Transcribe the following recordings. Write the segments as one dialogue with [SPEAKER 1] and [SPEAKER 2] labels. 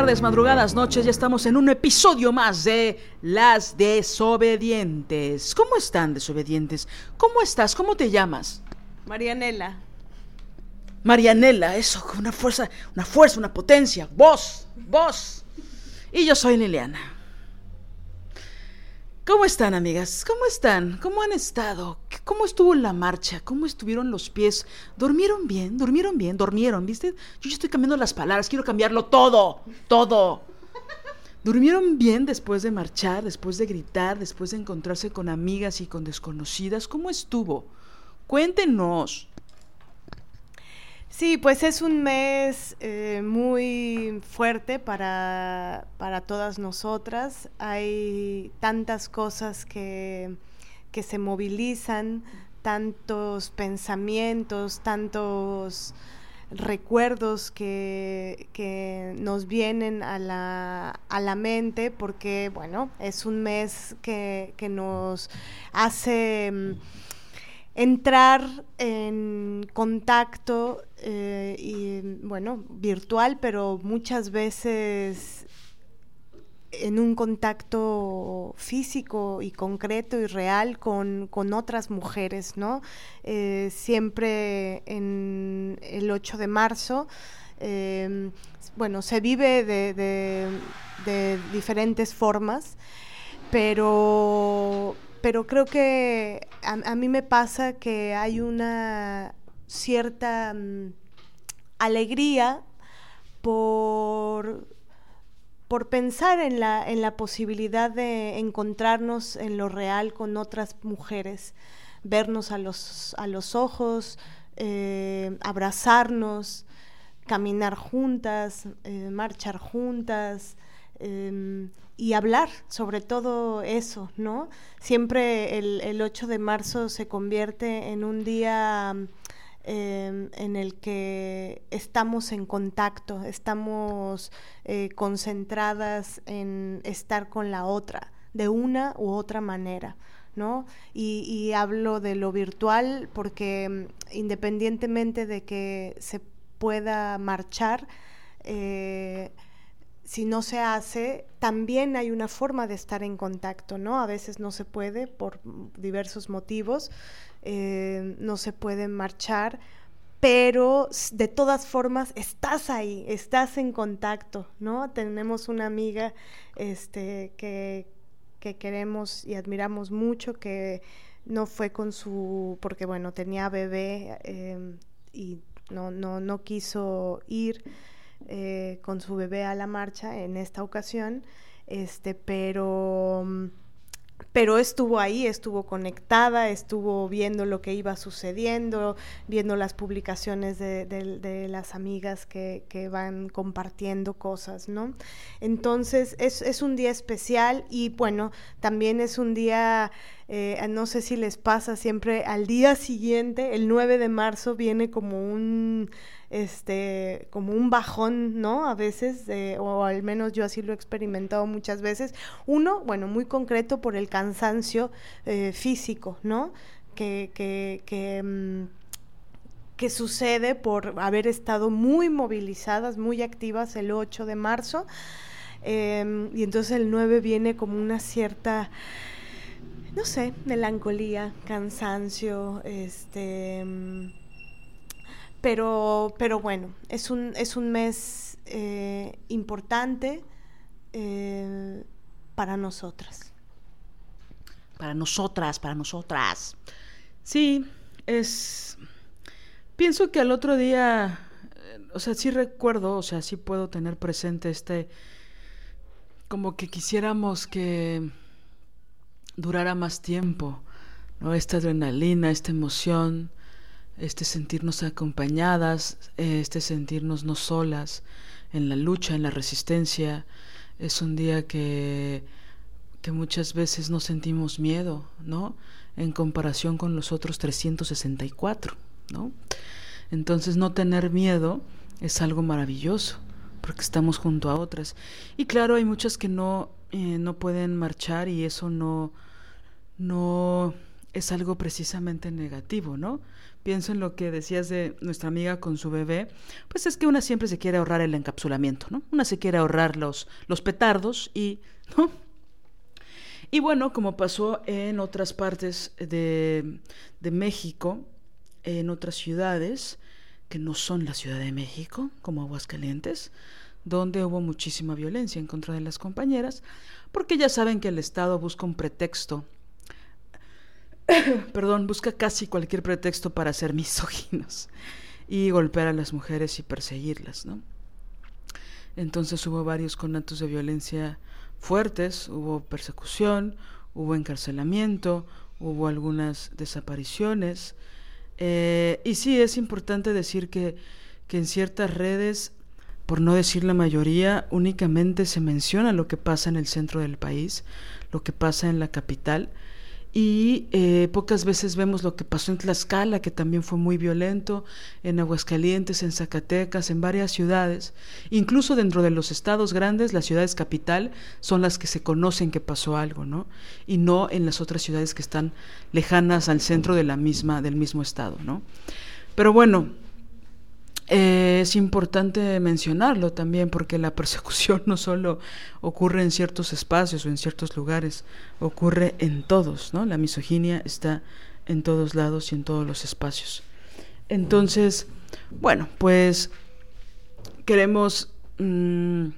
[SPEAKER 1] Tardes, madrugadas, noches. Ya estamos en un episodio más de Las Desobedientes. ¿Cómo están, desobedientes? ¿Cómo estás? ¿Cómo te llamas?
[SPEAKER 2] Marianela.
[SPEAKER 1] Marianela, eso, con una fuerza, una fuerza, una potencia. Vos, vos. Y yo soy Liliana. ¿Cómo están, amigas? ¿Cómo están? ¿Cómo han estado? ¿Cómo estuvo la marcha? ¿Cómo estuvieron los pies? ¿Durmieron bien? ¿Durmieron bien? ¿Dormieron? ¿Viste? Yo ya estoy cambiando las palabras, quiero cambiarlo todo, todo. ¿Durmieron bien después de marchar, después de gritar, después de encontrarse con amigas y con desconocidas? ¿Cómo estuvo? Cuéntenos.
[SPEAKER 2] Sí, pues es un mes eh, muy fuerte para, todas nosotras. Hay tantas cosas que, se movilizan, tantos pensamientos, tantos recuerdos que, nos vienen a la, a la, mente porque, bueno, es un mes que, que nos hace mm, entrar en contacto eh, y bueno, virtual, pero muchas veces en un contacto físico y concreto y real con, otras mujeres, ¿no? Eh, siempre en el 8 de marzo, em, bueno, se vive de diferentes formas, pero pero creo que a, mí me pasa que hay una cierta mm, alegría por, por pensar en la, en la posibilidad de encontrarnos en lo real con otras mujeres, vernos a los, a los ojos, eh, abrazarnos, caminar juntas, eh, marchar juntas, em, y hablar sobre todo eso, ¿no? Siempre el, 8 de marzo se convierte en un día em, en el que estamos en contacto, estamos eh, concentradas en estar con la otra, de una u otra manera. ¿no? Y, hablo de lo virtual porque em, independientemente de que se pueda marchar, eh, si no se hace, también hay una forma de estar en contacto, ¿no? A veces no se puede por diversos motivos, eh, no se puede marchar, pero de todas formas estás ahí, estás en contacto, ¿no? Tenemos una amiga este, que, queremos y admiramos mucho, que no fue con su, porque bueno, tenía bebé eh, y no, no, no quiso ir eh, con su bebé a la marcha en esta ocasión, este, pero, pero estuvo ahí, estuvo conectada, estuvo viendo lo que iba sucediendo, viendo las publicaciones de, las amigas que, van compartiendo cosas, ¿no? Entonces es, es un día especial y bueno, también es un día... Eh, no sé si les pasa siempre al día siguiente, el 9 de marzo, viene como un este, como un bajón, ¿no? A veces, o al menos yo así lo he experimentado muchas veces. Uno, bueno, muy concreto por el cansancio eh, físico, ¿no? Que, que, que, mm, que sucede por haber estado muy movilizadas, muy activas el 8 de marzo. Em, y entonces el 9 viene como una cierta, no sé, melancolía, cansancio, este mm, pero, pero bueno, es un, es un mes eh, importante eh, para nosotras.
[SPEAKER 1] Para nosotras, para nosotras. Sí, es... Pienso que al otro día, eh, o sea, sí recuerdo, o sea, sí puedo tener presente este, como que quisiéramos que durara más tiempo, ¿no? Esta adrenalina, esta emoción, este sentirnos acompañadas, este sentirnos no solas en la lucha, en la resistencia. Es un día que, que muchas veces no sentimos miedo, ¿no? En comparación con los otros 364, ¿no? Entonces no tener miedo es algo maravilloso, porque estamos junto a otras. Y claro, hay muchas que no, eh, no pueden marchar y eso no, no es algo precisamente negativo, ¿no? Pienso en lo que decías de nuestra amiga con su bebé, pues es que una siempre se quiere ahorrar el encapsulamiento, ¿no? Una se quiere ahorrar los, los petardos y, ¿no? Y bueno, como pasó en otras partes de, de México, en otras ciudades que no son la Ciudad de México, como Aguascalientes, donde hubo muchísima violencia en contra de las compañeras, porque ya saben que el Estado busca un pretexto perdón, busca casi cualquier pretexto para ser misóginos y golpear a las mujeres y perseguirlas, ¿no? Entonces hubo varios conatos de violencia fuertes, hubo persecución, hubo encarcelamiento, hubo algunas desapariciones. Eh, y sí, es importante decir que, que en ciertas redes, por no decir la mayoría, únicamente se menciona lo que pasa en el centro del país, lo que pasa en la capital, y eh, pocas veces vemos lo que pasó en Tlaxcala, que también fue muy violento, en Aguascalientes, en Zacatecas, en varias ciudades. Incluso dentro de los estados grandes, las ciudades capital son las que se conocen que pasó algo, ¿no? Y no en las otras ciudades que están lejanas al centro de la misma, del mismo estado, ¿no? Pero bueno, eh, es importante mencionarlo también porque la persecución no solo ocurre en ciertos espacios o en ciertos lugares, ocurre en todos, ¿no? La misoginia está en todos lados y en todos los espacios. Entonces, bueno, pues queremos mm,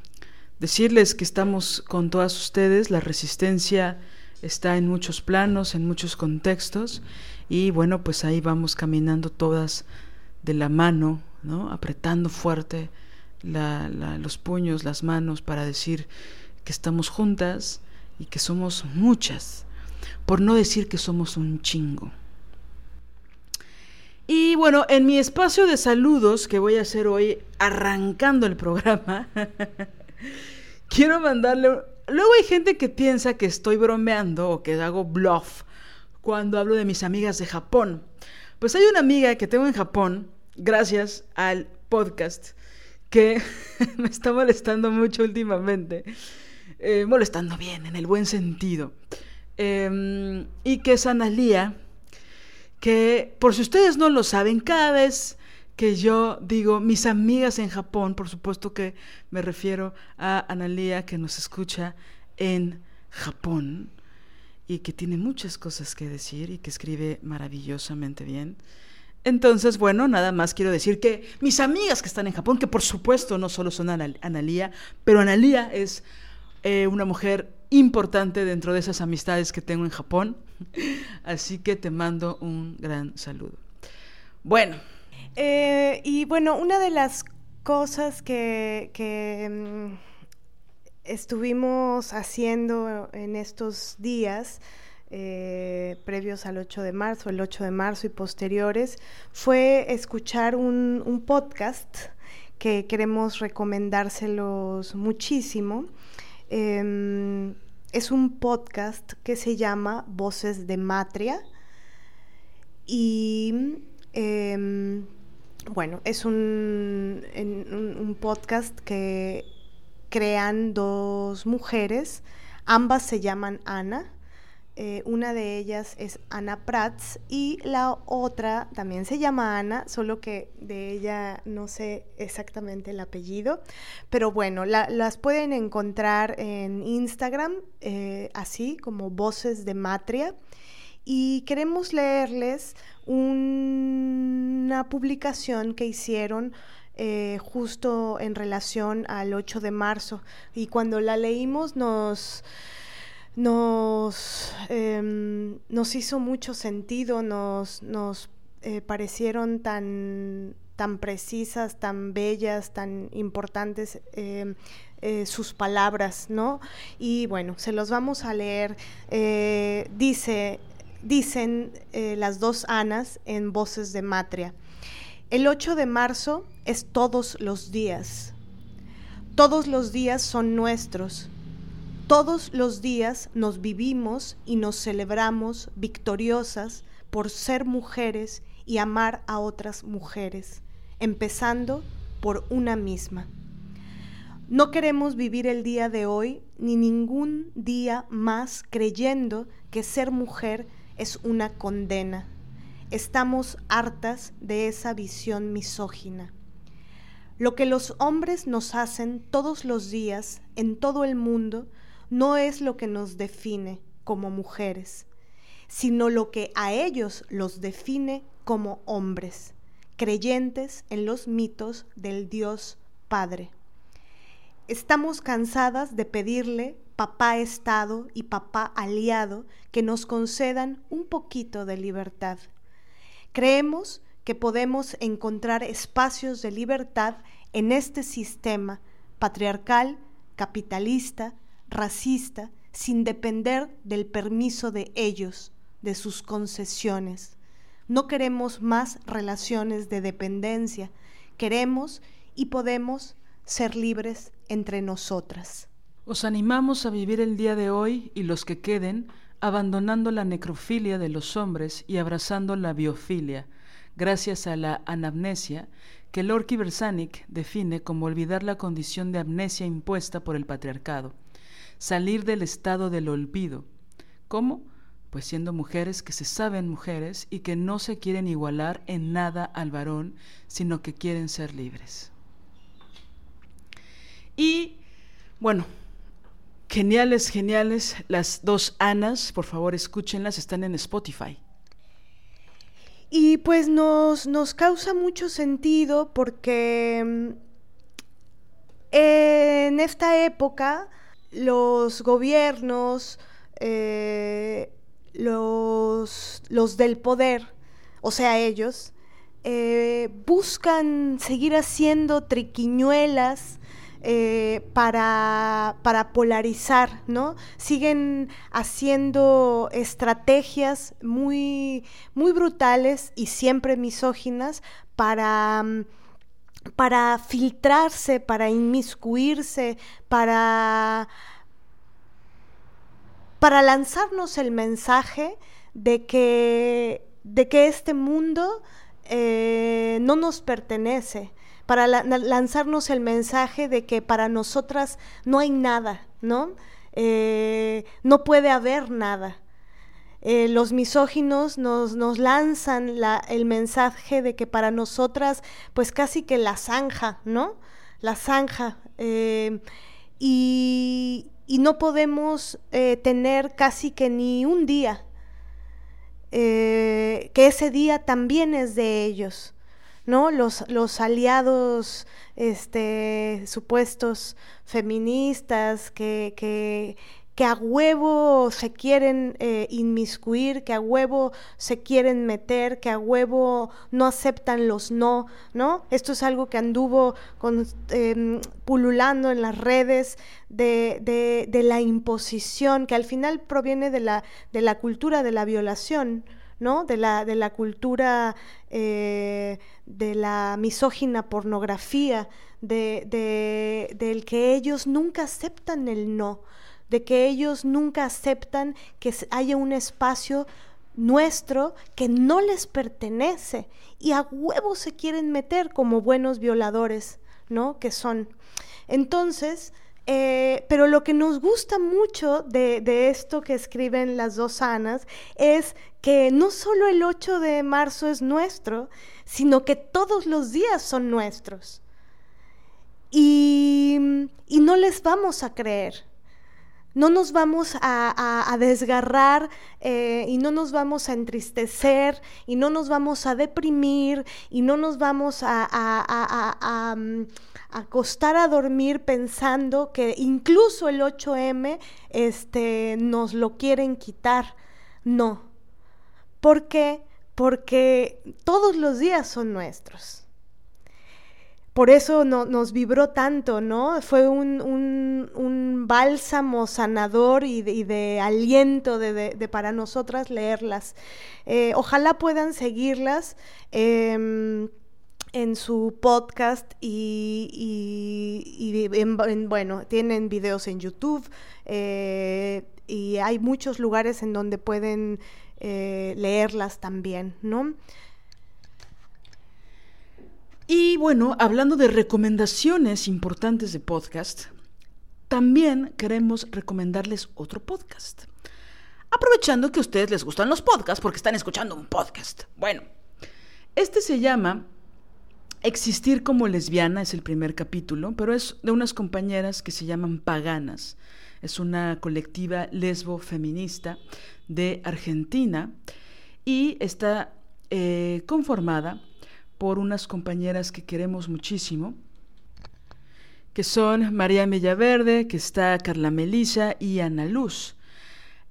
[SPEAKER 1] decirles que estamos con todas ustedes, la resistencia está en muchos planos, en muchos contextos y bueno, pues ahí vamos caminando todas de la mano apretando fuerte los puños, las manos para decir que estamos juntas y que somos muchas, por no decir que somos un chingo. Y bueno, en mi espacio de saludos que voy a hacer hoy, arrancando el programa, quiero mandarle... Luego hay gente que piensa que estoy bromeando o que hago bluff cuando hablo de mis amigas de Japón. Pues hay una amiga que tengo en Japón gracias al podcast que me está molestando mucho últimamente. Eh, molestando bien, en el buen sentido. Em, y que es Analía, que por si ustedes no lo saben, cada vez que yo digo mis amigas en Japón, por supuesto que me refiero a Analía que nos escucha en Japón y que tiene muchas cosas que decir y que escribe maravillosamente bien. Entonces, bueno, nada más quiero decir que mis amigas que están en Japón, que por supuesto no solo son Analía, pero Analía es eh, una mujer importante dentro de esas amistades que tengo en Japón. Así que te mando un gran saludo. Bueno.
[SPEAKER 2] Eh, y bueno, una de las cosas que, que mm, estuvimos haciendo en estos días eh, previos al 8 de marzo, el 8 de marzo y posteriores, fue escuchar un, podcast que queremos recomendárselos muchísimo. Em, es un podcast que se llama Voces de Matria y em, bueno, es un, un podcast que crean dos mujeres, ambas se llaman Ana eh, una de ellas es Ana Prats y la otra también se llama Ana, solo que de ella no sé exactamente el apellido. Pero bueno, las pueden encontrar en Instagram, eh, así como Voces de Matria. y queremos leerles una publicación que hicieron eh, justo en relación al 8 de marzo y cuando la leímos nos nos, em, nos hizo mucho sentido, nos, nos eh, parecieron tan, tan precisas, tan bellas, tan importantes em, eh, sus palabras, ¿no? Y bueno, se los vamos a leer. Eh, dice, dicen las dos Anas en Voces de Matria. El 8 de marzo es todos los días. Todos los días son nuestros todos los días nos vivimos y nos celebramos victoriosas por ser mujeres y amar a otras mujeres, empezando por una misma. No queremos vivir el día de hoy ni ningún día más creyendo que ser mujer es una condena. Estamos hartas de esa visión misógina. Lo que los hombres nos hacen todos los días en todo el mundo no es lo que nos define como mujeres, sino lo que a ellos los define como hombres, creyentes en los mitos del Dios Padre. Estamos cansadas de pedirle papá Estado y papá aliado que nos concedan un poquito de libertad. Creemos que podemos encontrar espacios de libertad en este sistema patriarcal, capitalista, racista sin depender del permiso de ellos, de sus concesiones. No queremos más relaciones de dependencia, queremos y podemos ser libres entre nosotras.
[SPEAKER 1] Os animamos a vivir el día de hoy y los que queden, abandonando la necrofilia de los hombres y abrazando la biofilia, gracias a la anamnesia que Lorky Bersanik define como olvidar la condición de amnesia impuesta por el patriarcado salir del estado del olvido. ¿Cómo? Pues siendo mujeres que se saben mujeres y que no se quieren igualar en nada al varón, sino que quieren ser libres. Y bueno, geniales, geniales, las dos Anas, por favor escúchenlas, están en Spotify.
[SPEAKER 2] Y pues nos, nos causa mucho sentido porque mm, en esta época los gobiernos, eh, los, los, del poder, o sea, ellos, eh, buscan seguir haciendo triquiñuelas eh, para, para, polarizar, ¿no? Siguen haciendo estrategias muy, muy brutales y siempre misóginas para mm, para filtrarse, para inmiscuirse, para, para lanzarnos el mensaje de que, de que este mundo eh, no nos pertenece, para lanzarnos el mensaje de que para nosotras no hay nada, ¿no? Eh, no puede haber nada. Eh, los misóginos nos, nos lanzan el mensaje de que para nosotras, pues casi que la zanja, ¿no? La zanja. Eh, y, no podemos eh, tener casi que ni un día, que ese día también es de ellos. ¿no? Los, los aliados este, supuestos feministas que, que, que a huevo se quieren eh, inmiscuir, que a huevo se quieren meter, que a huevo no aceptan los no, ¿no? Esto es algo que anduvo con, em, pululando en las redes de, la imposición, que al final proviene de la, de la cultura de la violación, ¿no? De la, de la cultura eh, de la misógina pornografía, de, del que ellos nunca aceptan el no de que ellos nunca aceptan que haya un espacio nuestro que no les pertenece y a huevos se quieren meter como buenos violadores, ¿no? Que son. Entonces, eh, pero lo que nos gusta mucho de, de, esto que escriben las dos Anas es que no solo el 8 de marzo es nuestro, sino que todos los días son nuestros. Y, y no les vamos a creer No nos vamos a, desgarrar eh, y no nos vamos a entristecer y no nos vamos a deprimir y no nos vamos a, a mm, acostar a dormir pensando que incluso el 8M este, nos lo quieren quitar. No. ¿Por qué? Porque todos los días son nuestros por eso no, nos vibró tanto, ¿no? Fue un, un, bálsamo sanador y de, aliento de, para nosotras leerlas. Eh, ojalá puedan seguirlas. Em, en su podcast y, y, bueno, tienen videos en YouTube eh, y hay muchos lugares en donde pueden eh, leerlas también, ¿no?
[SPEAKER 1] Y bueno, hablando de recomendaciones importantes de podcast, también queremos recomendarles otro podcast. Aprovechando que a ustedes les gustan los podcasts porque están escuchando un podcast. Bueno, este se llama Existir como lesbiana, es el primer capítulo, pero es de unas compañeras que se llaman Paganas. Es una colectiva lesbo feminista de Argentina y está eh, conformada por unas compañeras que queremos muchísimo, que son María Mellaverde, que está Carla Melisa y Ana Luz.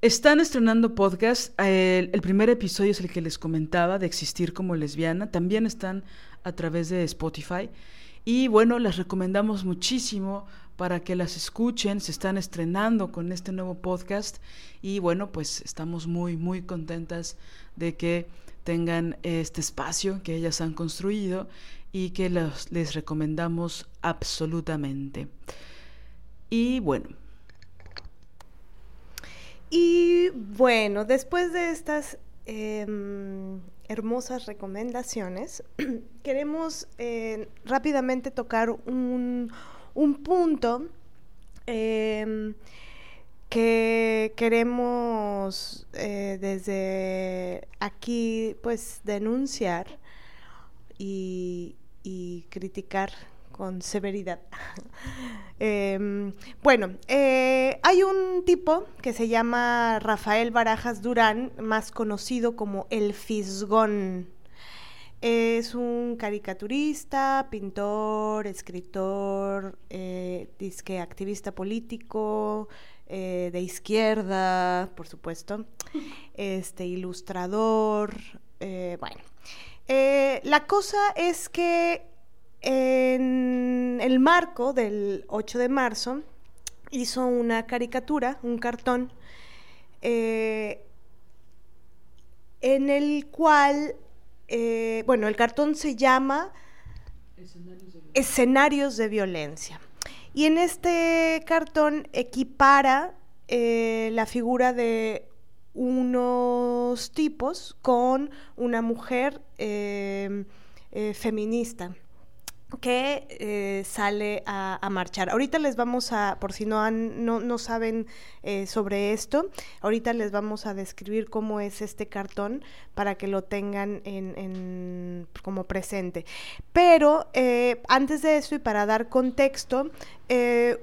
[SPEAKER 1] Están estrenando podcast. El, el, primer episodio es el que les comentaba de existir como lesbiana. También están a través de Spotify. Y bueno, las recomendamos muchísimo para que las escuchen. Se están estrenando con este nuevo podcast. Y bueno, pues estamos muy, muy contentas de que tengan este espacio que ellas han construido y que les recomendamos absolutamente. Y bueno.
[SPEAKER 2] Y bueno, después de estas em, hermosas recomendaciones, queremos eh, rápidamente tocar un, un punto em, que queremos eh, desde aquí pues denunciar y, criticar con severidad. Em, bueno, eh, hay un tipo que se llama Rafael Barajas Durán, más conocido como el Fisgón. Es un caricaturista, pintor, escritor, eh, disque activista político, eh, de izquierda, por supuesto, este ilustrador, eh, bueno. Eh, la cosa es que en el marco del 8 de marzo hizo una caricatura, un cartón, en el cual, bueno, el cartón se llama Escenarios de violencia. Y en este cartón equipara eh, la figura de unos tipos con una mujer eh, eh, feminista que eh, sale a, marchar. Ahorita les vamos a, por si no, han, no, no saben eh, sobre esto, ahorita les vamos a describir cómo es este cartón para que lo tengan en, como presente. Pero eh, antes de eso y para dar contexto,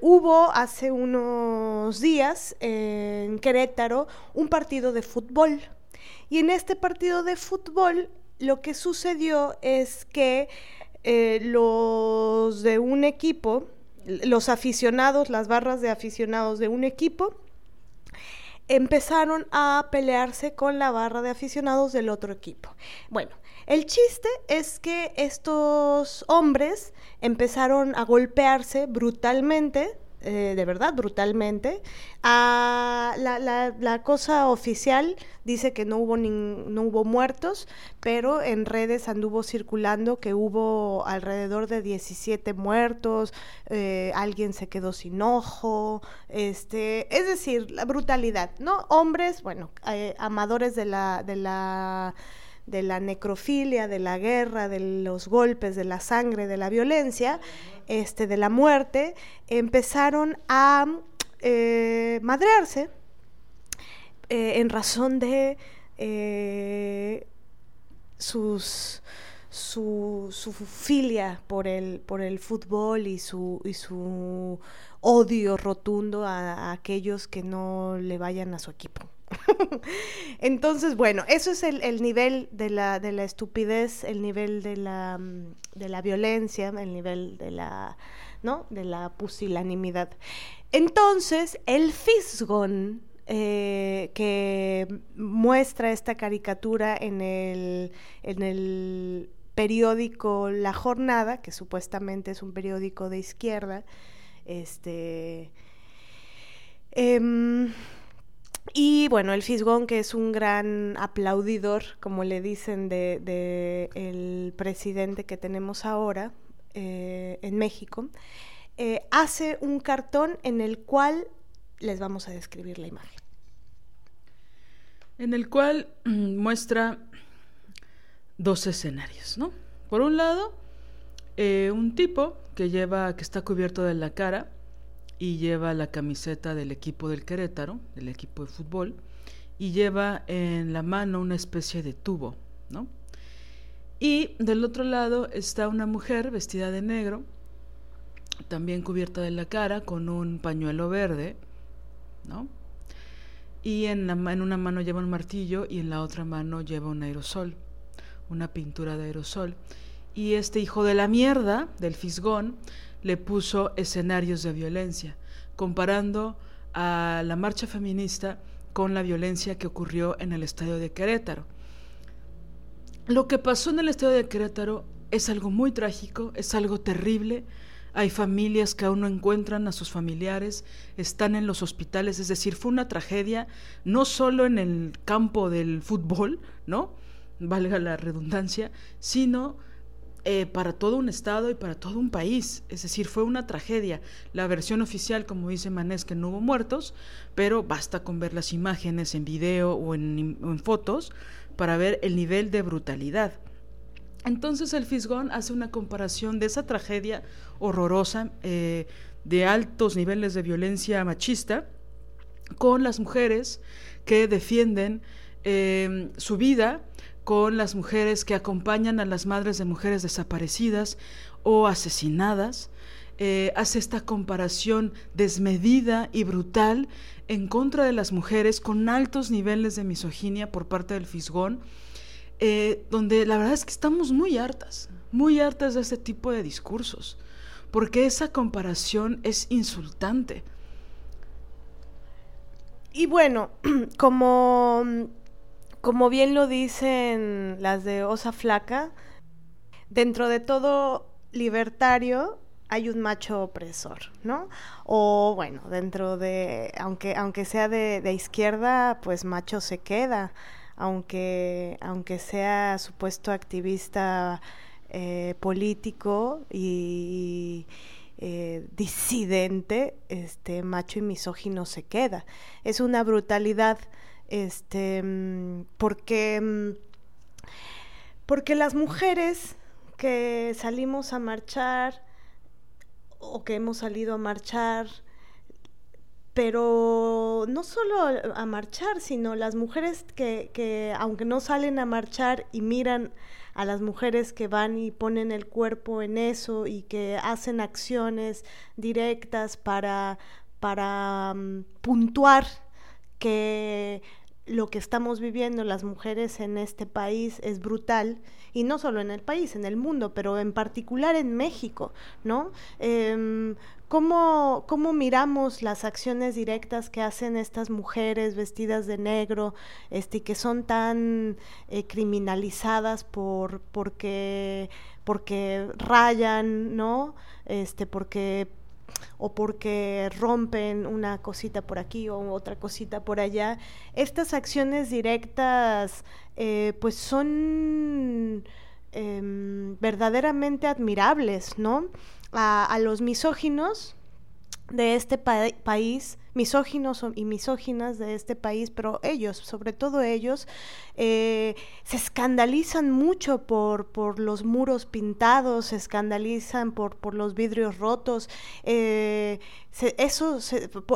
[SPEAKER 2] hubo hace unos días en Querétaro un partido de fútbol. Y en este partido de fútbol lo que sucedió es que eh, los de un equipo, los aficionados, las barras de aficionados de un equipo, empezaron a pelearse con la barra de aficionados del otro equipo. Bueno, el chiste es que estos hombres empezaron a golpearse brutalmente eh, de verdad, brutalmente. Ah, la, cosa oficial dice que no hubo, no hubo muertos, pero en redes anduvo circulando que hubo alrededor de 17 muertos, eh, alguien se quedó sin ojo, este, es decir, la brutalidad, ¿no? Hombres, bueno, eh, amadores de la... De la de la necrofilia, de la guerra, de los golpes, de la sangre, de la violencia, este, de la muerte, empezaron a eh, madrearse eh, en razón de eh, sus, su, su filia por el, por el fútbol y su, y su odio rotundo a, aquellos que no le vayan a su equipo. Entonces, bueno, eso es el, nivel de la, de la, estupidez, el nivel de la, de la violencia, el nivel de la, ¿no? de la pusilanimidad. Entonces, el fisgón eh, que muestra esta caricatura en el, en el periódico La Jornada, que supuestamente es un periódico de izquierda, este... Em, y bueno, el Fisgón, que es un gran aplaudidor, como le dicen, de, el presidente que tenemos ahora eh, en México, eh, hace un cartón en el cual les vamos a describir la imagen.
[SPEAKER 1] En el cual mm, muestra dos escenarios, ¿no? Por un lado, eh, un tipo que lleva, que está cubierto de la cara y lleva la camiseta del equipo del Querétaro, del equipo de fútbol, y lleva en la mano una especie de tubo, ¿no? Y del otro lado está una mujer vestida de negro, también cubierta de la cara, con un pañuelo verde, ¿no? Y en, la, en una mano lleva un martillo y en la otra mano lleva un aerosol, una pintura de aerosol. Y este hijo de la mierda, del fisgón, le puso escenarios de violencia, comparando a la marcha feminista con la violencia que ocurrió en el estadio de Querétaro. Lo que pasó en el estadio de Querétaro es algo muy trágico, es algo terrible, hay familias que aún no encuentran a sus familiares, están en los hospitales, es decir, fue una tragedia no solo en el campo del fútbol, ¿no? Valga la redundancia, sino eh, para todo un estado y para todo un país. Es decir, fue una tragedia. La versión oficial, como dice Manés, que no hubo muertos, pero basta con ver las imágenes en video o en fotos para ver el nivel de brutalidad. Entonces el Fisgón hace una comparación de esa tragedia horrorosa eh, de altos niveles de violencia machista con las mujeres que defienden em, su vida, con las mujeres que acompañan a las madres de mujeres desaparecidas o asesinadas. Eh, hace esta comparación desmedida y brutal en contra de las mujeres con altos niveles de misoginia por parte del Fisgón eh, donde la verdad es que estamos muy hartas, muy hartas de este tipo de discursos, porque esa comparación es insultante.
[SPEAKER 2] Y bueno, como, como bien lo dicen las de Osa Flaca, dentro de todo libertario hay un macho opresor, ¿no? O bueno, dentro de, aunque, aunque sea de, izquierda, pues macho se queda aunque, aunque sea supuesto activista eh, político y eh, disidente, este macho y misógino se queda. Es una brutalidad, este, mm, porque, mm, porque las mujeres que salimos a marchar o que hemos salido a marchar, pero no solo a marchar, sino las mujeres que, que, aunque no salen a marchar y miran a las mujeres que van y ponen el cuerpo en eso y que hacen acciones directas para, para mm, puntuar que lo que estamos viviendo las mujeres en este país es brutal y no solo en el país, en el mundo, pero en particular en México, ¿no? Em, ¿Cómo, ¿Cómo, miramos las acciones directas que hacen estas mujeres vestidas de negro, este, que son tan eh, criminalizadas por porque, porque rayan, ¿no? Este, porque o porque rompen una cosita por aquí o otra cosita por allá. Estas acciones directas eh, pues son em, verdaderamente admirables, ¿no? a, los misóginos de este país, misóginos y misóginas de este país, pero ellos, sobre todo ellos, eh, se escandalizan mucho por, por, los muros pintados, se escandalizan por, por los vidrios rotos, eh, eso,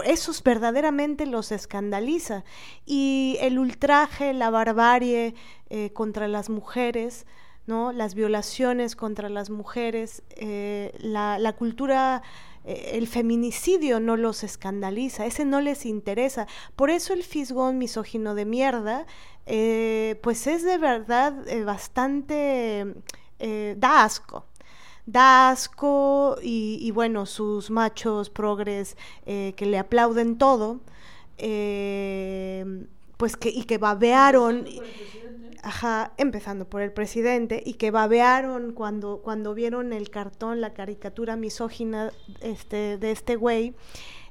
[SPEAKER 2] esos verdaderamente los escandaliza. Y el ultraje, la barbarie eh, contra las mujeres, ¿no? Las violaciones contra las mujeres, la, cultura el feminicidio no los escandaliza, ese no les interesa. Por eso el fisgón misógino de mierda, eh, pues es de verdad bastante, da asco. Da asco y, bueno, sus machos progres que le aplauden todo, pues que, y que babearon ajá, empezando por el presidente, y que babearon cuando, cuando vieron el cartón, la caricatura misógina este, de este güey,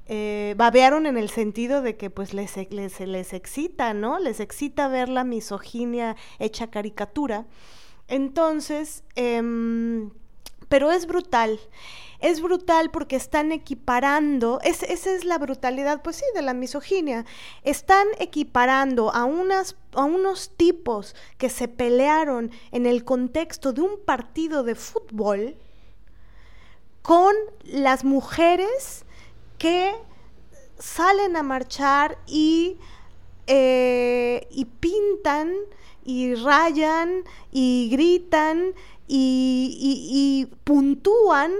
[SPEAKER 2] eh, babearon en el sentido de que pues les, les, les excita, ¿no? Les excita ver la misoginia hecha caricatura. Entonces, em, pero es brutal es brutal porque están equiparando, esa es la brutalidad, pues sí, de la misoginia, están equiparando a, unas, a unos tipos que se pelearon en el contexto de un partido de fútbol con las mujeres que salen a marchar y, eh, y pintan y rayan y gritan y, y puntúan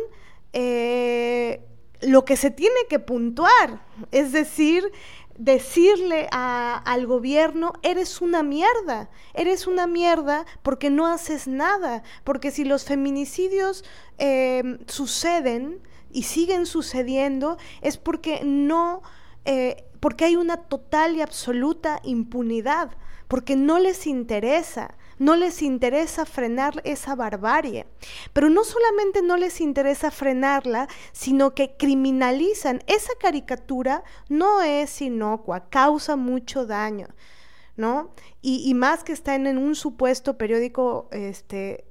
[SPEAKER 2] eh, lo que se tiene que puntuar, es decir, decirle al gobierno, eres una mierda, eres una mierda porque no haces nada, porque si los feminicidios em, suceden y siguen sucediendo, es porque no, eh, porque hay una total y absoluta impunidad, porque no les interesa no les interesa frenar esa barbarie. Pero no solamente no les interesa frenarla, sino que criminalizan. Esa caricatura no es inocua, causa mucho daño. ¿No? Y, más que está en, un supuesto periódico este,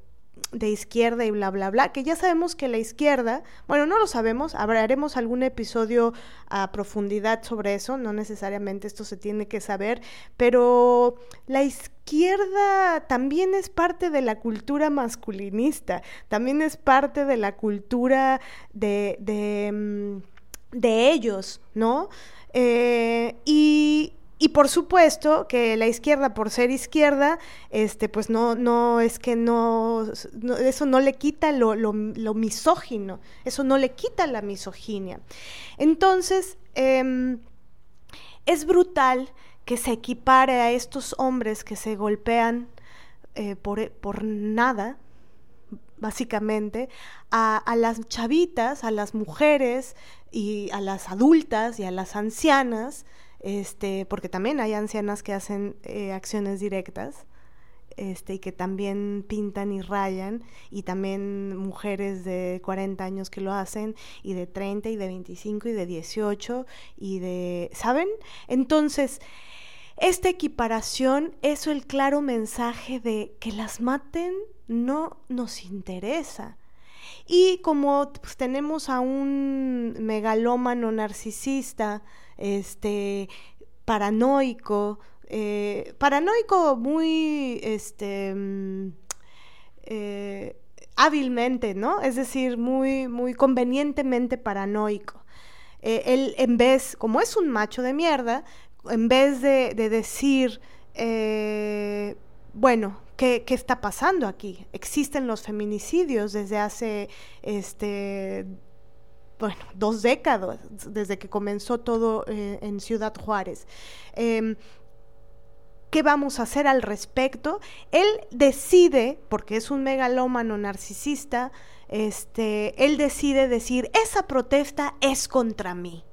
[SPEAKER 2] de izquierda y bla, bla, bla, que ya sabemos que la izquierda, bueno, no lo sabemos, haremos algún episodio a profundidad sobre eso, no necesariamente esto se tiene que saber, pero la izquierda también es parte de la cultura masculinista, también es parte de la cultura de, de, mm, de ellos, ¿no? Eh, y, y por supuesto que la izquierda, por ser izquierda, este, pues no, no es que no, eso no le quita lo, lo, misógino, eso no le quita la misoginia. Entonces, em, es brutal que se equipare a estos hombres que se golpean eh, por, por, nada, básicamente, a, a, las chavitas, a las mujeres y a las adultas y a las ancianas, este, porque también hay ancianas que hacen eh, acciones directas, este, y que también pintan y rayan, y también mujeres de 40 años que lo hacen, y de 30, y de 25, y de 18, y de, ¿saben? Entonces, esta equiparación es el claro mensaje de que las maten no nos interesa. Y como pues, tenemos a un megalómano narcisista, este, paranoico, eh, paranoico muy, este, mm, eh, hábilmente, ¿no? Es decir, muy, muy convenientemente paranoico. Eh, él, en vez, como es un macho de mierda, en vez de, decir, bueno, ¿qué, ¿qué, está pasando aquí? Existen los feminicidios desde hace, este, bueno, dos décadas desde que comenzó todo eh, en Ciudad Juárez. Em, ¿Qué vamos a hacer al respecto? Él decide, porque es un megalómano narcisista, este, él decide decir, esa protesta es contra mí.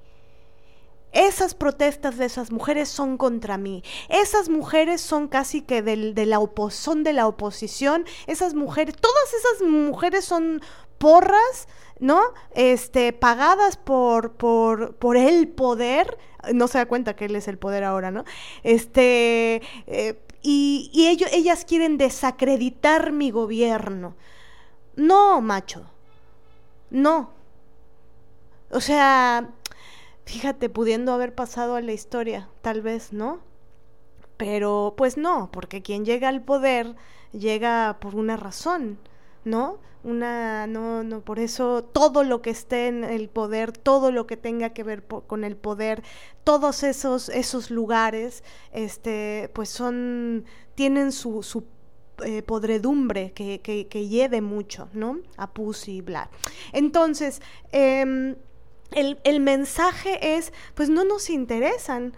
[SPEAKER 2] Esas protestas de esas mujeres son contra mí. Esas mujeres son casi que de la son de la oposición. Esas mujeres, todas esas mujeres son porras ¿no? Este, pagadas por, por, por el poder, no se da cuenta que él es el poder ahora, ¿no? Este, eh, y, y ellas quieren desacreditar mi gobierno. No, macho, no. O sea, fíjate, pudiendo haber pasado a la historia, tal vez, ¿no? Pero pues no, porque quien llega al poder llega por una razón, ¿no? una no no por eso todo lo que esté en el poder todo lo que tenga que ver con el poder todos esos esos lugares este pues son tienen su, su eh, podredumbre que, que, lleve mucho, ¿no? A pus y bla. Entonces, em, el, el mensaje es, pues no nos interesan.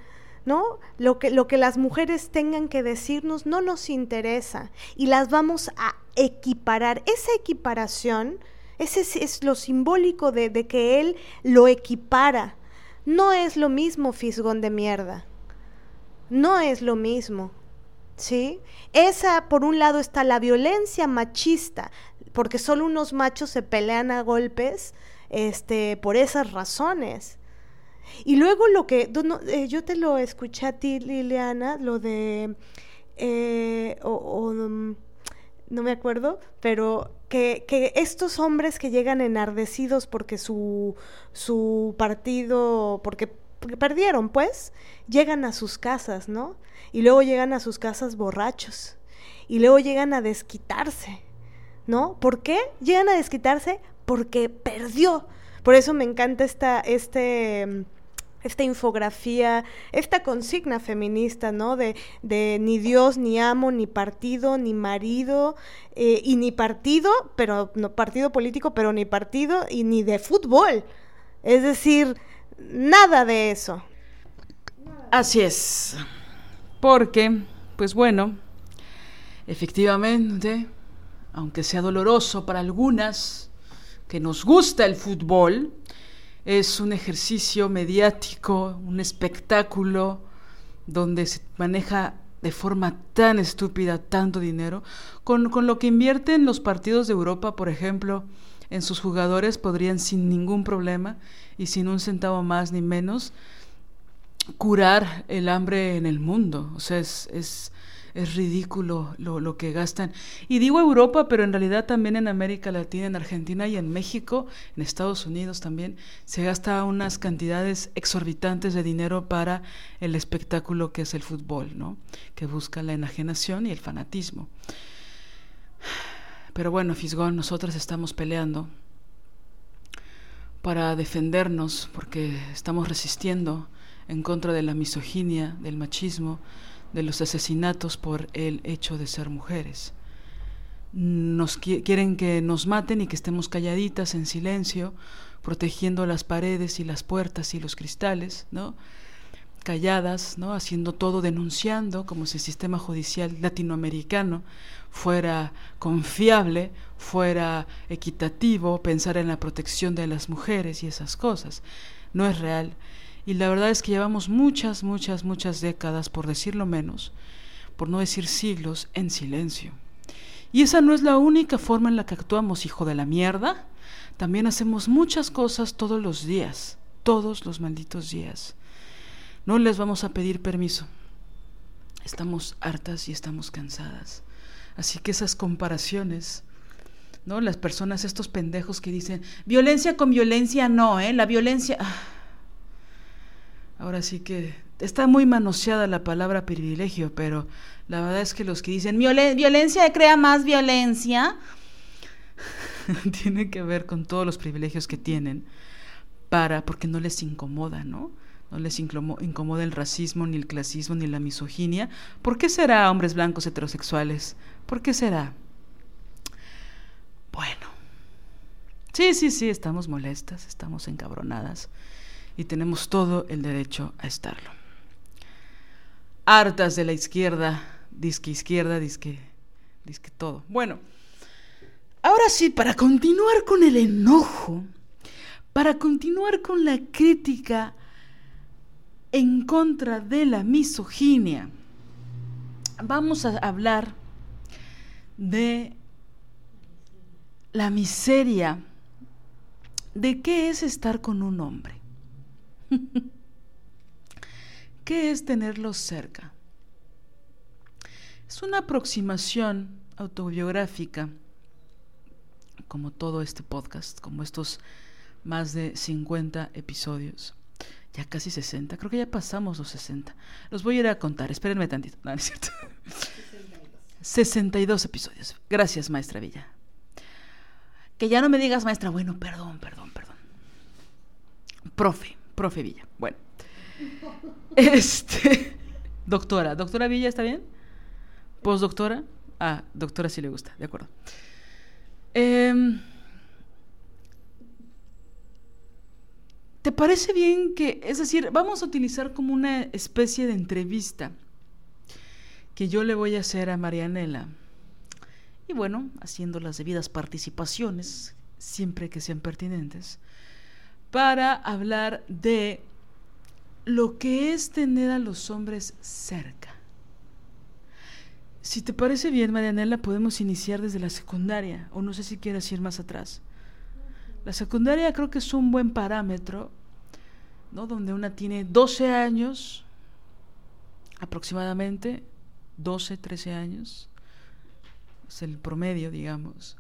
[SPEAKER 2] ¿No? Lo que, lo que las mujeres tengan que decirnos no nos interesa y las vamos a equiparar. Esa equiparación, ese es, lo simbólico de, de, que él lo equipara. No es lo mismo, fisgón de mierda. No es lo mismo. ¿Sí? Esa, por un lado, está la violencia machista, porque solo unos machos se pelean a golpes este, por esas razones. Y luego lo que, eh, yo te lo escuché a ti, Liliana, lo de, eh, o, mm, no me acuerdo, pero que, que, estos hombres que llegan enardecidos porque su, su partido, porque perdieron, pues, llegan a sus casas, ¿no? Y luego llegan a sus casas borrachos. Y luego llegan a desquitarse, ¿no? ¿Por qué? Llegan a desquitarse porque perdió. Por eso me encanta esta, este esta infografía, esta consigna feminista, ¿no? De, de ni Dios, ni amo, ni partido, ni marido, eh, y ni partido, pero partido político, pero ni partido, y ni de fútbol. Es decir, nada de eso.
[SPEAKER 1] Así es. Porque, pues bueno, efectivamente, aunque sea doloroso para algunas que nos gusta el fútbol, es un ejercicio mediático, un espectáculo donde se maneja de forma tan estúpida tanto dinero, con, con, lo que invierten los partidos de Europa, por ejemplo, en sus jugadores podrían sin ningún problema y sin un centavo más ni menos curar el hambre en el mundo. O sea, es, es es ridículo lo, lo, que gastan. Y digo Europa, pero en realidad también en América Latina, en Argentina y en México, en Estados Unidos también, se gasta unas cantidades exorbitantes de dinero para el espectáculo que es el fútbol, ¿no? que busca la enajenación y el fanatismo. Pero bueno, Fisgón, nosotras estamos peleando para defendernos porque estamos resistiendo en contra de la misoginia, del machismo, de los asesinatos por el hecho de ser mujeres. Nos quieren que nos maten y que estemos calladitas en silencio, protegiendo las paredes y las puertas y los cristales, ¿no? calladas, ¿no? haciendo todo, denunciando como si el sistema judicial latinoamericano fuera confiable, fuera equitativo, pensar en la protección de las mujeres y esas cosas. No es real. Y la verdad es que llevamos muchas, muchas, muchas décadas, por decirlo menos, por no decir siglos, en silencio. Y esa no es la única forma en la que actuamos, hijo de la mierda. También hacemos muchas cosas todos los días, todos los malditos días. No les vamos a pedir permiso. Estamos hartas y estamos cansadas. Así que esas comparaciones, ¿no? Las personas, estos pendejos que dicen, violencia con violencia no, ¿eh? La violencia... Ah, Ahora sí que está muy manoseada la palabra privilegio, pero la verdad es que los que dicen violencia crea más violencia, tiene que ver con todos los privilegios que tienen para, porque no les incomoda, ¿no? No les incomoda el racismo, ni el clasismo, ni la misoginia. ¿Por qué será hombres blancos heterosexuales? ¿Por qué será? Bueno. Sí, sí, sí, estamos molestas, estamos encabronadas y tenemos todo el derecho a estarlo. Hartas de la izquierda, disque izquierda, disque, disque todo. Bueno, ahora sí, para continuar con el enojo, para continuar con la crítica en contra de la misoginia, vamos a hablar de la miseria de qué es estar con un hombre. ¿Qué es tenerlos cerca? Es una aproximación autobiográfica, como todo este podcast, como estos más de 50 episodios. Ya casi 60, creo que ya pasamos los 60. Los voy a ir a contar, espérenme tantito. No, es cierto. 62 episodios. Gracias, maestra Villa. Que ya no me digas maestra, bueno, perdón, perdón, perdón. Profe profe Villa. Bueno. Este. Doctora. ¿Doctora Villa está bien? ¿Postdoctora? Ah, doctora sí le gusta, de acuerdo. Em, ¿Te parece bien que, es decir, vamos a utilizar como una especie de entrevista que yo le voy a hacer a Marianela? Y bueno, haciendo las debidas participaciones, siempre que sean pertinentes, para hablar de lo que es tener a los hombres cerca. Si te parece bien, Marianela, podemos iniciar desde la secundaria, o no sé si quieres ir más atrás. La secundaria creo que es un buen parámetro, ¿no? Donde una tiene 12 años, aproximadamente, 12, 13 años, es el promedio, digamos.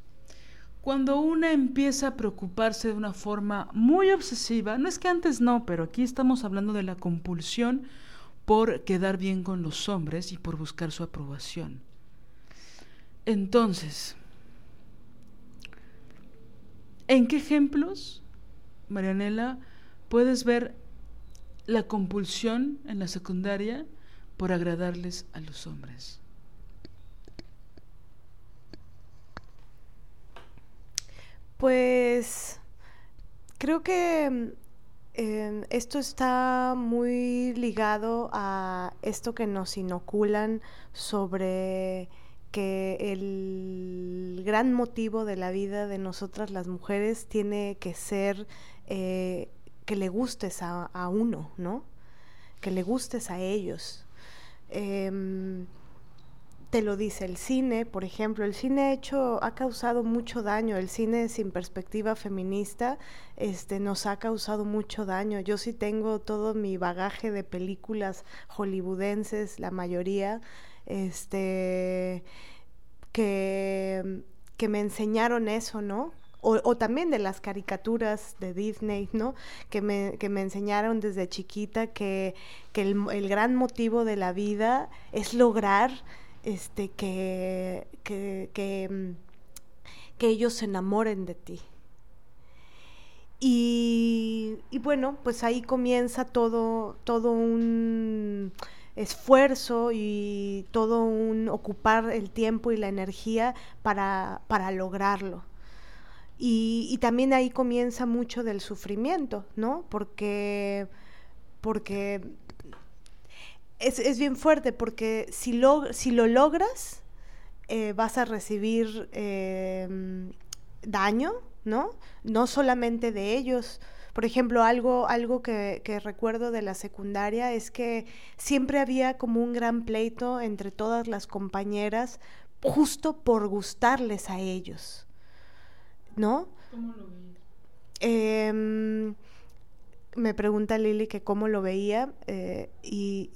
[SPEAKER 1] Cuando una empieza a preocuparse de una forma muy obsesiva, no es que antes no, pero aquí estamos hablando de la compulsión por quedar bien con los hombres y por buscar su aprobación. Entonces, ¿en qué ejemplos, Marianela, puedes ver la compulsión en la secundaria por agradarles a los hombres?
[SPEAKER 2] Pues creo que em, esto está muy ligado a esto que nos inoculan sobre que el gran motivo de la vida de nosotras las mujeres tiene que ser eh, que le gustes a, uno, ¿no? Que le gustes a ellos. Em, te lo dice el cine, por ejemplo, el cine hecho, ha causado mucho daño, el cine sin perspectiva feminista, este, nos ha causado mucho daño. Yo sí tengo todo mi bagaje de películas hollywoodenses, la mayoría, este, que, que me enseñaron eso, ¿no? O, también de las caricaturas de Disney, ¿no? Que me, que me enseñaron desde chiquita que, que el, gran motivo de la vida es lograr este, que, que, mm, que, ellos se enamoren de ti. Y, y, bueno, pues ahí comienza todo, todo un esfuerzo y todo un ocupar el tiempo y la energía para, para lograrlo. Y, y, también ahí comienza mucho del sufrimiento, ¿no? Porque, porque es, bien fuerte porque si lo, si lo logras, eh, vas a recibir em, daño, ¿no? No solamente de ellos. Por ejemplo, algo, algo que, que, recuerdo de la secundaria es que siempre había como un gran pleito entre todas las compañeras justo por gustarles a ellos, ¿no? ¿Cómo lo em, me pregunta Lili que cómo lo veía eh, y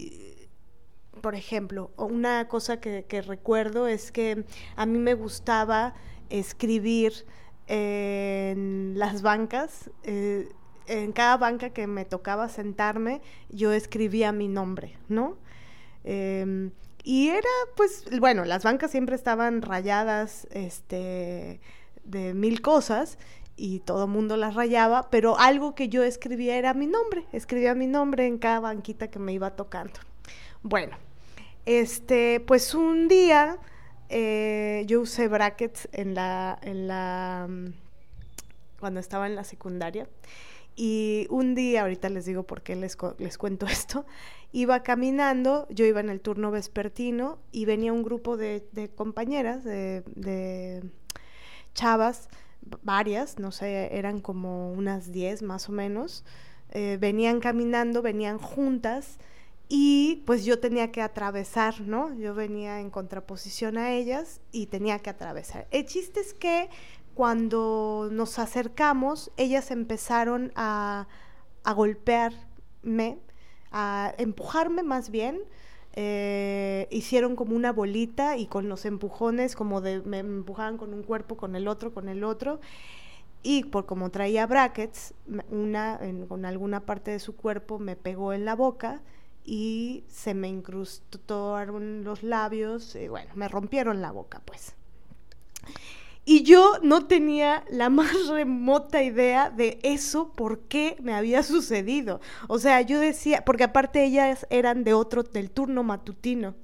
[SPEAKER 2] por ejemplo, una cosa que, recuerdo es que a mí me gustaba escribir en las bancas. Eh, en cada banca que me tocaba sentarme, yo escribía mi nombre, ¿no? Em, y era, pues, bueno, las bancas siempre estaban rayadas, este, de mil cosas, y todo el mundo las rayaba, pero algo que yo escribía era mi nombre, escribía mi nombre en cada banquita que me iba tocando. Bueno, este, pues un día eh, yo usé brackets en la, en la, mm, cuando estaba en la secundaria. Y un día, ahorita les digo por qué les, les cuento esto, iba caminando, yo iba en el turno vespertino y venía un grupo de, compañeras, de, chavas, varias, no sé, eran como unas 10 más o menos, eh, venían caminando, venían juntas y pues yo tenía que atravesar, ¿no? Yo venía en contraposición a ellas y tenía que atravesar. El chiste es que cuando nos acercamos, ellas empezaron a, a golpearme, a empujarme más bien. Eh, hicieron como una bolita y con los empujones, como de me empujaban con un cuerpo, con el otro, con el otro. Y por como traía brackets, una con alguna parte de su cuerpo me pegó en la boca y se me incrustaron los labios, y bueno, me rompieron la boca, pues. Y yo no tenía la más remota idea de eso, por qué me había sucedido. O sea, yo decía, porque aparte ellas eran de otro, del turno matutino.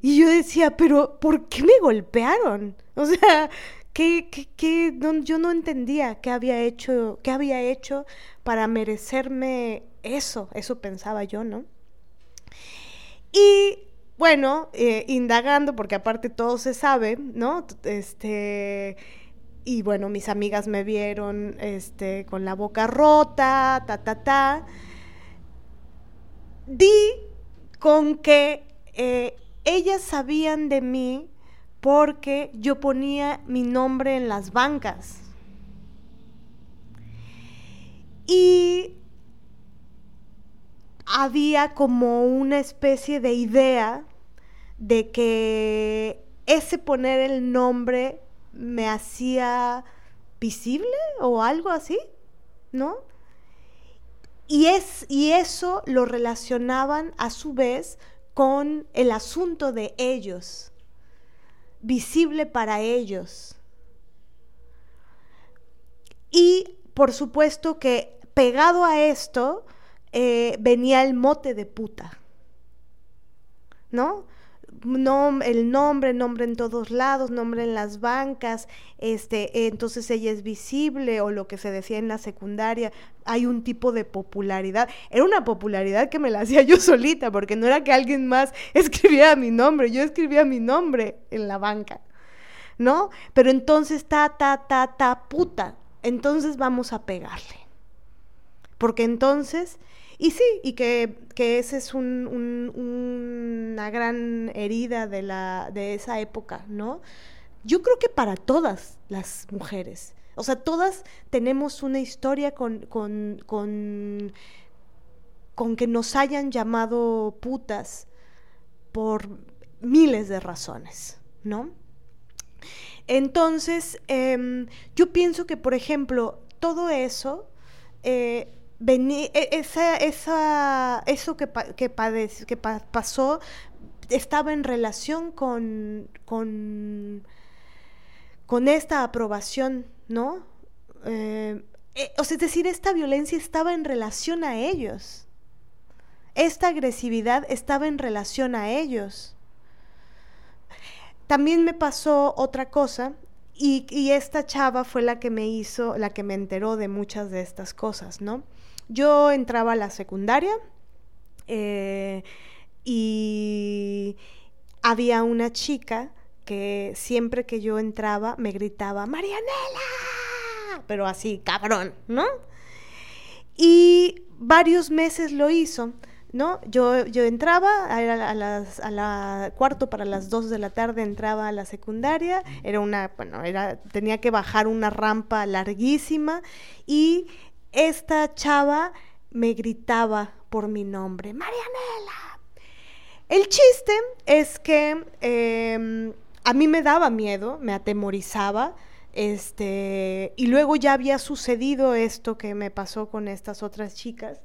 [SPEAKER 2] Y yo decía, pero ¿por qué me golpearon? O sea, ¿qué, qué, qué? yo no entendía qué había hecho, qué había hecho para merecerme eso, eso pensaba yo, ¿no? Y bueno, eh, indagando, porque aparte todo se sabe, ¿no? Este, y bueno, mis amigas me vieron este, con la boca rota, ta, ta, ta. Di con que eh, ellas sabían de mí porque yo ponía mi nombre en las bancas. Y había como una especie de idea de que ese poner el nombre me hacía visible o algo así, ¿no? Y, es, y eso lo relacionaban a su vez con el asunto de ellos, visible para ellos. Y por supuesto que pegado a esto eh, venía el mote de puta, ¿no? el nombre, nombre en todos lados, nombre en las bancas, este, entonces ella es visible o lo que se decía en la secundaria, hay un tipo de popularidad. Era una popularidad que me la hacía yo solita, porque no era que alguien más escribiera mi nombre, yo escribía mi nombre en la banca, ¿no? Pero entonces ta, ta, ta, ta, puta, entonces vamos a pegarle. Porque entonces y sí, y que, que esa es una gran herida de, la, de esa época, ¿no? Yo creo que para todas las mujeres. O sea, todas tenemos una historia con, con, con, con que nos hayan llamado putas por miles de razones, ¿no? Entonces, em, yo pienso que, por ejemplo, todo eso eh, e, esa, esa, eso que, que, que pasó estaba en relación con, con, con esta aprobación, ¿no? Eh, eh, o sea, es decir, esta violencia estaba en relación a ellos. Esta agresividad estaba en relación a ellos. También me pasó otra cosa y, y, esta chava fue la que me hizo, la que me enteró de muchas de estas cosas, ¿no? Yo entraba a la secundaria eh, y había una chica que siempre que yo entraba me gritaba, Marianela, pero así, cabrón, ¿no? Y varios meses lo hizo. ¿no? Yo, yo entraba a, las, a la cuarto para las dos de la tarde entraba a la secundaria, era una, bueno, era, tenía que bajar una rampa larguísima y esta chava me gritaba por mi nombre, Marianela. El chiste es que em, a mí me daba miedo, me atemorizaba, este, y luego ya había sucedido esto que me pasó con estas otras chicas,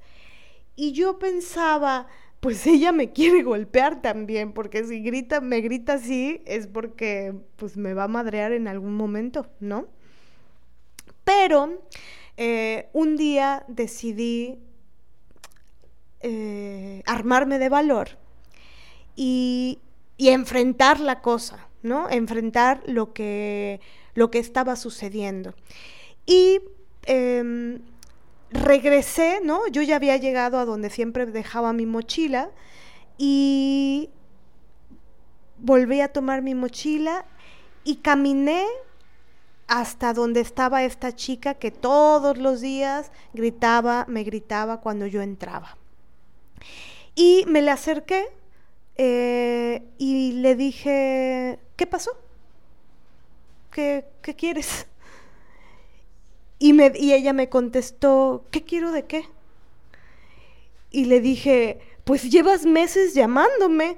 [SPEAKER 2] y yo pensaba, pues ella me quiere golpear también, porque si grita, me grita así, es porque pues me va a madrear en algún momento, ¿no? Pero eh, un día decidí eh, armarme de valor y, enfrentar la cosa, ¿no? Enfrentar lo que, lo que estaba sucediendo. Y em, regresé, ¿no? Yo ya había llegado a donde siempre dejaba mi mochila y volví a tomar mi mochila y caminé hasta donde estaba esta chica que todos los días gritaba, me gritaba cuando yo entraba. Y me le acerqué eh, y le dije, ¿qué pasó? ¿Qué, qué quieres? Y, me, y ella me contestó, ¿qué quiero de qué? Y le dije, pues llevas meses llamándome.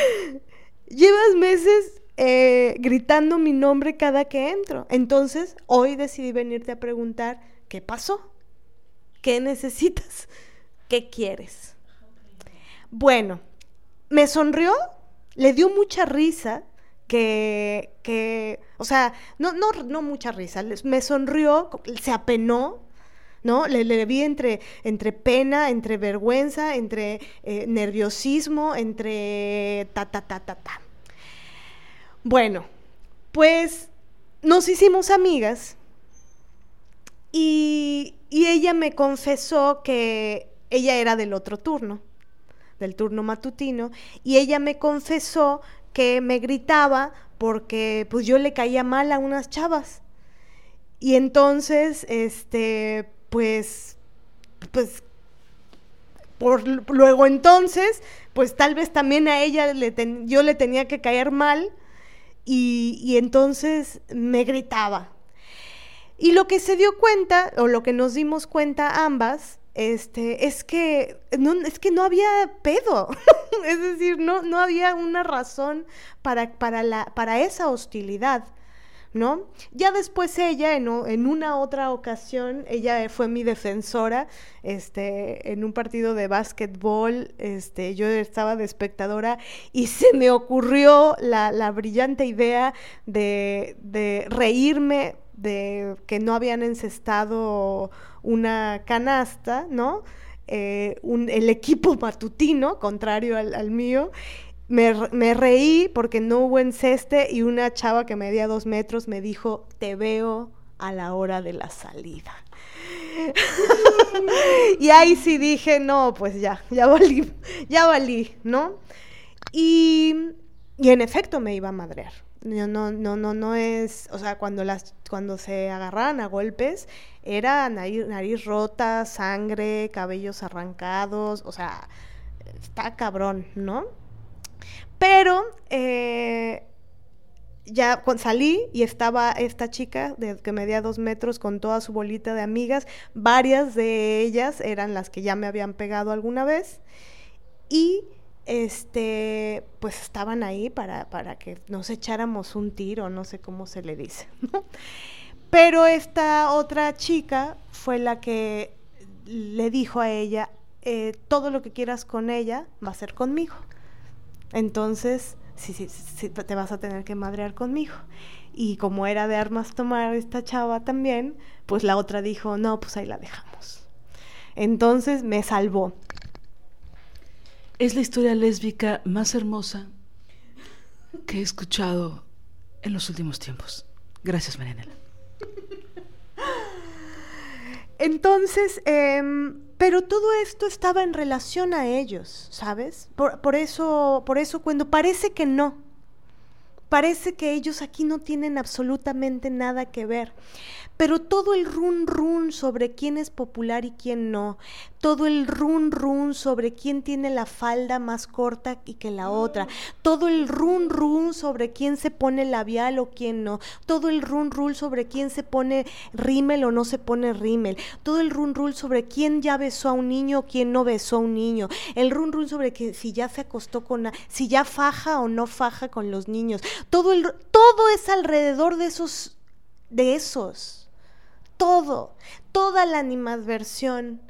[SPEAKER 2] llevas meses eh, gritando mi nombre cada que entro. Entonces, hoy decidí venirte a preguntar, ¿qué pasó? ¿Qué necesitas? ¿Qué quieres? Bueno, me sonrió, le dio mucha risa que, que o sea, no, no, no mucha risa, me sonrió, se apenó, ¿no? Le, vi entre, entre pena, entre vergüenza, entre eh, nerviosismo, entre ta, ta, ta, ta, ta. Bueno, pues nos hicimos amigas y, y ella me confesó que ella era del otro turno, del turno matutino, y ella me confesó que me gritaba porque pues yo le caía mal a unas chavas. Y entonces, este, pues, pues, por luego entonces, pues tal vez también a ella le yo le tenía que caer mal y, y entonces me gritaba. Y lo que se dio cuenta, o lo que nos dimos cuenta ambas, este, es que no, es que no había pedo, es decir, no, no había una razón para, para, la, para esa hostilidad. ¿No? Ya después ella, en, una otra ocasión, ella fue mi defensora, este, en un partido de básquetbol, este, yo estaba de espectadora y se me ocurrió la, la brillante idea de, de reírme de que no habían encestado una canasta, ¿no? Eh, el equipo matutino, contrario al, mío. Me, reí porque no hubo enceste y una chava que medía dos metros me dijo, te veo a la hora de la salida. y ahí sí dije, no, pues ya, ya valí, ya valí, ¿no? Y, y en efecto me iba a madrear. No, no, no, no, no es, o sea, cuando las, cuando se agarraban a golpes, era nariz, nariz rota, sangre, cabellos arrancados, o sea, está cabrón, ¿no? Pero eh, ya salí y estaba esta chica de, que medía dos metros con toda su bolita de amigas, varias de ellas eran las que ya me habían pegado alguna vez y este, pues estaban ahí para, para que nos echáramos un tiro, no sé cómo se le dice. Pero esta otra chica fue la que le dijo a ella, eh, todo lo que quieras con ella va a ser conmigo. Entonces, sí, sí, sí, te vas a tener que madrear conmigo. Y como era de armas tomar esta chava también, pues la otra dijo, no, pues ahí la dejamos. Entonces me salvó.
[SPEAKER 1] Es la historia lésbica más hermosa que he escuchado en los últimos tiempos. Gracias, Marianela.
[SPEAKER 2] Entonces, em, pero todo esto estaba en relación a ellos, ¿sabes? Por, por, eso, por eso cuando parece que no, parece que ellos aquí no tienen absolutamente nada que ver pero todo el run run sobre quién es popular y quién no, todo el run run sobre quién tiene la falda más corta y que la otra, todo el run run sobre quién se pone labial o quién no, todo el run run sobre quién se pone rímel o no se pone rímel, todo el run run sobre quién ya besó a un niño o quién no besó a un niño, el run run sobre que si ya se acostó con, si ya faja o no faja con los niños, todo el, todo es alrededor de esos, de esos todo, toda la animadversión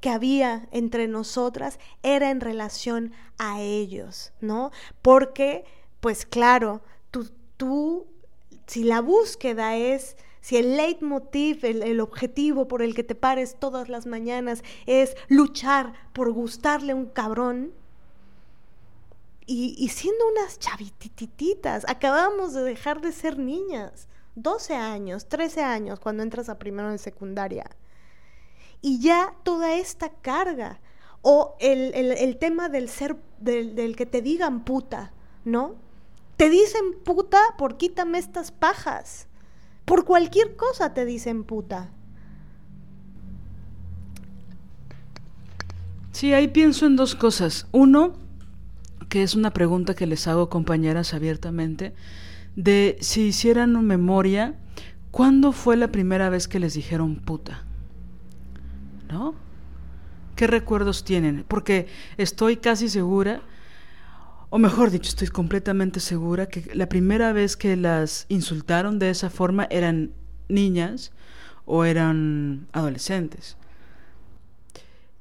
[SPEAKER 2] que había entre nosotras era en relación a ellos, ¿no? Porque, pues claro, tú, tú si la búsqueda es, si el leitmotiv, el, el, objetivo por el que te pares todas las mañanas es luchar por gustarle a un cabrón, y, siendo unas chavitititas, acabamos de dejar de ser niñas. 12 años, 13 años cuando entras a primero en secundaria. Y ya toda esta carga, o el, tema del ser, del, del, que te digan puta, ¿no? Te dicen puta por quítame estas pajas. Por cualquier cosa te dicen puta.
[SPEAKER 1] Sí, ahí pienso en dos cosas. Uno, que es una pregunta que les hago compañeras abiertamente de si hicieran memoria, ¿cuándo fue la primera vez que les dijeron puta? ¿No? ¿Qué recuerdos tienen? Porque estoy casi segura, o mejor dicho, estoy completamente segura que la primera vez que las insultaron de esa forma eran niñas o eran adolescentes.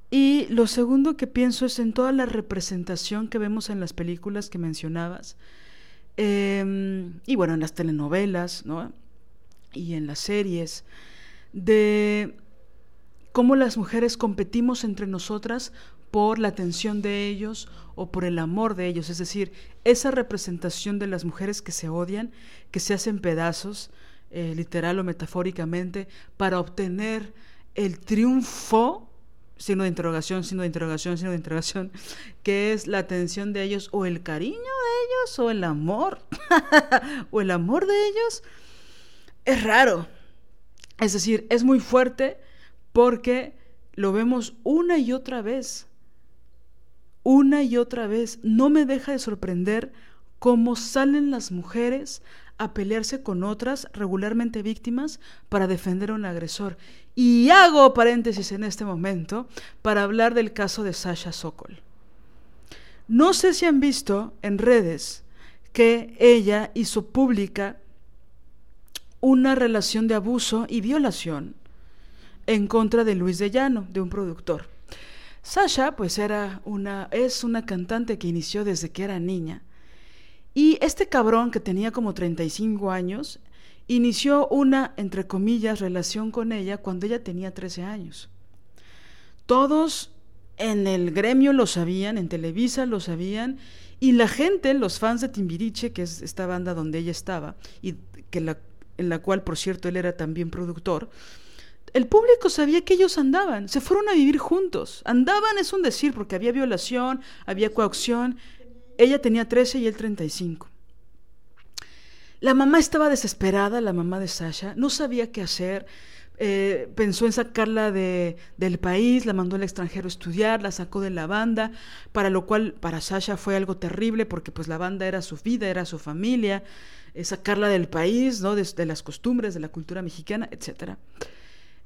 [SPEAKER 1] Y lo segundo que pienso es en toda la representación que vemos en las películas que mencionabas, Em, y bueno, en las telenovelas, ¿no? Y en las series, de cómo las mujeres competimos entre nosotras por la atención de ellos o por el amor de ellos. Es decir, esa representación de las mujeres que se odian, que se hacen pedazos, eh, literal o metafóricamente, para obtener el triunfo, signo de interrogación, signo de interrogación, signo de interrogación, que es la atención de ellos o el cariño de ellos o el amor, o el amor de ellos, es raro. Es decir, es muy fuerte porque lo vemos una y otra vez. Una y otra vez. No me deja de sorprender cómo salen las mujeres a pelearse con otras, regularmente víctimas, para defender a un agresor. Y hago paréntesis en este momento para hablar del caso de Sasha Sokol. No sé si han visto en redes que ella hizo pública una relación de abuso y violación en contra de Luis de Llano, de un productor. Sasha, pues era una, es una cantante que inició desde que era niña. Y este cabrón que tenía como 35 años, inició una, entre comillas, relación con ella cuando ella tenía 13 años. Todos en el gremio lo sabían, en Televisa lo sabían, y la gente, los fans de Timbiriche, que es esta banda donde ella estaba, y que en la cual, por cierto, él era también productor, el público sabía que ellos andaban, se fueron a vivir juntos. Andaban es un decir, porque había violación, había coacción. Ella tenía 13 y él 35. La mamá estaba desesperada, la mamá de Sasha, no sabía qué hacer. Eh, pensó en sacarla de, del país, la mandó al extranjero a estudiar, la sacó de la banda, para lo cual para Sasha fue algo terrible porque pues la banda era su vida, era su familia, eh, sacarla del país, ¿no? De, las costumbres, de la cultura mexicana, etcétera.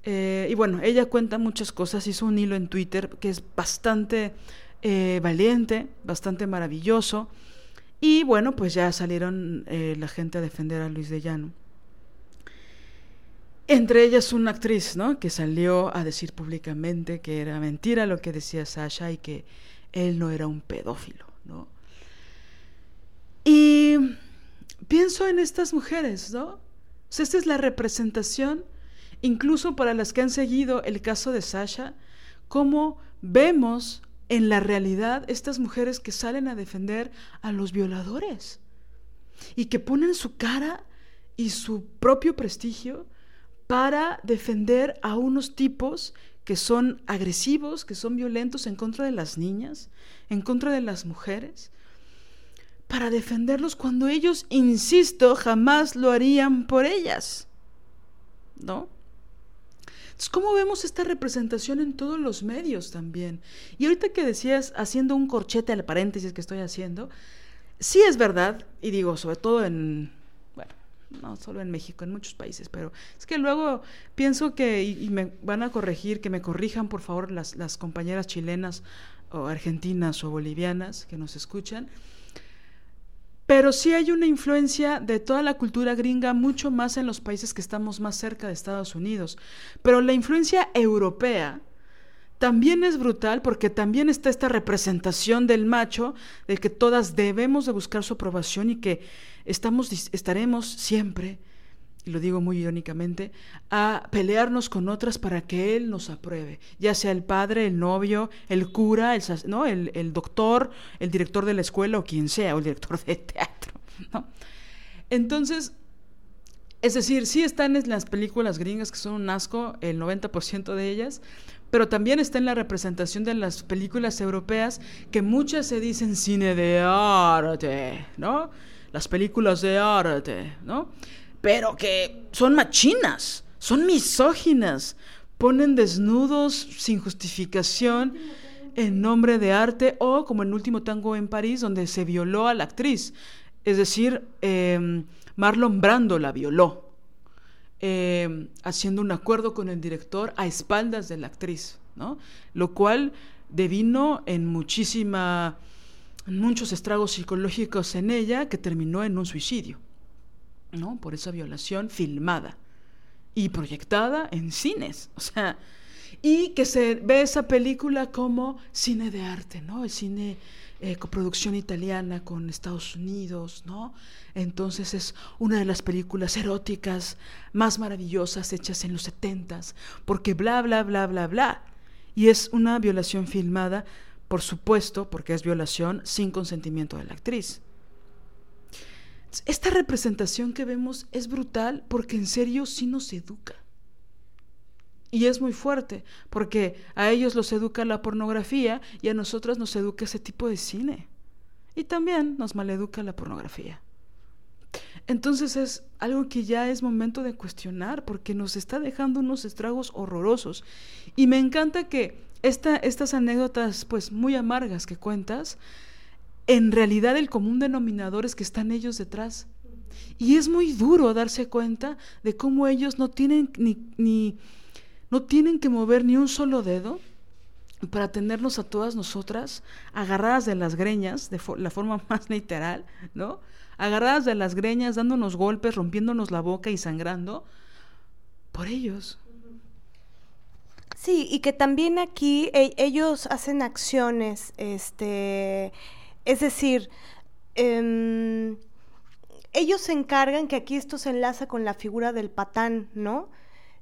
[SPEAKER 1] Eh, y bueno, ella cuenta muchas cosas, hizo un hilo en Twitter que es bastante valiente, bastante maravilloso. Y bueno, pues ya salieron la gente a defender a Luis de Llano. Entre ellas una actriz, ¿no? Que salió a decir públicamente que era mentira lo que decía Sasha y que él no era un pedófilo, ¿no? Y pienso en estas mujeres, ¿no? esta es la representación, incluso para las que han seguido el caso de Sasha, cómo vemos en la realidad estas mujeres que salen a defender a los violadores y que ponen su cara y su propio prestigio para defender a unos tipos que son agresivos, que son violentos en contra de las niñas, en contra de las mujeres, para defenderlos cuando ellos, insisto, jamás lo harían por ellas. ¿No? Entonces, ¿cómo vemos esta representación en todos los medios también? Y ahorita que decías, haciendo un corchete al paréntesis que estoy haciendo, sí es verdad, y digo, sobre todo en no solo en México, en muchos países, pero es que luego pienso que, y, me van a corregir, que me corrijan por favor las, las compañeras chilenas o argentinas o bolivianas que nos escuchan, pero sí hay una influencia de toda la cultura gringa mucho más en los países que estamos más cerca de Estados Unidos, pero la influencia europea, también es brutal porque también está esta representación del macho, de que todas debemos de buscar su aprobación y que estamos, estaremos siempre, y lo digo muy irónicamente, a pelearnos con otras para que él nos apruebe, ya sea el padre, el novio, el cura, el, ¿no? el, el doctor, el director de la escuela o quien sea, o el director de teatro. ¿no? Entonces, es decir, sí están en las películas gringas que son un asco, el 90% de ellas, pero también está en la representación de las películas europeas, que muchas se dicen cine de arte, ¿no? Las películas de arte, ¿no? Pero que son machinas, son misóginas, ponen desnudos sin justificación en nombre de arte o como en Último Tango en París, donde se violó a la actriz. Es decir, em, Marlon Brando la violó, em, haciendo un acuerdo con el director a espaldas de la actriz, ¿no? Lo cual devino en muchísima, muchos estragos psicológicos en ella que terminó en un suicidio, ¿no? Por esa violación filmada y proyectada en cines, o sea, Y que se ve esa película como cine de arte, ¿no? El cine eh, coproducción italiana con Estados Unidos, ¿no? Entonces es una de las películas eróticas más maravillosas hechas en los setentas, porque bla, bla, bla, bla, bla. Y es una violación filmada, por supuesto, porque es violación sin consentimiento de la actriz. Esta representación que vemos es brutal porque en serio sí nos educa. Y es muy fuerte, porque a ellos los educa la pornografía y a nosotras nos educa ese tipo de cine. Y también nos maleduca la pornografía. Entonces es algo que ya es momento de cuestionar porque nos está dejando unos estragos horrorosos. Y me encanta que esta, estas anécdotas pues muy amargas que cuentas, en realidad el común denominador es que están ellos detrás. Y es muy duro darse cuenta de cómo ellos no tienen ni, ni no tienen que mover ni un solo dedo para tenernos a todas nosotras agarradas de las greñas, de la forma más literal, ¿no? Agarradas de las greñas, dándonos golpes, rompiéndonos la boca y sangrando, por ellos.
[SPEAKER 2] Sí, y que también aquí e, ellos hacen acciones, este, es decir, em, ellos se encargan, que aquí esto se enlaza con la figura del patán, ¿no?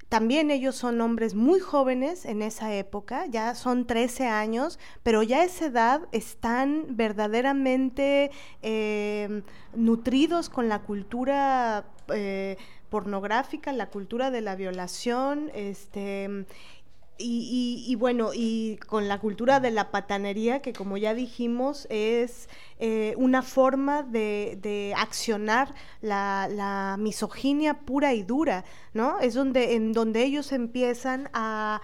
[SPEAKER 2] También ellos son hombres muy jóvenes en esa época, ya son 13 años, pero ya a esa edad están verdaderamente eh, nutridos con la cultura eh, pornográfica, la cultura de la violación, este, y, bueno, y con la cultura de la patanería, que como ya dijimos, es eh, una forma de, accionar la, misoginia pura y dura, ¿no? Es donde, en donde ellos empiezan a,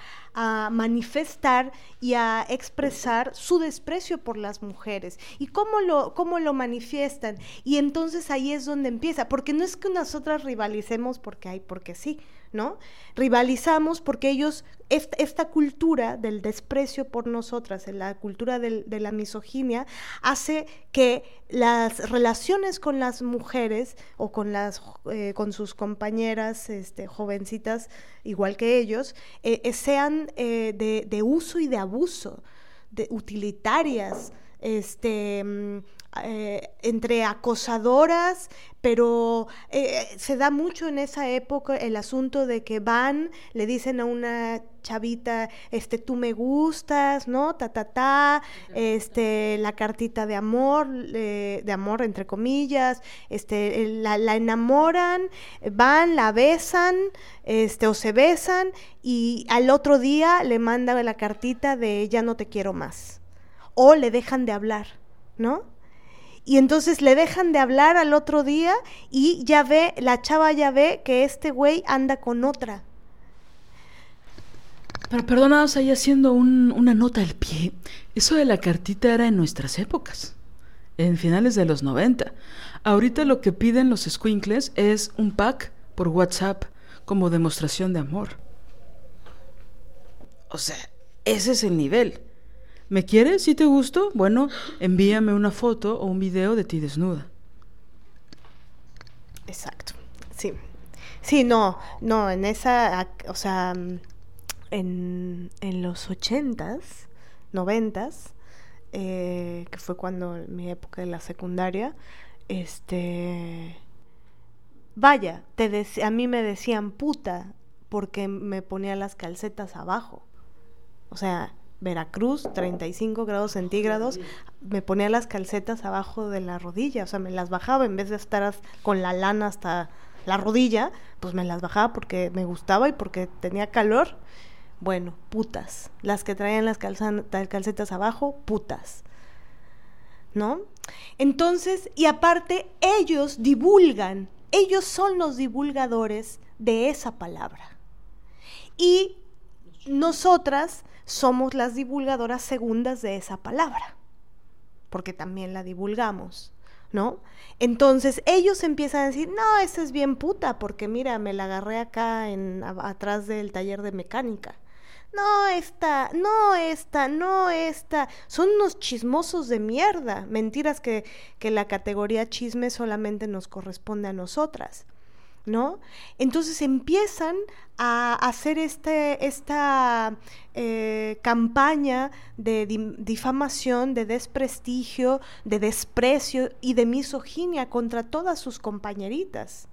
[SPEAKER 2] manifestar y a expresar su desprecio por las mujeres. ¿Y cómo lo, cómo lo manifiestan? Y entonces ahí es donde empieza, porque no es que nosotras rivalicemos porque hay, porque sí, ¿no? Rivalizamos porque ellos, esta, cultura del desprecio por nosotras, la cultura de la misoginia, hace que las relaciones con las mujeres o con, las, eh, con sus compañeras este, jovencitas, igual que ellos, eh, eh, sean de, uso y de abuso, de utilitarias, este, mm, eh, entre acosadoras, pero eh, se da mucho en esa época el asunto de que van, le dicen a una chavita, este, tú me gustas, ¿no? Ta, ta, ta, este, la cartita de amor, de amor entre comillas, este, la, la, enamoran, van, la besan, este, o se besan, y al otro día le manda la cartita de ya no te quiero más, o le dejan de hablar, ¿no? Y entonces le dejan de hablar al otro día y ya ve, la chava ya ve que este güey anda con otra.
[SPEAKER 1] Pero perdonados ahí haciendo una nota al pie. Eso de la cartita era en nuestras épocas, en finales de los 90. Ahorita lo que piden los squinkles es un pack por WhatsApp como demostración de amor. O sea, ese es el nivel. ¿Me quieres? ¿Si te gusto? Bueno, envíame una foto o un video de ti desnuda.
[SPEAKER 2] Exacto, sí. Sí, no, no, en esa, o sea, en, en los ochentas, noventas, eh, que fue cuando mi época de la secundaria, este, vaya, te a mí me decían puta porque me ponía las calcetas abajo. O sea, Veracruz, 35 grados centígrados, me ponía las calcetas abajo de la rodilla, o sea, me las bajaba en vez de estar con la lana hasta la rodilla, pues me las bajaba porque me gustaba y porque tenía calor. Bueno, putas. Las que traían las calcetas abajo, putas. ¿No? Entonces, y aparte, ellos divulgan, ellos son los divulgadores de esa palabra. Y nosotras somos las divulgadoras segundas de esa palabra, porque también la divulgamos, ¿no? Entonces ellos empiezan a decir, no, esa es bien puta, porque mira, me la agarré acá en, atrás del taller de mecánica. No, esta, no, esta, no, esta. Son unos chismosos de mierda. Mentiras que, que la categoría chisme solamente nos corresponde a nosotras. ¿No? Entonces empiezan a hacer este, esta eh, campaña de difamación, de desprestigio, de desprecio y de misoginia contra todas sus compañeritas.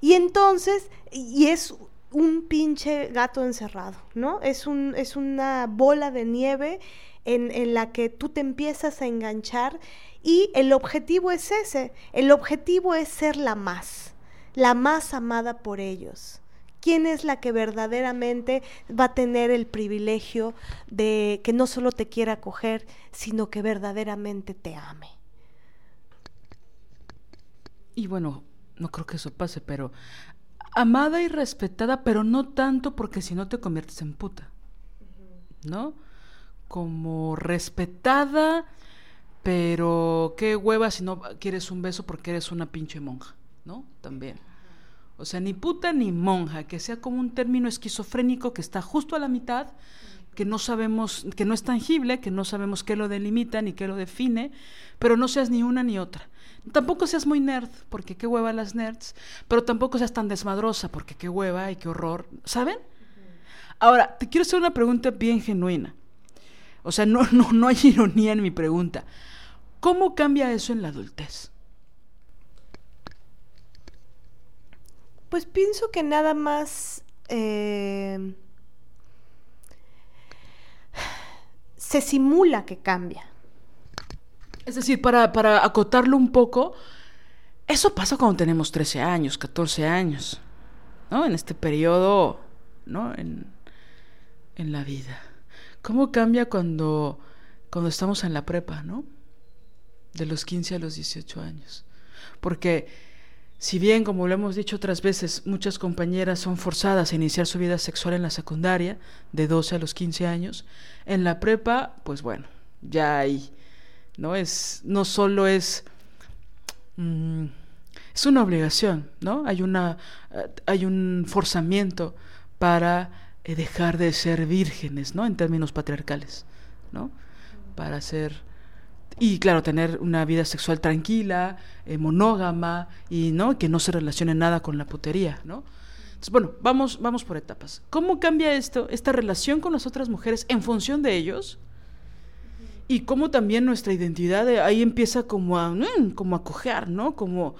[SPEAKER 2] Y entonces, y es un pinche gato encerrado, ¿no? Es, un, es una bola de nieve en, en la que tú te empiezas a enganchar y el objetivo es ese, el objetivo es ser la más, la más amada por ellos. ¿Quién es la que verdaderamente va a tener el privilegio de que no solo te quiera acoger, sino que verdaderamente te ame?
[SPEAKER 1] Y bueno, no creo que eso pase, pero amada y respetada, pero no tanto porque si no te conviertes en puta. ¿No? Como respetada, pero qué hueva si no quieres un beso porque eres una pinche monja, ¿no? También. O sea, ni puta ni monja, que sea como un término esquizofrénico que está justo a la mitad, que no sabemos, que no es tangible, que no sabemos qué lo delimita ni qué lo define, pero no seas ni una ni otra. Tampoco seas muy nerd, porque qué hueva las nerds, pero tampoco seas tan desmadrosa, porque qué hueva y qué horror, ¿saben? Ahora, te quiero hacer una pregunta bien genuina. O sea, no, no, no hay ironía en mi pregunta. ¿Cómo cambia eso en la adultez?
[SPEAKER 2] Pues pienso que nada más eh, se simula que cambia.
[SPEAKER 1] Es decir, para, acotarlo un poco, eso pasa cuando tenemos 13 años, 14 años, ¿no? En este periodo, ¿no? En, en la vida. ¿Cómo cambia cuando, cuando estamos en la prepa, ¿no? De los 15 a los 18 años. Porque si bien, como lo hemos dicho otras veces, muchas compañeras son forzadas a iniciar su vida sexual en la secundaria, de 12 a los 15 años, en la prepa, pues bueno, ya hay ¿no? Es, no solo es, mm, es una obligación, ¿no? Hay, una, eh, hay un forzamiento para eh, dejar de ser vírgenes, ¿no? En términos patriarcales, ¿no? Para ser... Y claro, tener una vida sexual tranquila, eh, monógama y ¿no? que no se relacione nada con la putería, ¿no? Entonces, bueno, vamos, vamos por etapas. ¿Cómo cambia esto, esta relación con las otras mujeres en función de ellos? y cómo también nuestra identidad ahí empieza como a, mm, como a cojear, ¿no? Como,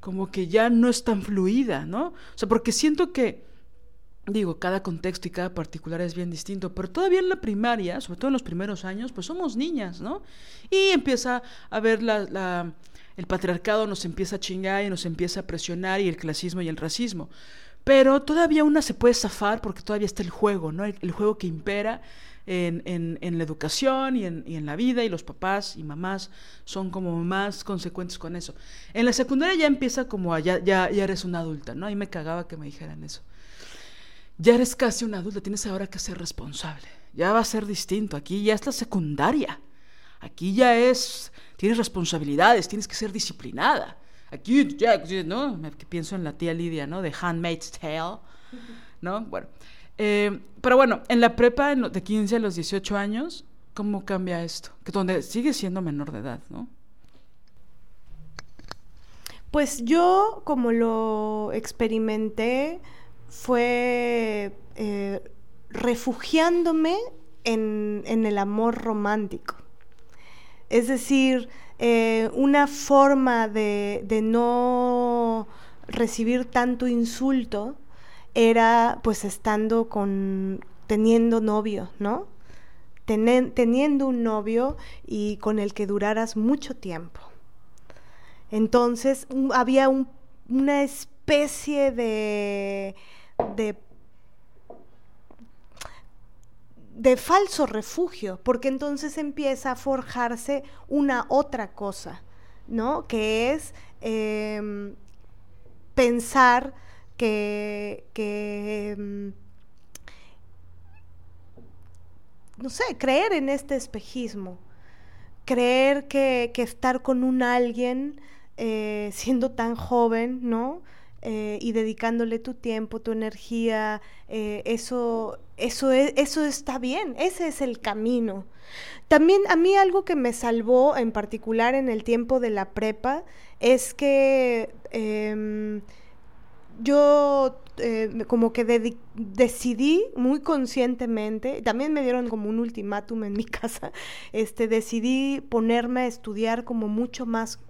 [SPEAKER 1] como que ya no es tan fluida, ¿no? O sea, porque siento que, digo, cada contexto y cada particular es bien distinto, pero todavía en la primaria, sobre todo en los primeros años, pues somos niñas, ¿no? Y empieza a ver la, la el patriarcado nos empieza a chingar y nos empieza a presionar y el clasismo y el racismo. Pero todavía una se puede zafar porque todavía está el juego, ¿no? el juego que impera en, en, la educación y en, en, la vida y los papás y mamás son como más consecuentes con eso. En la secundaria ya empieza como ya, ya, ya eres una adulta, ¿no? Ahí me cagaba que me dijeran eso. Ya eres casi una adulta, tienes ahora que ser responsable. Ya va a ser distinto. Aquí ya es la secundaria. Aquí ya es, tienes responsabilidades, tienes que ser disciplinada. Aquí ya, ¿no? Pienso en la tía Lidia, ¿no? De Handmaid's Tale, ¿no? Bueno, eh, pero bueno, en la prepa, de 15 a los 18 años, ¿cómo cambia esto? Que donde sigue siendo menor de edad, ¿no?
[SPEAKER 2] Pues yo, como lo experimenté, fue eh, refugiándome en, el amor romántico. Es decir, eh, una forma de, de no recibir tanto insulto era pues estando con, teniendo novio, ¿no? teniendo un novio y con el que duraras mucho tiempo. Entonces había una especie de, de, de falso refugio, porque entonces empieza a forjarse una otra cosa, ¿no? Que es em, pensar que, mm, no sé, creer en este espejismo, creer que, estar con un alguien eh, siendo tan joven, ¿no? Eh, y dedicándole tu tiempo, tu energía, eh, eso, eso, es, eso está bien, ese es el camino. También a mí algo que me salvó, en particular en el tiempo de la prepa, es que em, yo eh, como que decidí muy conscientemente, también me dieron como un ultimátum en mi casa, este, decidí ponerme a estudiar como mucho más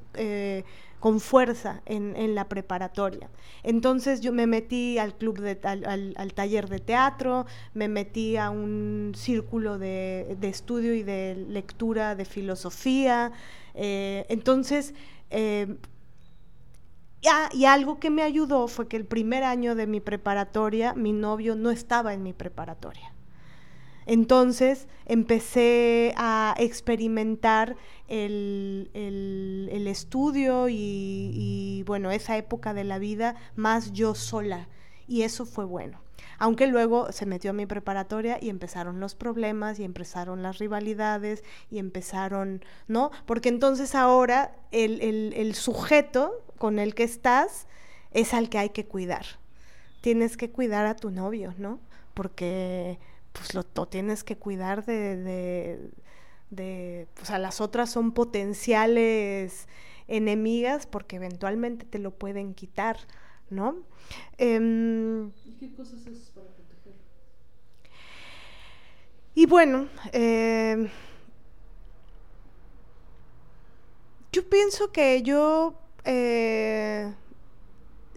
[SPEAKER 2] con fuerza en, la preparatoria. Entonces yo me metí al club, de, al, taller de teatro, me metí a un círculo de, estudio y de lectura de filosofía. Eh, entonces, eh, y algo que me ayudó fue que el primer año de mi preparatoria, mi novio no estaba en mi preparatoria. Entonces empecé a experimentar el, estudio y, bueno, esa época de la vida más yo sola. Y eso fue bueno. Aunque luego se metió a mi preparatoria y empezaron los problemas y empezaron las rivalidades y empezaron, ¿no? Porque entonces ahora el, el sujeto con el que estás es al que hay que cuidar. Tienes que cuidar a tu novio, ¿no? Porque pues lo, tienes que cuidar de, de, pues a las otras son potenciales enemigas porque eventualmente te lo pueden quitar, ¿no? Em, ¿Y qué cosas haces para protegerlo? Y bueno, em, yo pienso que yo eh,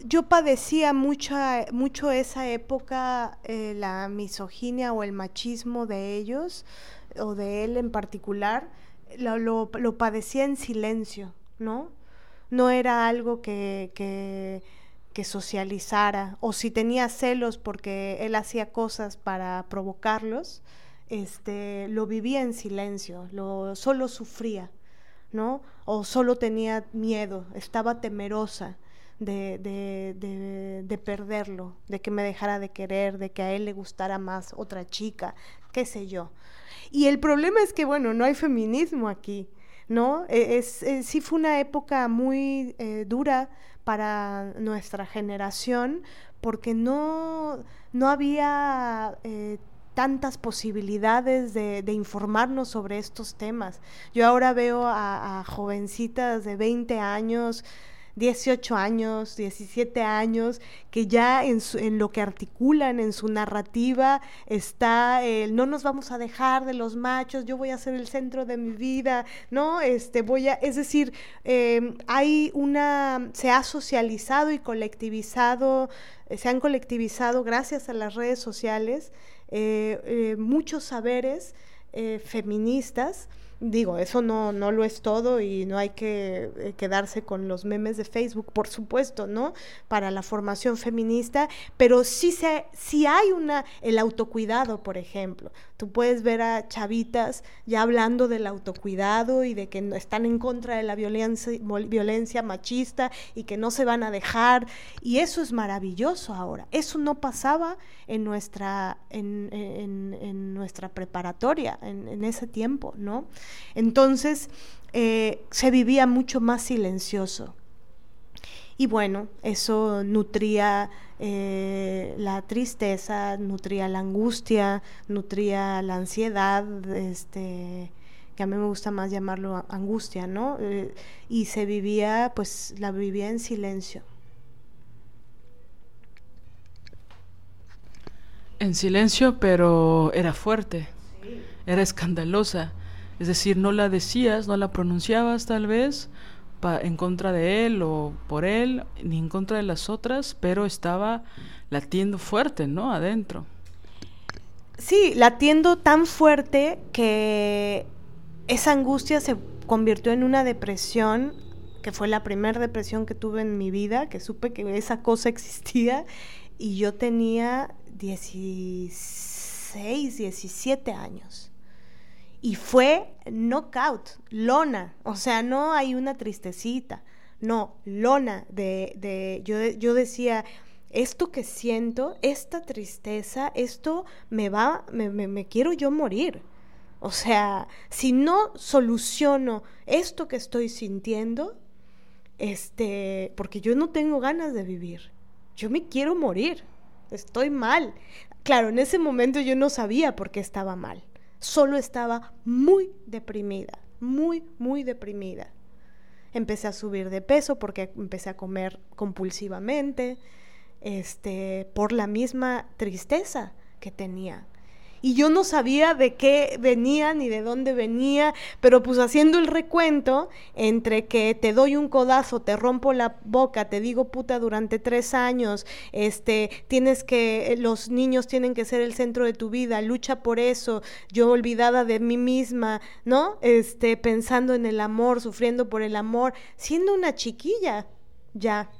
[SPEAKER 2] yo padecía mucha, mucho esa época, eh, la misoginia o el machismo de ellos, o de él en particular, lo, lo, padecía en silencio, ¿no? No era algo que, que, que, socializara, o si tenía celos porque él hacía cosas para provocarlos, este, lo vivía en silencio, lo, solo sufría, ¿no? O solo tenía miedo, estaba temerosa de, de, perderlo, de que me dejara de querer, de que a él le gustara más otra chica, qué sé yo. Y el problema es que, bueno, no hay feminismo aquí, ¿no? E, es, sí fue una época muy eh, dura para nuestra generación porque no, no había... Eh, tantas posibilidades de, informarnos sobre estos temas. Yo ahora veo a, a jovencitas de 20 años 18 años, 17 años, que ya en, en, lo que articulan, en su narrativa, está el no nos vamos a dejar de los machos, yo voy a ser el centro de mi vida, ¿no? Este, voy a, es decir, em, hay una, se ha socializado y colectivizado, eh, se han colectivizado gracias a las redes sociales eh, eh, muchos saberes feministas Digo, eso no, no lo es todo y no hay que eh, quedarse con los memes de Facebook, por supuesto, ¿no? Para la formación feminista, pero sí, se, sí hay una, el autocuidado, por ejemplo. Tú puedes ver a chavitas ya hablando del autocuidado y de que están en contra de la violencia, machista y que no se van a dejar. Y eso es maravilloso ahora. Eso no pasaba en nuestra, en, en, nuestra preparatoria, en, ese tiempo, ¿no? Entonces, eh, se vivía mucho más silencioso. Y bueno, eso nutría eh, la tristeza, nutría la angustia, nutría la ansiedad, este, que a mí me gusta más llamarlo angustia, ¿no? Eh, y se vivía, pues la vivía en silencio.
[SPEAKER 1] En silencio, pero era fuerte, era escandalosa. Es decir, no la decías, no la pronunciabas tal vez, en contra de él o por él, ni en contra de las otras, pero estaba latiendo fuerte, ¿no? Adentro.
[SPEAKER 2] Sí, latiendo tan fuerte que esa angustia se convirtió en una depresión, que fue la primera depresión que tuve en mi vida, que supe que esa cosa existía, y yo tenía 16, 17 años y fue knockout, lona, o sea, no hay una tristecita, no, lona de, de yo, yo decía, esto que siento, esta tristeza, esto me va, me, me, quiero yo morir. O sea, si no soluciono esto que estoy sintiendo, este, porque yo no tengo ganas de vivir, yo me quiero morir, estoy mal. Claro, en ese momento yo no sabía por qué estaba mal solo estaba muy deprimida, muy, muy deprimida. Empecé a subir de peso porque empecé a comer compulsivamente. este, por la misma tristeza que tenía y yo no sabía de qué venía ni de dónde venía, pero pues haciendo el recuento entre que te doy un codazo, te rompo la boca, te digo puta durante tres años, este, tienes que, los niños tienen que ser el centro de tu vida, lucha por eso, yo olvidada de mí misma, ¿no? Este, pensando en el amor, sufriendo por el amor, siendo una chiquilla, ya,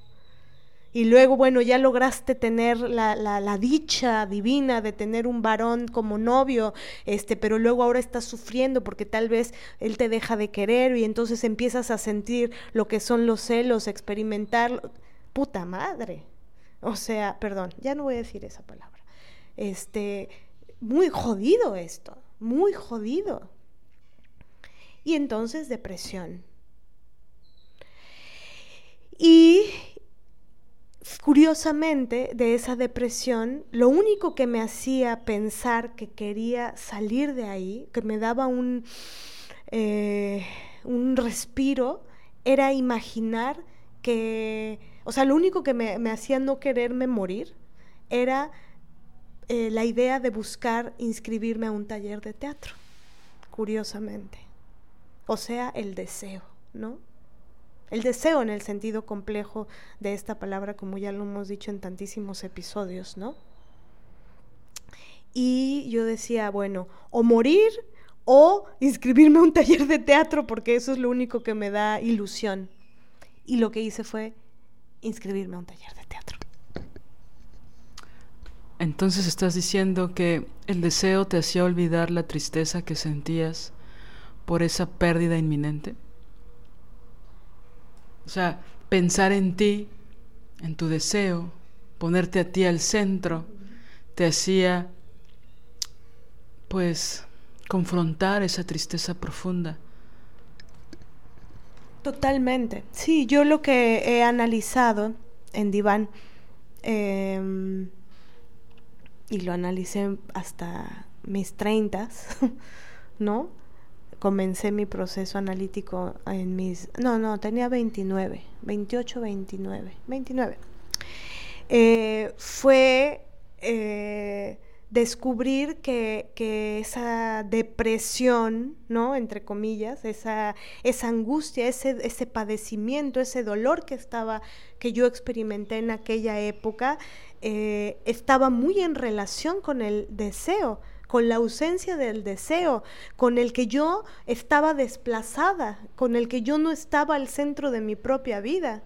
[SPEAKER 2] y luego, bueno, ya lograste tener la, la, dicha divina de tener un varón como novio, este, pero luego ahora estás sufriendo porque tal vez él te deja de querer y entonces empiezas a sentir lo que son los celos, experimentar, puta madre. O sea, perdón, ya no voy a decir esa palabra. Este, muy jodido esto, muy jodido. Y entonces depresión. Y, curiosamente, de esa depresión, lo único que me hacía pensar que quería salir de ahí, que me daba un, eh, un respiro, era imaginar que, o sea, lo único que me, hacía no quererme morir era eh, la idea de buscar inscribirme a un taller de teatro, curiosamente. O sea, el deseo, ¿no? El deseo en el sentido complejo de esta palabra, como ya lo hemos dicho en tantísimos episodios, ¿no? Y yo decía, bueno, o morir o inscribirme a un taller de teatro, porque eso es lo único que me da ilusión. Y lo que hice fue inscribirme a un taller de teatro.
[SPEAKER 1] Entonces estás diciendo que el deseo te hacía olvidar la tristeza que sentías por esa pérdida inminente. O sea, pensar en ti, en tu deseo, ponerte a ti al centro, te hacía, pues, confrontar esa tristeza profunda.
[SPEAKER 2] Totalmente. Sí, yo lo que he analizado en Diván, em, y lo analicé hasta mis treintas, ¿no? Comencé mi proceso analítico en mis... No, no, tenía 29, 28, 29, 29. fue eh, descubrir que, que, esa depresión, ¿no? Entre comillas, esa, esa angustia, ese, ese padecimiento, ese dolor que estaba, que yo experimenté en aquella época, eh, estaba muy en relación con el deseo con la ausencia del deseo, con el que yo estaba desplazada, con el que yo no estaba al centro de mi propia vida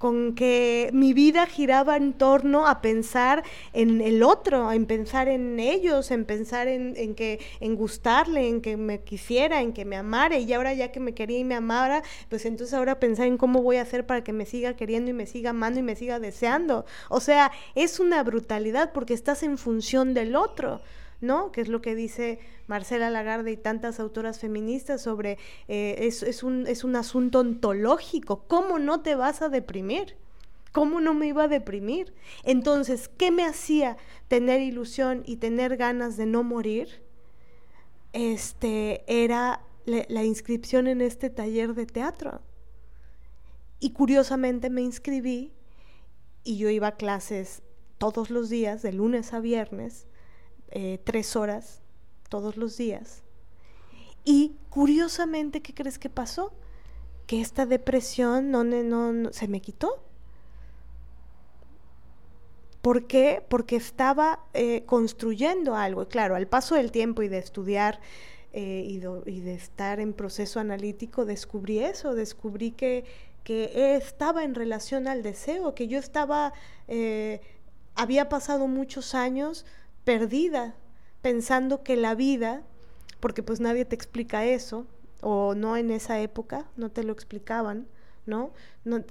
[SPEAKER 2] con que mi vida giraba en torno a pensar en el otro, en pensar en ellos, en pensar en, que, en gustarle, en que me quisiera, en que me amara, y ahora ya que me quería y me amara, pues entonces ahora pensar en cómo voy a hacer para que me siga queriendo y me siga amando y me siga deseando. O sea, es una brutalidad porque estás en función del otro. ¿No? Que es lo que dice Marcela Lagarde y tantas autoras feministas sobre eh, es, un, es un asunto ontológico. ¿Cómo no te vas a deprimir? ¿Cómo no me iba a deprimir? Entonces, ¿qué me hacía tener ilusión y tener ganas de no morir? Este era la inscripción en este taller de teatro. Y curiosamente me inscribí y yo iba a clases todos los días, de lunes a viernes, eh, tres horas todos los días. Y curiosamente, ¿qué crees que pasó? Que esta depresión no, no, se me quitó. ¿Por qué? Porque estaba eh, construyendo algo. Claro, al paso del tiempo y de estudiar eh, y, de, estar en proceso analítico, descubrí eso, descubrí que, que estaba en relación al deseo, que yo estaba, había pasado muchos años perdida, pensando que la vida, porque pues nadie te explica eso, o no en esa época, no te lo explicaban, ¿no?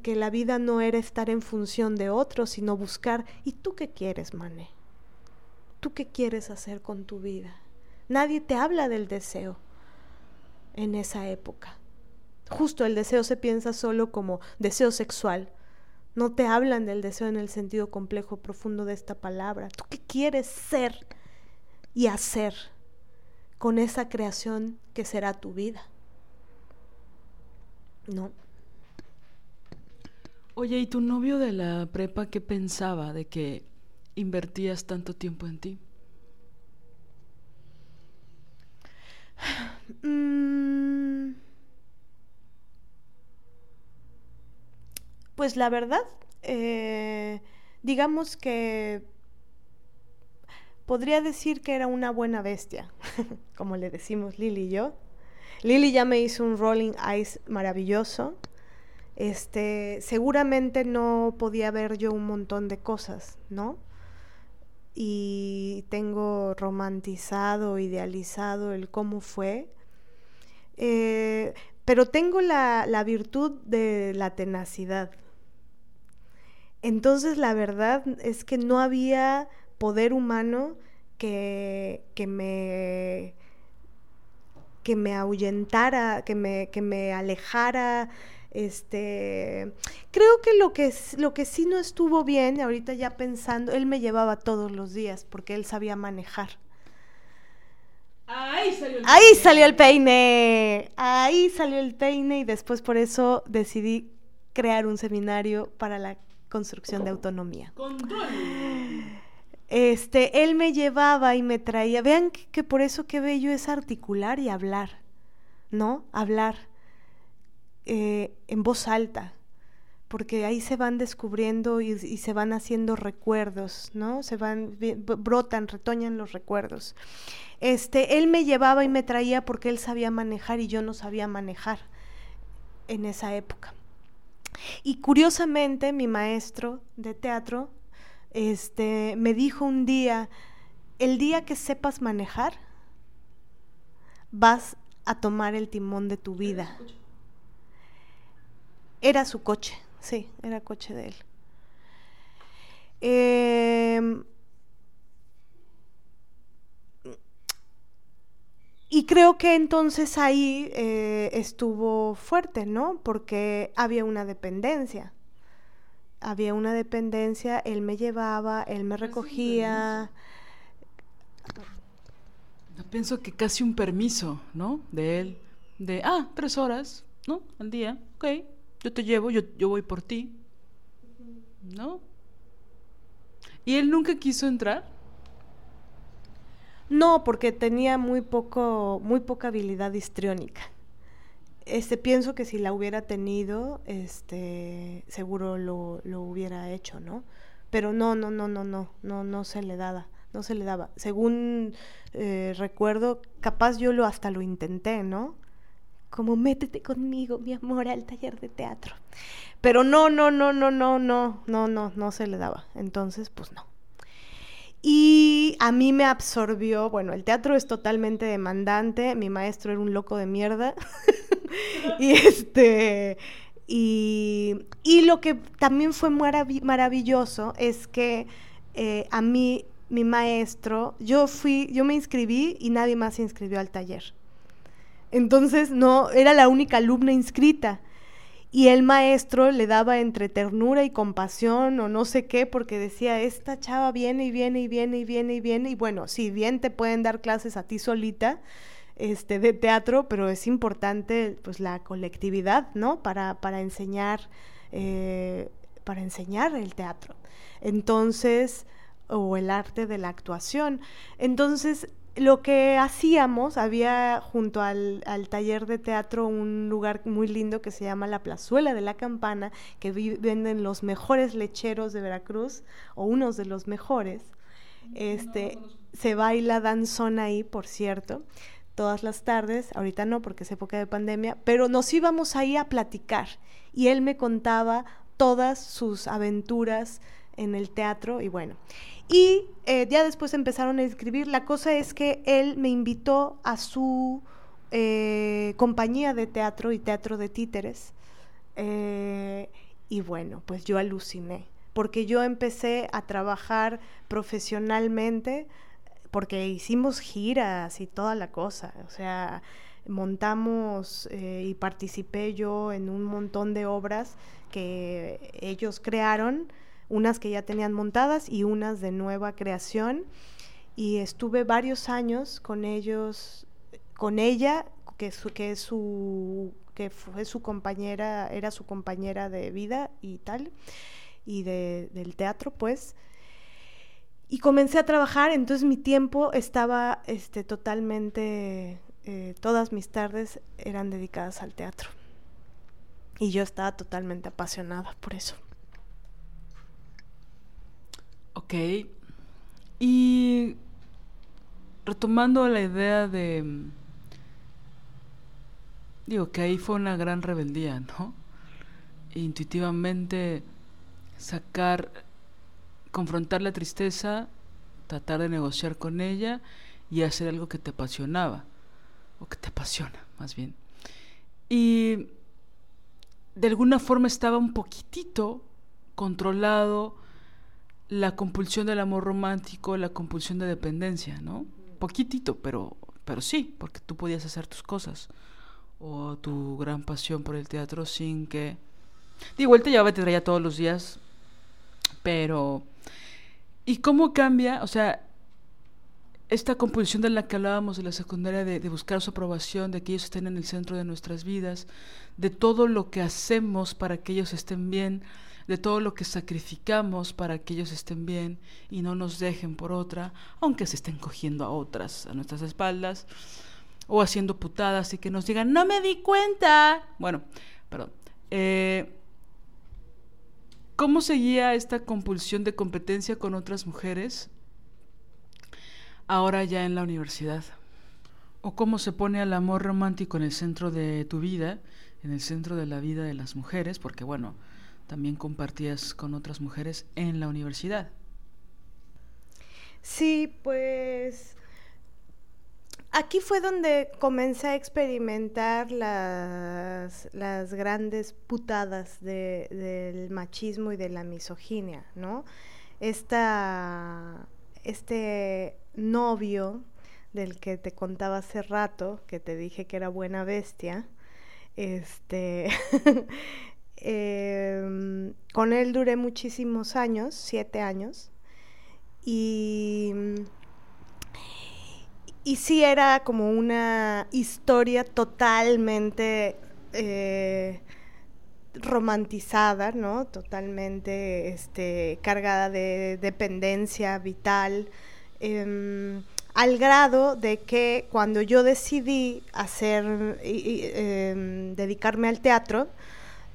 [SPEAKER 2] que la vida no era estar en función de otros, sino buscar, ¿y tú qué quieres, Mané? ¿Tú qué quieres hacer con tu vida? Nadie te habla del deseo en esa época. Justo el deseo se piensa solo como deseo sexual, no te hablan del deseo en el sentido complejo, profundo de esta palabra. ¿Tú qué quieres ser y hacer con esa creación que será tu vida? ¿No?
[SPEAKER 1] Oye, ¿y tu novio de la prepa qué pensaba de que invertías tanto tiempo en ti?
[SPEAKER 2] Mm. Pues la verdad, eh, digamos que podría decir que era una buena bestia, como le decimos Lili y yo. Lili ya me hizo un rolling ice maravilloso. Este, seguramente no podía ver yo un montón de cosas, ¿no? Y tengo romantizado, idealizado el cómo fue. Eh, pero tengo la, la virtud de la tenacidad. Entonces la verdad es que no había poder humano que, que me que me ahuyentara, que me, que me alejara. Este, creo que lo que lo que sí no estuvo bien, ahorita ya pensando, él me llevaba todos los días porque él sabía manejar.
[SPEAKER 1] Ahí salió el
[SPEAKER 2] Ahí salió el peine. Ahí salió el peine y después por eso decidí crear un seminario para la construcción de autonomía.
[SPEAKER 1] Control.
[SPEAKER 2] Este, él me llevaba y me traía. Vean que, por eso qué bello es articular y hablar, ¿no? Hablar eh, en voz alta, porque ahí se van descubriendo y, y, se van haciendo recuerdos, ¿no? Se van, brotan, retoñan los recuerdos. Este, él me llevaba y me traía porque él sabía manejar y yo no sabía manejar en esa época. Y curiosamente, mi maestro de teatro este, me dijo un día, el día que sepas manejar, vas a tomar el timón de tu vida. Era su coche, sí, era coche de él. Eh, y creo que entonces ahí eh, estuvo fuerte, ¿no? Porque había una dependencia había una dependencia, él me llevaba, él me recogía.
[SPEAKER 1] Yo pienso que casi un permiso, ¿no? De él, de, ah, tres horas, ¿no? Al día, ok, yo te llevo, yo, yo voy por ti, ¿no? ¿Y él nunca quiso entrar?
[SPEAKER 2] No, porque tenía muy poco, muy poca habilidad histriónica este, pienso que si la hubiera tenido, este, seguro lo, lo, hubiera hecho, ¿no? Pero no, no, no, no, no, no, no se le daba, no se le daba. Según eh, recuerdo, capaz yo lo hasta lo intenté, ¿no? Como métete conmigo, mi amor, al taller de teatro. Pero no, no, no, no, no, no, no, no, no se le daba. Entonces, pues no. Y a mí me absorbió, bueno, el teatro es totalmente demandante, mi maestro era un loco de mierda. y este y, y, lo que también fue maravilloso es que eh, a mí mi maestro, yo fui, yo me inscribí y nadie más se inscribió al taller. Entonces no, era la única alumna inscrita y el maestro le daba entre ternura y compasión o no sé qué, porque decía, esta chava viene y viene y viene y viene y viene, y bueno, si bien te pueden dar clases a ti solita, este, de teatro, pero es importante pues la colectividad, ¿no? Para, para enseñar, eh, para enseñar el teatro. Entonces, o el arte de la actuación. Entonces, lo que hacíamos, había junto al, taller de teatro un lugar muy lindo que se llama la Plazuela de la Campana, que venden los mejores lecheros de Veracruz, o unos de los mejores. Este, se baila danzón ahí, por cierto, todas las tardes, ahorita no porque es época de pandemia, pero nos íbamos ahí a platicar y él me contaba todas sus aventuras en el teatro y bueno. Y eh, ya después empezaron a escribir. La cosa es que él me invitó a su eh, compañía de teatro y teatro de títeres. Eh, y bueno, pues yo aluciné, porque yo empecé a trabajar profesionalmente, porque hicimos giras y toda la cosa. O sea, montamos y participé yo en un montón de obras que ellos crearon unas que ya tenían montadas y unas de nueva creación. Y estuve varios años con ellos, con ella, que, que fue su compañera, era su compañera de vida y tal, y de, del teatro, pues. Y comencé a trabajar, entonces mi tiempo estaba este, totalmente, eh, todas mis tardes eran dedicadas al teatro. Y yo estaba totalmente apasionada por eso.
[SPEAKER 1] Ok. Y retomando la idea de... Digo que ahí fue una gran rebeldía, ¿no? intuitivamente sacar, confrontar la tristeza, tratar de negociar con ella y hacer algo que te apasionaba, o que te apasiona, más bien. Y de alguna forma estaba un poquitito controlado la compulsión del amor romántico, la compulsión de dependencia, ¿no? Poquitito, pero, pero sí, porque tú podías hacer tus cosas o tu gran pasión por el teatro sin que... Digo, él te llevaba te traía todos los días, pero... ¿Y cómo cambia? O sea, esta compulsión de la que hablábamos de la secundaria, de, de, buscar su aprobación, de que ellos estén en el centro de nuestras vidas, de todo lo que hacemos para que ellos estén bien, de todo lo que sacrificamos para que ellos estén bien y no nos dejen por otra, aunque se estén cogiendo a otras a nuestras espaldas, o haciendo putadas y que nos digan, no me di cuenta. Bueno, perdón. Eh, ¿Cómo seguía esta compulsión de competencia con otras mujeres ahora ya en la universidad? ¿O cómo se pone el amor romántico en el centro de tu vida, en el centro de la vida de las mujeres? Porque bueno, también compartías con otras mujeres en la universidad.
[SPEAKER 2] Sí, pues aquí fue donde comencé a experimentar las, las grandes putadas de, del machismo y de la misoginia, ¿no? Esta, este novio del que te contaba hace rato, que te dije que era buena bestia, este Eh, con él duré muchísimos años, siete años, y, y sí era como una historia totalmente eh, romantizada, ¿no? Totalmente este, cargada de dependencia vital. Em, al grado de que cuando yo decidí hacer, em, dedicarme al teatro,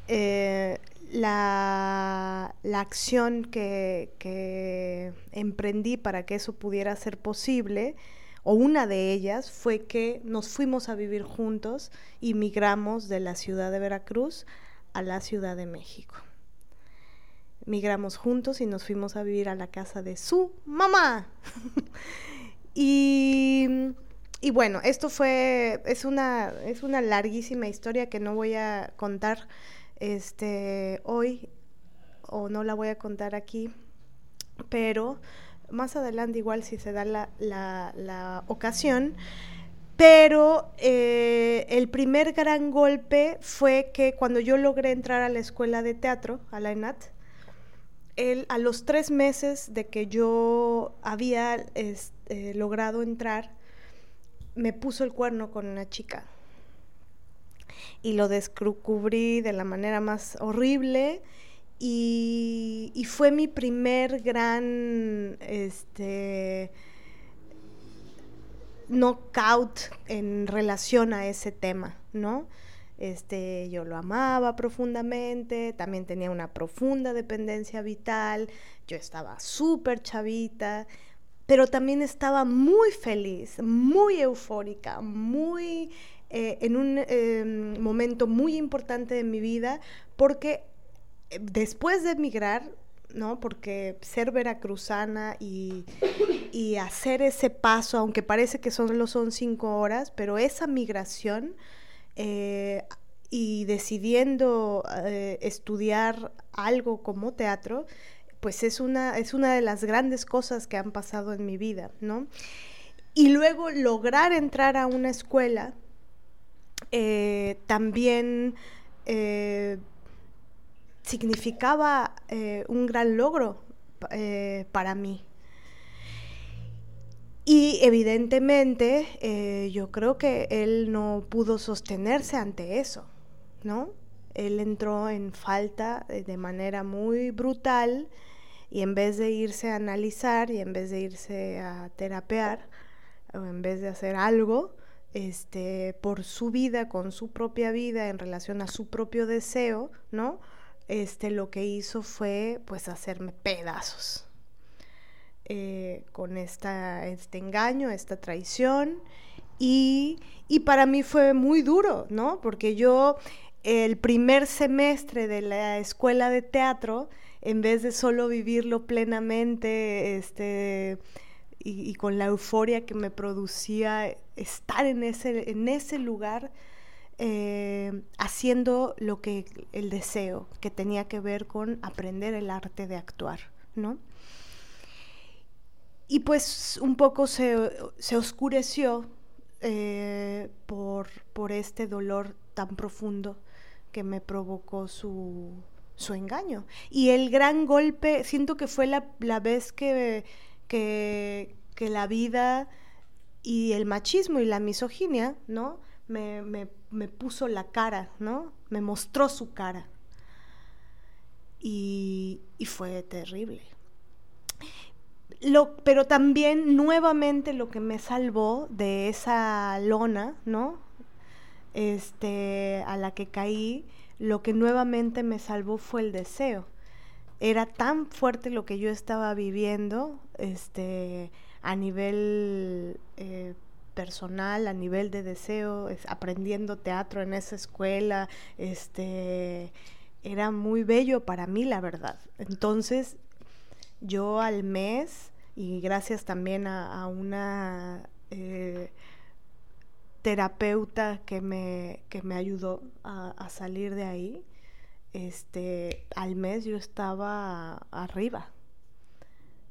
[SPEAKER 2] eh, la, acción que, emprendí para que eso pudiera ser posible, o una de ellas, fue que nos fuimos a vivir juntos y migramos de la ciudad de Veracruz a la Ciudad de México. Migramos juntos y nos fuimos a vivir a la casa de su mamá. y y bueno, esto fue, es una, es una larguísima historia que no voy a contar este, hoy o no la voy a contar aquí, pero más adelante igual si se da la, la, ocasión. Pero eh, el primer gran golpe fue que cuando yo logré entrar a la escuela de teatro, a la ENAT, él, a los tres meses de que yo había este, logrado entrar, me puso el cuerno con una chica y lo descubrí de la manera más horrible y, fue mi primer gran este knockout en relación a ese tema, ¿no? Este, yo lo amaba profundamente, también tenía una profunda dependencia vital, yo estaba súper chavita, pero también estaba muy feliz, muy eufórica, muy eh, en un em, momento muy importante de mi vida porque eh, después de emigrar, ¿no? Porque ser veracruzana y, y, hacer ese paso, aunque parece que solo son cinco horas, pero esa migración eh, y decidiendo estudiar algo como teatro, pues es una, es una de las grandes cosas que han pasado en mi vida, ¿no? Y luego lograr entrar a una escuela eh, también eh, significaba eh, un gran logro para mí. Y evidentemente yo creo que él no pudo sostenerse ante eso, ¿no? Él entró en falta de manera muy brutal y en vez de irse a analizar y en vez de irse a terapear o en vez de hacer algo este, por su vida, con su propia vida en relación a su propio deseo, ¿no? Este, lo que hizo fue pues hacerme pedazos eh, con esta, este engaño, esta traición y, y para mí fue muy duro, ¿no? Porque yo el primer semestre de la escuela de teatro, en vez de solo vivirlo plenamente, este, y, con la euforia que me producía estar en ese, en ese lugar, eh, haciendo lo que el deseo, que tenía que ver con aprender el arte de actuar, ¿no? Y pues un poco se, oscureció eh, por, por este dolor tan profundo que me provocó su, su engaño. Y el gran golpe, siento que fue la, la vez que, que, que, la vida y el machismo y la misoginia, ¿no? Me, me, me puso la cara, ¿no? Me mostró su cara. Y, y fue terrible. Lo, pero también nuevamente lo que me salvó de esa lona, ¿no? este, a la que caí, lo que nuevamente me salvó fue el deseo. Era tan fuerte lo que yo estaba viviendo, este, a nivel eh, personal, a nivel de deseo, aprendiendo teatro en esa escuela, este, era muy bello para mí, la verdad. Entonces, yo al mes, y gracias también a, una eh, terapeuta que me, que me ayudó a, salir de ahí, este, al mes yo estaba arriba,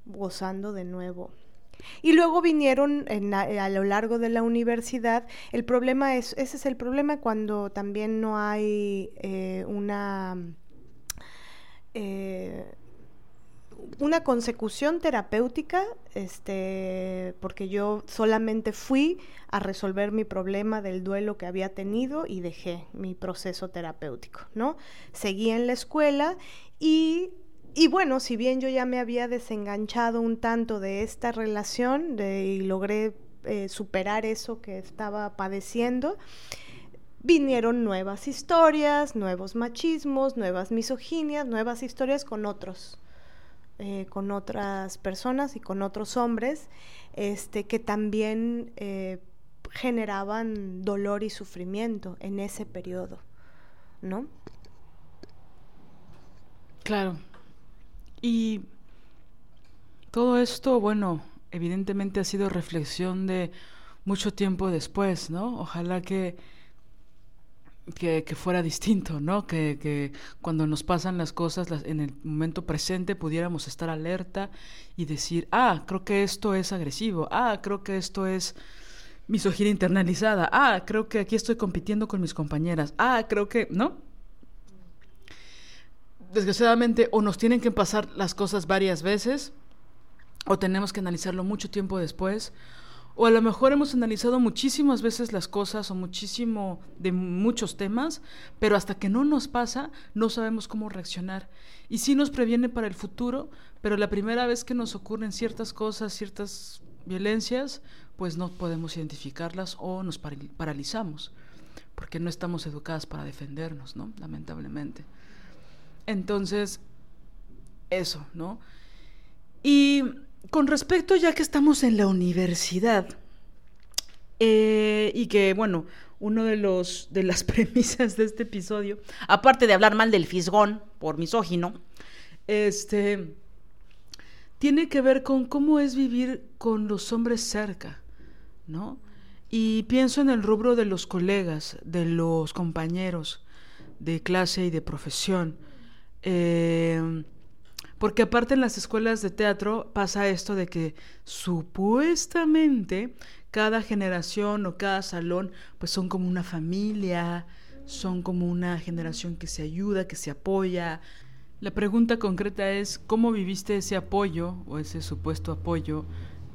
[SPEAKER 2] gozando de nuevo. Y luego vinieron a lo largo de la universidad. El problema es, ese es el problema cuando también no hay eh, una eh, una consecución terapéutica, este, porque yo solamente fui a resolver mi problema del duelo que había tenido y dejé mi proceso terapéutico, ¿no? Seguí en la escuela y, y bueno, si bien yo ya me había desenganchado un tanto de esta relación y logré eh, superar eso que estaba padeciendo, vinieron nuevas historias, nuevos machismos, nuevas misoginias, nuevas historias con otros eh, con otras personas y con otros hombres este, que también eh, generaban dolor y sufrimiento en ese periodo, ¿no?
[SPEAKER 1] Claro. Y todo esto, bueno, evidentemente ha sido reflexión de mucho tiempo después, ¿no? Ojalá que que, fuera distinto, ¿no? Que, que, cuando nos pasan las cosas en el momento presente pudiéramos estar alerta y decir, ah, creo que esto es agresivo, ah, creo que esto es misoginia internalizada, ah, creo que aquí estoy compitiendo con mis compañeras, ah, creo que, ¿no? Desgraciadamente o nos tienen que pasar las cosas varias veces o tenemos que analizarlo mucho tiempo después o a lo mejor hemos analizado muchísimas veces las cosas o muchísimo de muchos temas, pero hasta que no nos pasa, no sabemos cómo reaccionar. Y sí nos previene para el futuro, pero la primera vez que nos ocurren ciertas cosas, ciertas violencias, pues no podemos identificarlas o nos paralizamos, porque no estamos educadas para defendernos, ¿no? Lamentablemente. Entonces, eso, ¿no? Y con respecto, ya que estamos en la universidad, eh, y que, bueno, uno de los de las premisas de este episodio, aparte de hablar mal del fisgón por misógino, este tiene que ver con cómo es vivir con los hombres cerca, ¿no? Y pienso en el rubro de los colegas, de los compañeros de clase y de profesión. Eh, porque aparte en las escuelas de teatro pasa esto de que supuestamente cada generación o cada salón pues son como una familia, son como una generación que se ayuda, que se apoya. La pregunta concreta es, ¿cómo viviste ese apoyo o ese supuesto apoyo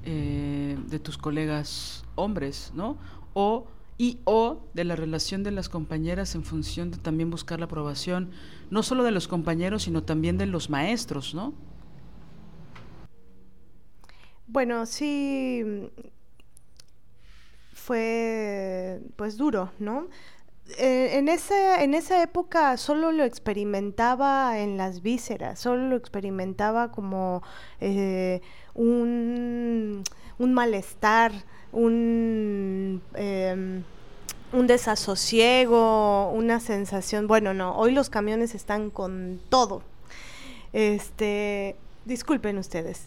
[SPEAKER 1] eh, de tus colegas hombres, ¿no? O y o de la relación de las compañeras en función de también buscar la aprobación, no solo de los compañeros, sino también de los maestros, ¿no?
[SPEAKER 2] Bueno, sí fue pues duro, ¿no? Eh, en, esa, en esa época solo lo experimentaba en las vísceras, solo lo experimentaba como eh, un, un malestar, un, em, un desasosiego, una sensación, bueno, no, hoy los camiones están con todo. Este, disculpen ustedes.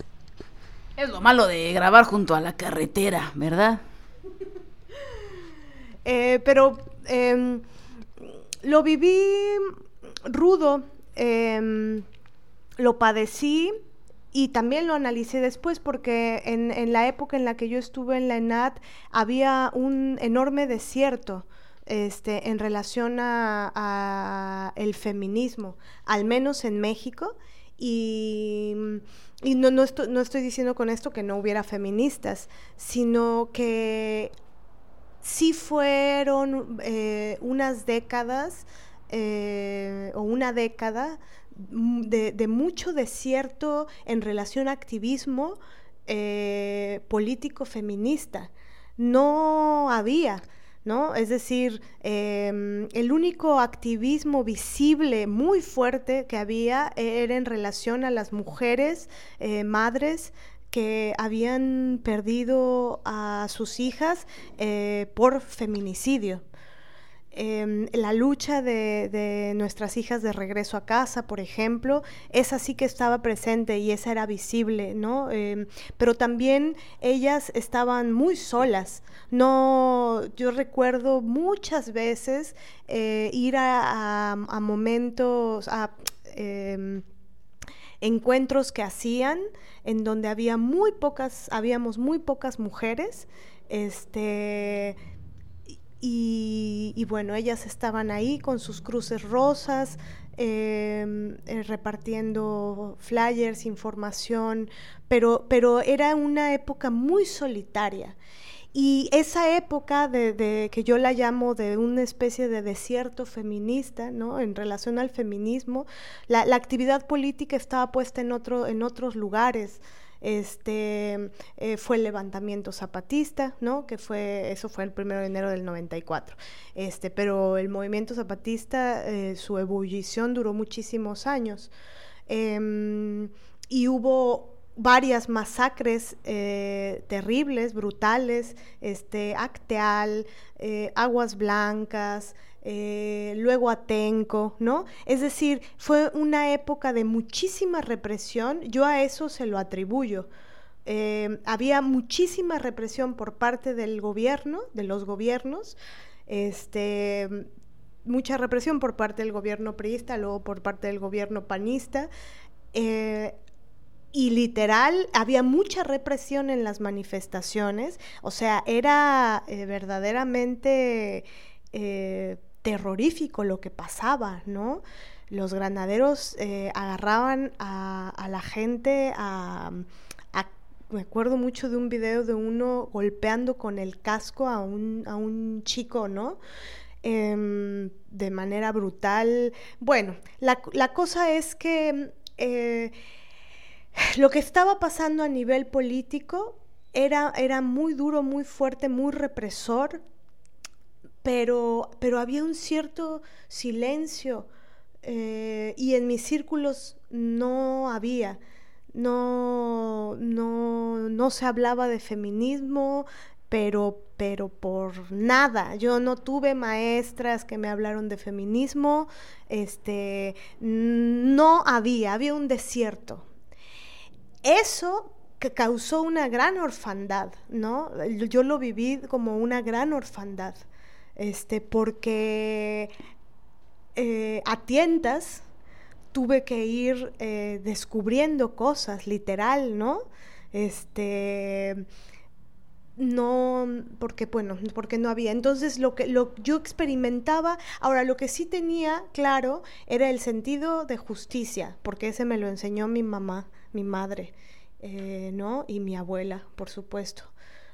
[SPEAKER 1] Es lo malo de grabar junto a la carretera, ¿verdad?
[SPEAKER 2] Eh, pero em, lo viví rudo, em, lo padecí y también lo analicé después porque en, la época en la que yo estuve en la ENAD había un enorme desierto. Este, en relación a, el feminismo, al menos en México, y, no, no, estoy, no estoy diciendo con esto que no hubiera feministas, sino que sí fueron eh, unas décadas eh, o una década De, mucho desierto en relación a activismo eh, político feminista. No había. ¿No? Es decir, em, el único activismo visible muy fuerte que había era en relación a las mujeres, eh, madres que habían perdido a sus hijas eh, por feminicidio. Em, la lucha de, nuestras hijas de regreso a casa, por ejemplo, esa sí que estaba presente y esa era visible, ¿no? Em, pero también ellas estaban muy solas. No, yo recuerdo muchas veces eh, ir a, momentos, a em, encuentros que hacían en donde había muy pocas, habíamos muy pocas mujeres, este y, bueno, ellas estaban ahí con sus cruces rosas, em, eh, repartiendo flyers, información, pero, pero era una época muy solitaria. Y esa época de, que yo la llamo de una especie de desierto feminista, ¿no? En relación al feminismo, la, la actividad política estaba puesta en, otro, en otros lugares este, eh, fue el levantamiento zapatista, ¿no? Que fue, eso fue el primero de enero del 94. Este, pero el movimiento zapatista, eh, su ebullición duró muchísimos años. Em, y hubo varias masacres eh, terribles, brutales, este, Acteal, Aguas Blancas, eh, luego Atenco, ¿no? Es decir, fue una época de muchísima represión, yo a eso se lo atribuyo. Eh, había muchísima represión por parte del gobierno, de los gobiernos, este, mucha represión por parte del gobierno priista, luego por parte del gobierno panista. Eh, y literal, había mucha represión en las manifestaciones, o sea, era verdaderamente terrorífico lo que pasaba, ¿no? Los granaderos eh, agarraban a, la gente a, Me acuerdo mucho de un video de uno golpeando con el casco a un, a un chico, ¿no? Em, de manera brutal. Bueno, la, cosa es que eh, lo que estaba pasando a nivel político era, era muy duro, muy fuerte, muy represor pero, pero había un cierto silencio eh, y en mis círculos no había. No, no, no se hablaba de feminismo, pero, pero por nada. Yo no tuve maestras que me hablaron de feminismo, este, no había, había un desierto. Eso que causó una gran orfandad, ¿no? Yo lo viví como una gran orfandad este, porque eh, a tientas tuve que ir eh, descubriendo cosas, literal, ¿no? Este, no, porque bueno, porque no había. Entonces lo que lo, yo experimentaba, ahora lo que sí tenía claro era el sentido de justicia, porque ese me lo enseñó mi mamá, mi madre. eh, ¿no? Y mi abuela, por supuesto,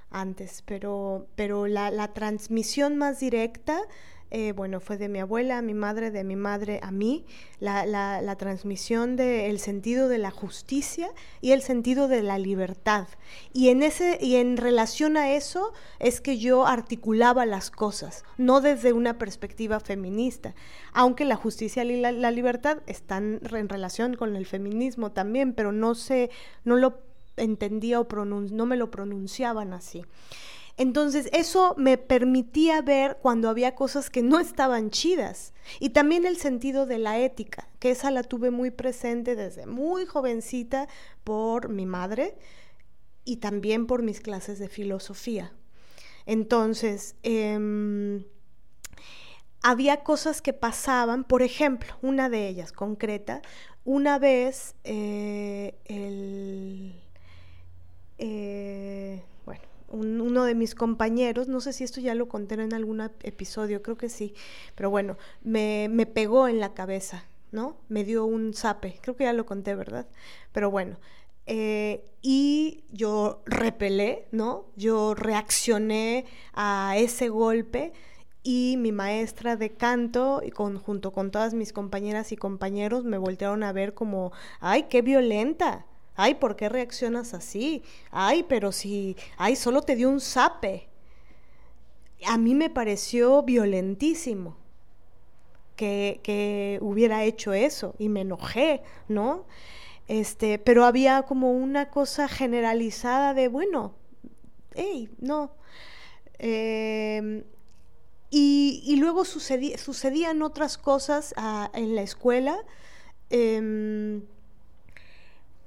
[SPEAKER 2] antes, pero, pero la, la transmisión más directa eh, bueno, fue de mi abuela a mi madre, de mi madre a mí, la, la, transmisión del sentido de la justicia y el sentido de la libertad. Y en, ese, y en relación a eso es que yo articulaba las cosas, no desde una perspectiva feminista, aunque la justicia y la, libertad están en relación con el feminismo también, pero no, sé, no lo entendía o no me lo pronunciaban así. Entonces eso me permitía ver cuando había cosas que no estaban chidas. Y también el sentido de la ética, que esa la tuve muy presente desde muy jovencita por mi madre y también por mis clases de filosofía. Entonces, em, había cosas que pasaban, por ejemplo, una de ellas concreta, una vez eh, el... Eh, uno de mis compañeros, no sé si esto ya lo conté en algún episodio, creo que sí, pero bueno, me, me pegó en la cabeza, ¿no? Me dio un zape, creo que ya lo conté, ¿verdad? Pero bueno, eh, y yo repelé, ¿no? Yo reaccioné a ese golpe y mi maestra de canto, y junto con todas mis compañeras y compañeros, me voltearon a ver como, ay, qué violenta, ay, ¿por qué reaccionas así? Ay, pero si, ay, solo te dio un zape. A mí me pareció violentísimo que, que hubiera hecho eso y me enojé, ¿no? Este, pero había como una cosa generalizada de, bueno, hey, no. Em, y, luego sucedían otras cosas ah, en la escuela. Em,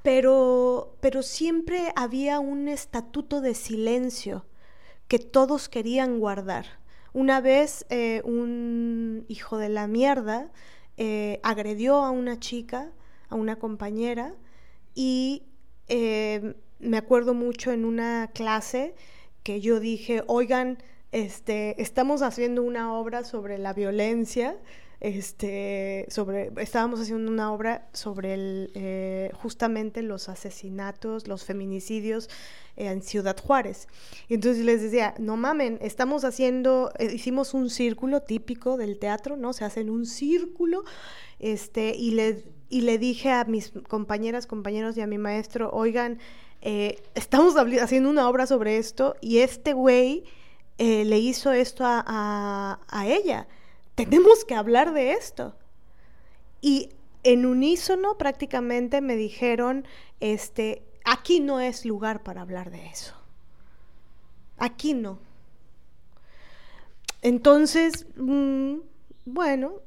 [SPEAKER 2] pero, pero siempre había un estatuto de silencio que todos querían guardar. Una vez eh, un hijo de la mierda eh, agredió a una chica, a una compañera, y eh, me acuerdo mucho en una clase que yo dije, oigan, este, estamos haciendo una obra sobre la violencia este, sobre, estábamos haciendo una obra sobre eh, justamente los asesinatos, los feminicidios en Ciudad Juárez. Y entonces les decía, no mamen, estamos haciendo, eh, hicimos un círculo típico del teatro, ¿no? Se hacen un círculo, este, y le, y le dije a mis compañeras, compañeros y a mi maestro, oigan, eh, estamos haciendo una obra sobre esto y este güey le hizo esto a ella tenemos que hablar de esto. Y en unísono prácticamente me dijeron, este, aquí no es lugar para hablar de eso. Aquí no. Entonces, mm, bueno,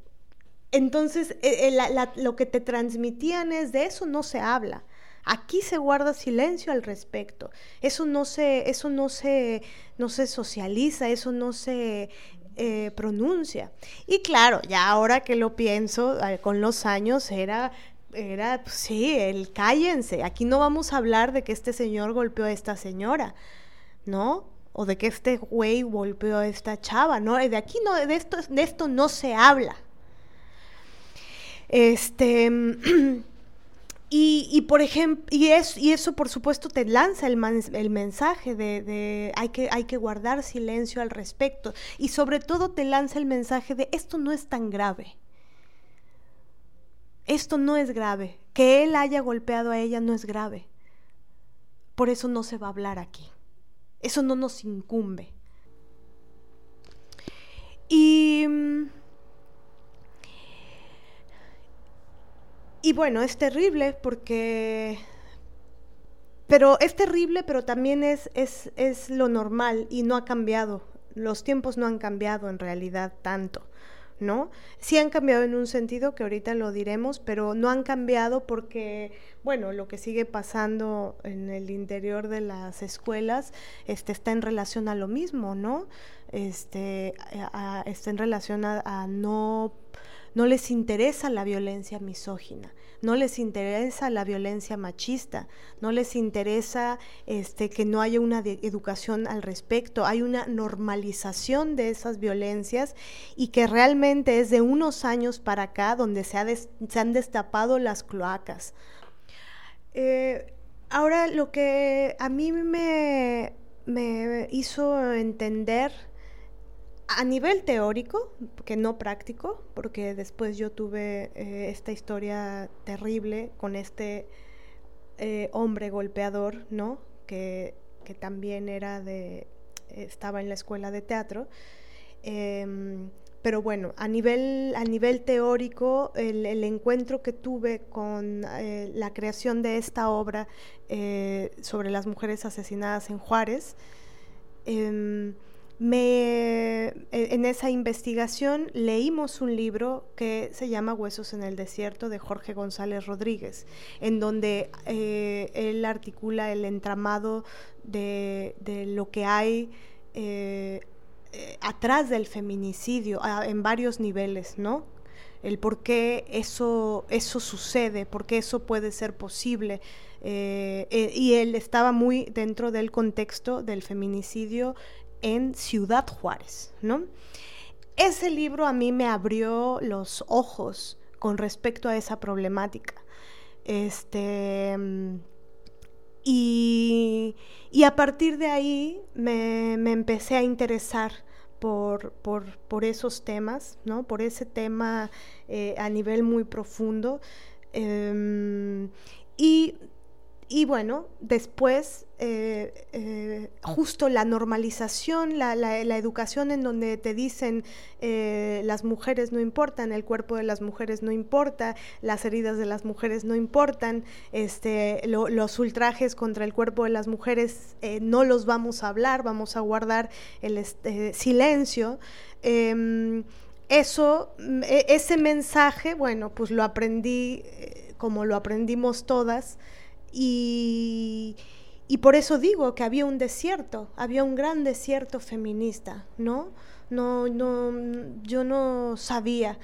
[SPEAKER 2] entonces eh, eh, lo que te transmitían es de eso no se habla. Aquí se guarda silencio al respecto. Eso no se, eso no se, no se socializa, eso no se eh, pronuncia. Y claro, ya ahora que lo pienso, con los años era era, pues, sí, el cállense, aquí no vamos a hablar de que este señor golpeó a esta señora, ¿no? O de que este güey golpeó a esta chava, ¿no? De aquí no, de esto, de esto no se habla. Este, Y, por ejemplo, y, eso por supuesto te lanza el, mensaje de, hay, que, hay que guardar silencio al respecto. Y sobre todo te lanza el mensaje de esto no es tan grave. Esto no es grave. Que él haya golpeado a ella no es grave. Por eso no se va a hablar aquí. Eso no nos incumbe. Y Y bueno, es terrible porque... Pero es terrible, pero también es, es, es lo normal y no ha cambiado. Los tiempos no han cambiado en realidad tanto. ¿no? Sí han cambiado en un sentido que ahorita lo diremos, pero no han cambiado porque, bueno, lo que sigue pasando en el interior de las escuelas este, está en relación a lo mismo, ¿no? Este, está en relación a no no les interesa la violencia misógina, no les interesa la violencia machista, no les interesa este, que no haya una educación al respecto, hay una normalización de esas violencias y que realmente es de unos años para acá donde se, han destapado las cloacas. Eh, ahora lo que a mí me, me hizo entender a nivel teórico, que no práctico, porque después yo tuve eh, esta historia terrible con este eh, hombre golpeador, ¿no? Que, que, también era de, estaba en la escuela de teatro. Em, pero bueno, a nivel, a nivel teórico, el, encuentro que tuve con eh, la creación de esta obra sobre las mujeres asesinadas en Juárez, em, en esa investigación leímos un libro que se llama Huesos en el Desierto de Jorge González Rodríguez, en donde eh, él articula el entramado de, lo que hay eh, eh, atrás del feminicidio en varios niveles, ¿no? El por qué eso, eso sucede, por qué eso puede ser posible. y él estaba muy dentro del contexto del feminicidio en Ciudad Juárez, ¿no? Ese libro a mí me abrió los ojos con respecto a esa problemática. Este, y, a partir de ahí me, empecé a interesar por, por, esos temas, ¿no? por ese tema eh, a nivel muy profundo. Em, y y bueno, después, eh, eh, justo la normalización, la, educación en donde te dicen eh, las mujeres no importan, el cuerpo de las mujeres no importa, las heridas de las mujeres no importan, este, los ultrajes contra el cuerpo de las mujeres no los vamos a hablar, vamos a guardar el este, silencio. Em, eso, e, ese mensaje, bueno, pues lo aprendí como lo aprendimos todas y, por eso digo que había un desierto, había un gran desierto feminista, ¿no? No, no, yo no sabía.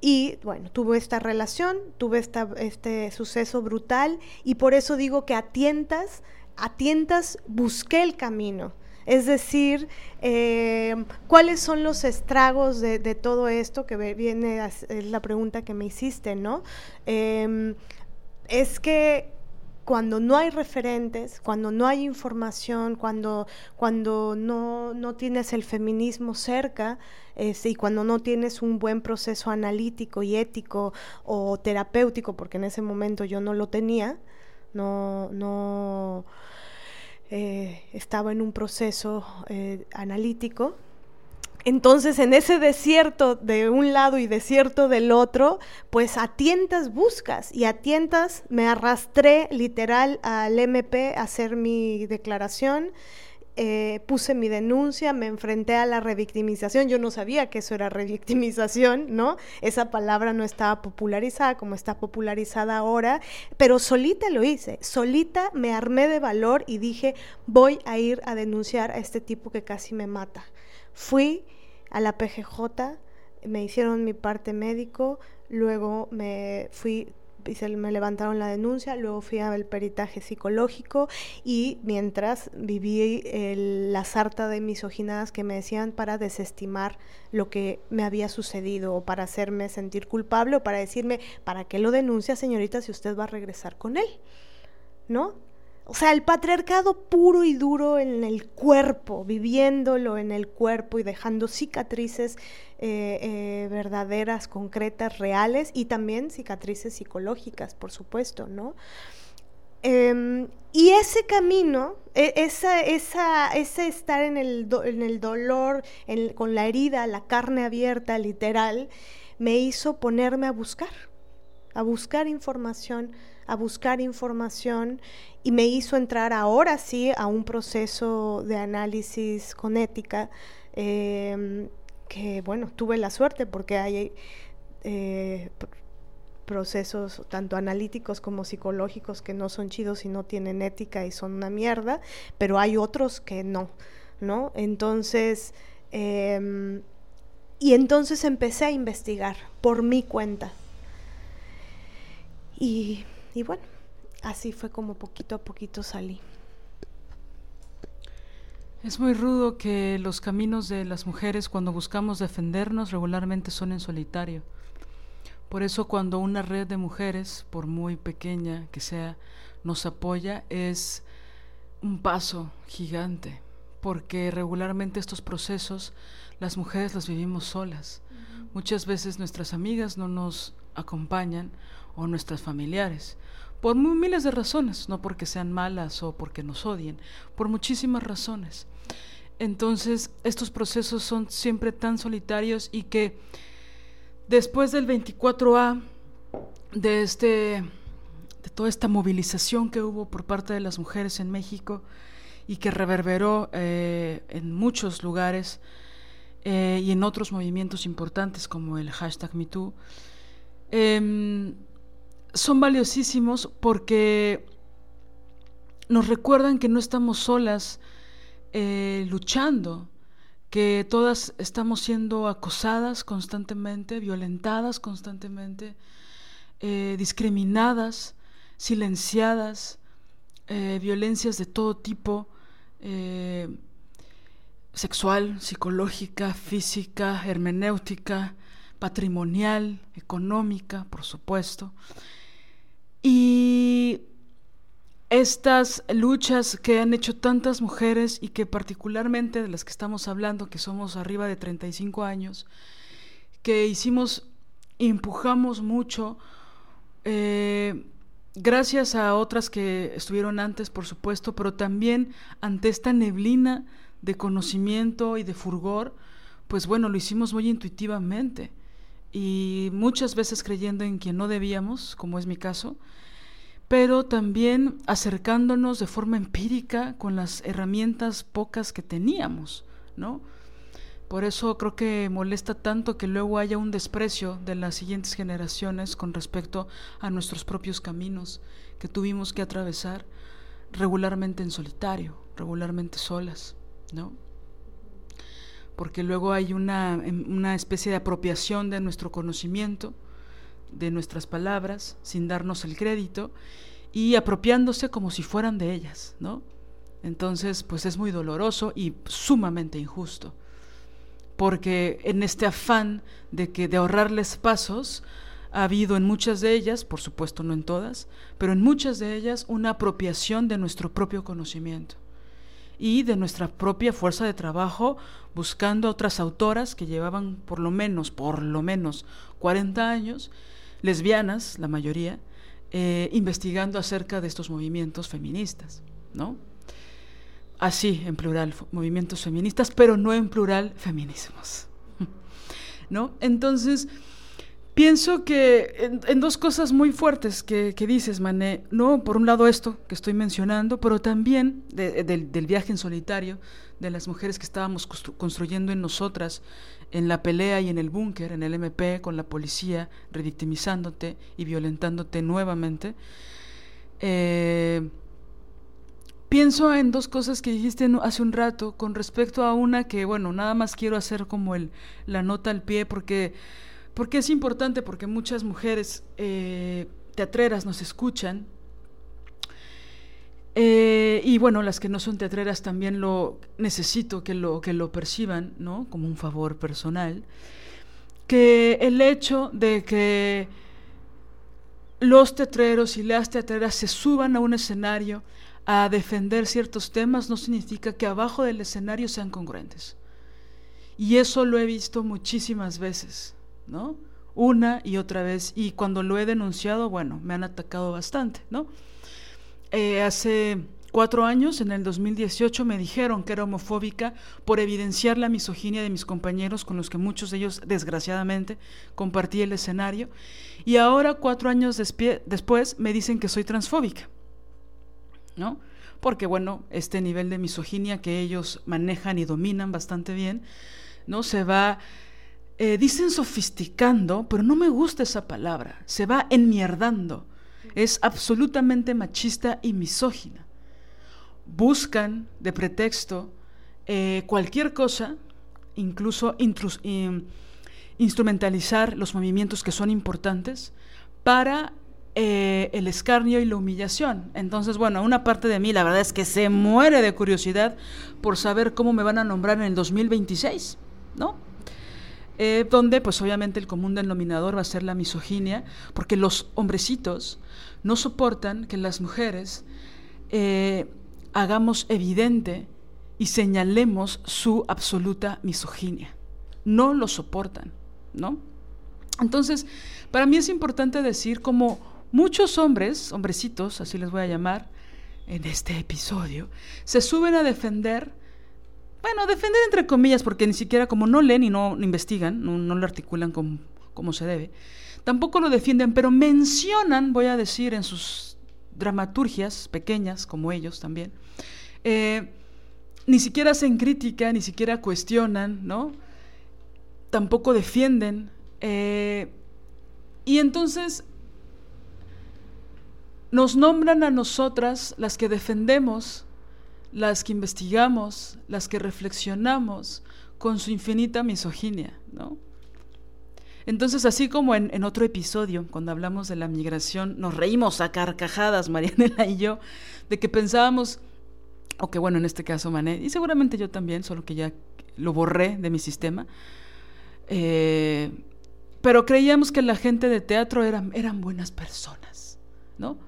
[SPEAKER 2] Y bueno, tuve esta relación, tuve este suceso brutal y por eso digo que a tientas, a tientas busqué el camino. Es decir, eh, ¿cuáles son los estragos de, todo esto que viene, es la pregunta que me hiciste, ¿no? Em, es que cuando no hay referentes, cuando no hay información, cuando, cuando no, no tienes el feminismo cerca este, y cuando no tienes un buen proceso analítico y ético o terapéutico, porque en ese momento yo no lo tenía, no, no eh, estaba en un proceso eh, analítico, entonces, en ese desierto de un lado y desierto del otro, pues a tientas buscas y a tientas me arrastré literal al MP a hacer mi declaración. Eh, puse mi denuncia, me enfrenté a la revictimización. Yo no sabía que eso era revictimización, ¿no? Esa palabra no estaba popularizada como está popularizada ahora, pero solita lo hice, solita me armé de valor y dije, voy a ir a denunciar a este tipo que casi me mata. Fui a la PGJ, me hicieron mi parte médico, luego me fui me levantaron la denuncia, luego fui al peritaje psicológico y mientras viví la sarta de misoginadas que me decían para desestimar lo que me había sucedido o para hacerme sentir culpable o para decirme, ¿para qué lo denuncia señorita si usted va a regresar con él? ¿No? O sea, el patriarcado puro y duro en el cuerpo, viviéndolo en el cuerpo y dejando cicatrices eh, eh, verdaderas, concretas, reales y también cicatrices psicológicas, por supuesto, ¿no? Em, y ese camino, e, esa, esa, ese estar en el, en el dolor, con la herida, la carne abierta, literal, me hizo ponerme a buscar, a buscar información, a buscar información y me hizo entrar ahora sí a un proceso de análisis con ética em, que bueno, tuve la suerte porque hay eh, procesos tanto analíticos como psicológicos que no son chidos y no tienen ética y son una mierda, pero hay otros que no, ¿no? Entonces, em, y entonces empecé a investigar por mi cuenta. Y, y bueno, así fue como poquito a poquito salí.
[SPEAKER 1] Es muy rudo que los caminos de las mujeres cuando buscamos defendernos regularmente son en solitario. Por eso cuando una red de mujeres, por muy pequeña que sea, nos apoya es un paso gigante, porque regularmente estos procesos las mujeres los vivimos solas. Muchas veces nuestras amigas no nos acompañan o nuestras familiares, por miles de razones, no porque sean malas o porque nos odien, por muchísimas razones. Entonces, estos procesos son siempre tan solitarios y que después del 24A, de este de toda esta movilización que hubo por parte de las mujeres en México y que reverberó eh, en muchos lugares eh, y en otros movimientos importantes como el hashtag MeToo, em, son valiosísimos porque nos recuerdan que no estamos solas eh, luchando, que todas estamos siendo acosadas constantemente, violentadas constantemente, discriminadas, silenciadas, eh, violencias de todo tipo, eh, sexual, psicológica, física, hermenéutica, patrimonial, económica, por supuesto. Y estas luchas que han hecho tantas mujeres y que particularmente de las que estamos hablando, que somos arriba de 35 años, que hicimos, empujamos mucho, eh, gracias a otras que estuvieron antes, por supuesto, pero también ante esta neblina de conocimiento y de furgor, pues bueno, lo hicimos muy intuitivamente y muchas veces creyendo en quien no debíamos, como es mi caso, pero también acercándonos de forma empírica con las herramientas pocas que teníamos, ¿no? Por eso creo que molesta tanto que luego haya un desprecio de las siguientes generaciones con respecto a nuestros propios caminos que tuvimos que atravesar regularmente en solitario, regularmente solas, ¿no? Porque luego hay una, em, una especie de apropiación de nuestro conocimiento, de nuestras palabras, sin darnos el crédito, y apropiándose como si fueran de ellas, ¿no? Entonces, pues es muy doloroso y sumamente injusto porque en este afán de que de ahorrarles pasos ha habido en muchas de ellas, por supuesto no en todas, pero en muchas de ellas una apropiación de nuestro propio conocimiento y de nuestra propia fuerza de trabajo buscando otras autoras que llevaban por lo menos, por lo menos 40 años, lesbianas, la mayoría, eh, investigando acerca de estos movimientos feministas, ¿no? así en plural, movimientos feministas, pero no en plural feminismos. ¿No? Entonces, pienso que en, dos cosas muy fuertes que, dices, Mané, ¿no? Por un lado esto que estoy mencionando, pero también del viaje en solitario, de las mujeres que estábamos construyendo en nosotras, en la pelea y en el búnker, en el MP, con la policía, revictimizándote y violentándote nuevamente. Eh, Pienso en dos cosas que dijiste hace un rato con respecto a una que, bueno, nada más quiero hacer como el, la nota al pie porque, porque es importante, porque muchas mujeres eh, teatreras nos escuchan. Eh, y bueno, las que no son teatreras también lo necesito que lo, que lo perciban, ¿no? Como un favor personal. Que el hecho de que los teatreros y las teatreras se suban a un escenario a defender ciertos temas no significa que abajo del escenario sean congruentes. Y eso lo he visto muchísimas veces, Una y otra vez. Y cuando lo he denunciado, bueno, me han atacado bastante, ¿no? Eh, hace cuatro años, en el 2018, me dijeron que era homofóbica por evidenciar la misoginia de mis compañeros, con los que muchos de ellos, desgraciadamente, compartí el escenario. Y ahora, cuatro años después, me dicen que soy transfóbica. ¿no? Porque, bueno, este nivel de misoginia que ellos manejan y dominan bastante bien, ¿no? Se va, eh, dicen sofisticando, pero no me gusta esa palabra, se va enmierdando. Es absolutamente machista y misógina. Buscan de pretexto eh, cualquier cosa, incluso instrumentalizar los movimientos que son importantes para eh, el escarnio y la humillación. Entonces, bueno, una parte de mí, la verdad es que se muere de curiosidad por saber cómo me van a nombrar en el 2026, ¿no? Eh, donde pues obviamente el común denominador va a ser la misoginia, porque los hombrecitos no soportan que las mujeres eh, hagamos evidente y señalemos su absoluta misoginia. No lo soportan, ¿no? Entonces, para mí es importante decir como muchos hombres, hombrecitos, así les voy a llamar, en este episodio, se suben a defender, bueno, defender entre comillas, porque ni siquiera como no leen y no, investigan, no, lo articulan como, se debe, tampoco lo defienden, pero mencionan, voy a decir, en sus dramaturgias pequeñas, como ellos también, eh, ni siquiera hacen crítica, ni siquiera cuestionan, ¿no? Tampoco defienden. Eh, y entonces nos nombran a nosotras las que defendemos, las que investigamos, las que reflexionamos con su infinita misoginia, ¿no? Entonces, así como en, otro episodio, cuando hablamos de la migración, nos reímos a carcajadas, Marianela y yo, de que pensábamos, o que bueno, en este caso Mané, y seguramente yo también, solo que ya lo borré de mi sistema, eh, pero creíamos que la gente de teatro eran, eran buenas personas, ¿no?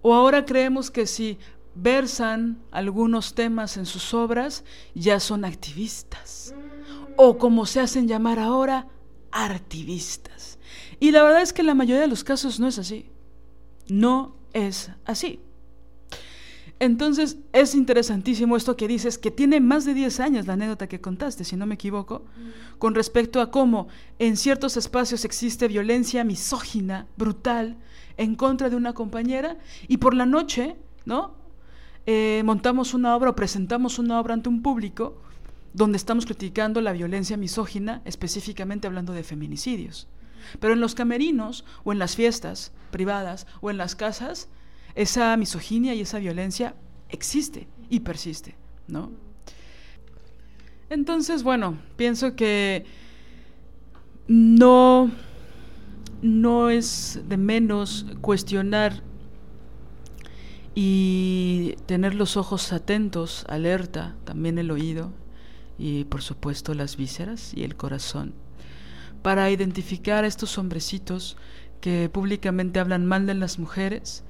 [SPEAKER 1] O ahora creemos que si versan algunos temas en sus obras, ya son activistas. O como se hacen llamar ahora, artivistas. Y la verdad es que en la mayoría de los casos no es así. No es así. Entonces es interesantísimo esto que dices, que tiene más de 10 años la anécdota que contaste, si no me equivoco, con respecto a cómo en ciertos espacios existe violencia misógina, brutal, en contra de una compañera, y por la noche, ¿no? Eh, montamos una obra o presentamos una obra ante un público donde estamos criticando la violencia misógina, específicamente hablando de feminicidios. Pero en los camerinos o en las fiestas privadas o en las casas, esa misoginia y esa violencia existe y persiste, ¿no? Entonces, bueno, pienso que no, no es de menos cuestionar y tener los ojos atentos, alerta, también el oído y por supuesto las vísceras y el corazón, para identificar a estos hombrecitos que públicamente hablan mal de las mujeres,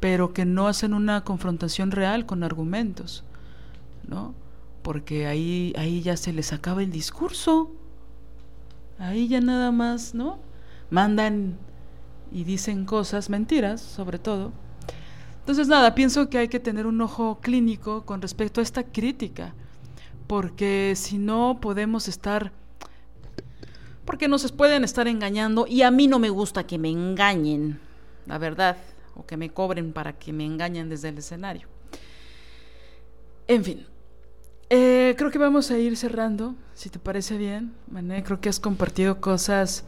[SPEAKER 1] pero que no hacen una confrontación real con argumentos, ¿no? Porque ahí, ahí ya se les acaba el discurso, ahí ya nada más, ¿no? Mandan y dicen cosas, mentiras sobre todo. Entonces nada, pienso que hay que tener un ojo clínico con respecto a esta crítica, porque si no podemos estar porque nos pueden estar engañando y a mí no me gusta que me engañen, la verdad o que me cobren para que me engañen desde el escenario. En fin, eh, creo que vamos a ir cerrando, si te parece bien, Mané. Creo que has compartido cosas,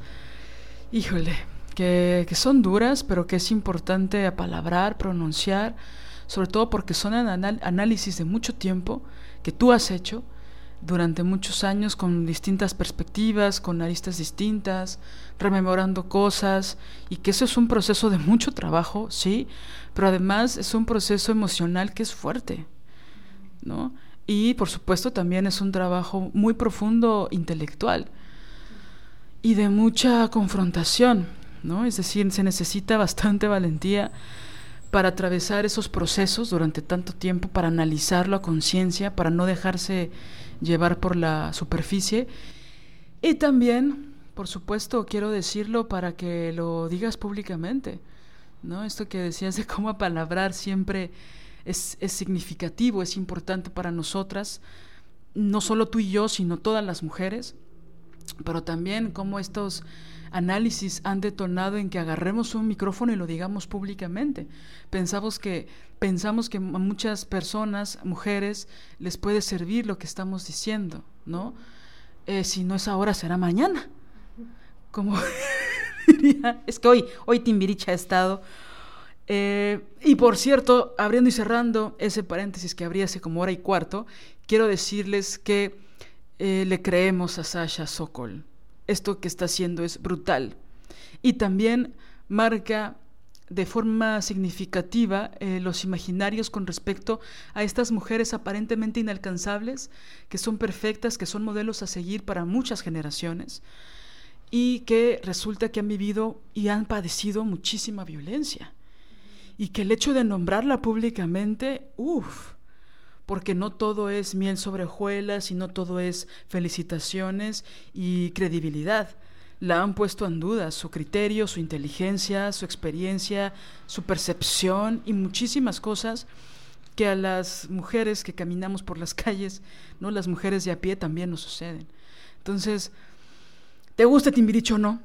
[SPEAKER 1] híjole, que, son duras, pero que es importante apalabrar, pronunciar, sobre todo porque son análisis de mucho tiempo que tú has hecho durante muchos años con distintas perspectivas, con aristas distintas, rememorando cosas, y que eso es un proceso de mucho trabajo, sí, pero además es un proceso emocional que es fuerte, ¿no? Y por supuesto también es un trabajo muy profundo intelectual y de mucha confrontación, ¿no? Es decir, se necesita bastante valentía para atravesar esos procesos durante tanto tiempo, para analizarlo a conciencia, para no dejarse llevar por la superficie. Y también, por supuesto, quiero decirlo para que lo digas públicamente, ¿no? Esto que decías de cómo apalabrar siempre es, es significativo, es importante para nosotras, no solo tú y yo, sino todas las mujeres, pero también cómo estos análisis han detonado en que agarremos un micrófono y lo digamos públicamente. Pensamos que, pensamos que a muchas personas, mujeres, les puede servir lo que estamos diciendo, ¿no? Eh, si no es ahora, será mañana. Como diría, es que hoy, hoy Timbiricha ha estado. Eh, y por cierto, abriendo y cerrando ese paréntesis que abrí hace como hora y cuarto, quiero decirles que eh, le creemos a Sasha Sokol esto que está haciendo es brutal. Y también marca de forma significativa eh, los imaginarios con respecto a estas mujeres aparentemente inalcanzables, que son perfectas, que son modelos a seguir para muchas generaciones y que resulta que han vivido y han padecido muchísima violencia. Y que el hecho de nombrarla públicamente, uff, porque no todo es miel sobre hojuelas y no todo es felicitaciones y credibilidad la han puesto en duda, su criterio, su inteligencia, su experiencia, su percepción y muchísimas cosas que a las mujeres que caminamos por las calles, no las mujeres de a pie también nos suceden. Entonces, ¿te gusta Timbiricho o no?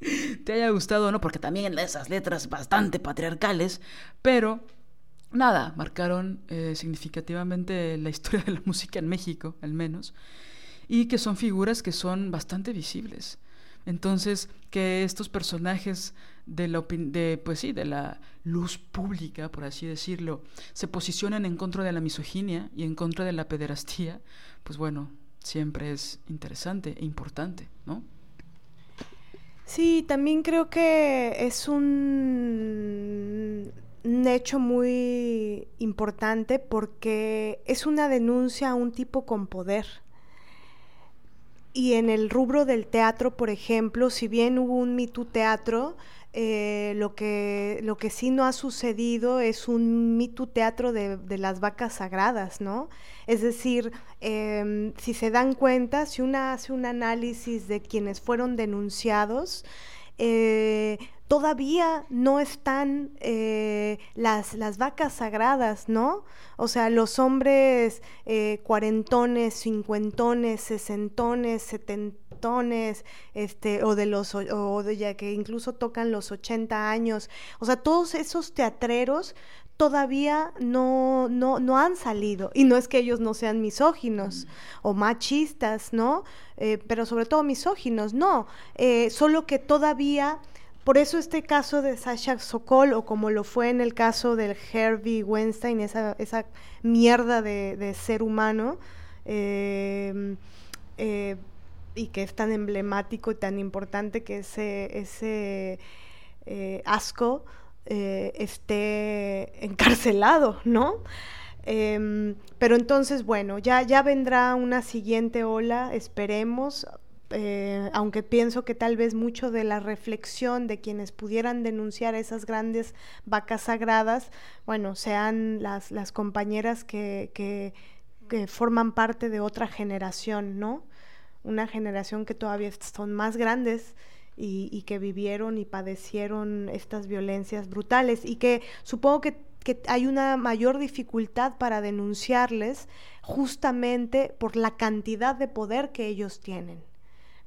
[SPEAKER 1] te haya gustado o no, porque también esas letras bastante patriarcales, pero nada, marcaron eh, significativamente la historia de la música en México, al menos, y que son figuras que son bastante visibles. Entonces, que estos personajes de la, de, pues sí, de la luz pública, por así decirlo, se posicionan en contra de la misoginia y en contra de la pederastía, pues bueno, siempre es interesante e importante, ¿no?
[SPEAKER 2] Sí, también creo que es un, un hecho muy importante porque es una denuncia a un tipo con poder y en el rubro del teatro, por ejemplo, si bien hubo un Me Teatro, eh, lo, que, lo que sí no ha sucedido es un Me Teatro de, las vacas sagradas, ¿no? Es decir, em, si se dan cuenta, si una hace un análisis de quienes fueron denunciados, eh, todavía no están eh, las, las, vacas sagradas, ¿no? O sea, los hombres eh, cuarentones, cincuentones, sesentones, setentones, este, o de los, o de ya que incluso tocan los 80 años, o sea, todos esos teatreros todavía no, no, no han salido. Y no es que ellos no sean misóginos o machistas, ¿no? Eh, pero sobre todo misóginos, no. solo que todavía por eso este caso de Sasha Sokol, o como lo fue en el caso del Herbie Weinstein, esa, esa mierda de, ser humano, eh, eh, y que es tan emblemático y tan importante que ese, ese eh, asco esté encarcelado, ¿no? Em, pero entonces, bueno, ya, ya vendrá una siguiente ola, esperemos. Eh, aunque pienso que tal vez mucho de la reflexión de quienes pudieran denunciar esas grandes vacas sagradas, bueno, sean las, las compañeras que, forman parte de otra generación, ¿no? Una generación que todavía son más grandes y, que vivieron y padecieron estas violencias brutales y que supongo que hay una mayor dificultad para denunciarles justamente por la cantidad de poder que ellos tienen.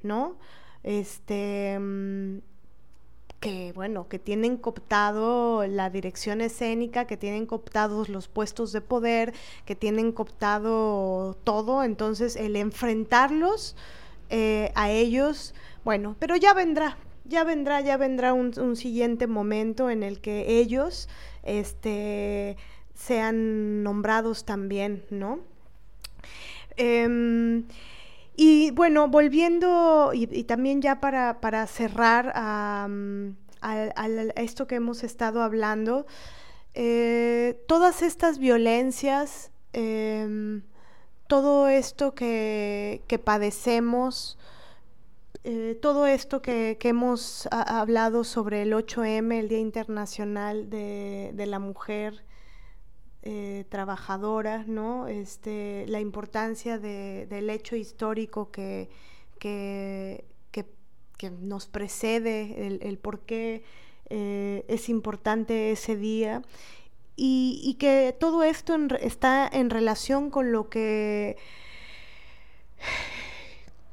[SPEAKER 2] ¿No? Este mm, que bueno, que tienen cooptado la dirección escénica, que tienen cooptados los puestos de poder, que tienen cooptado todo, entonces el enfrentarlos eh, a ellos, bueno, pero ya vendrá, ya vendrá, ya vendrá un, siguiente momento en el que ellos este, sean nombrados también, ¿no? Em, y bueno, volviendo, y, también ya para, para cerrar a, esto que hemos estado hablando, eh, todas estas violencias, em, todo esto que, padecemos, eh, todo esto que, hemos hablado sobre el 8M, el Día Internacional de, de la Mujer, eh, trabajadora, ¿no? Este, la importancia del hecho histórico que, que, nos precede, el, por qué eh, es importante ese día y, que todo esto está en relación con lo que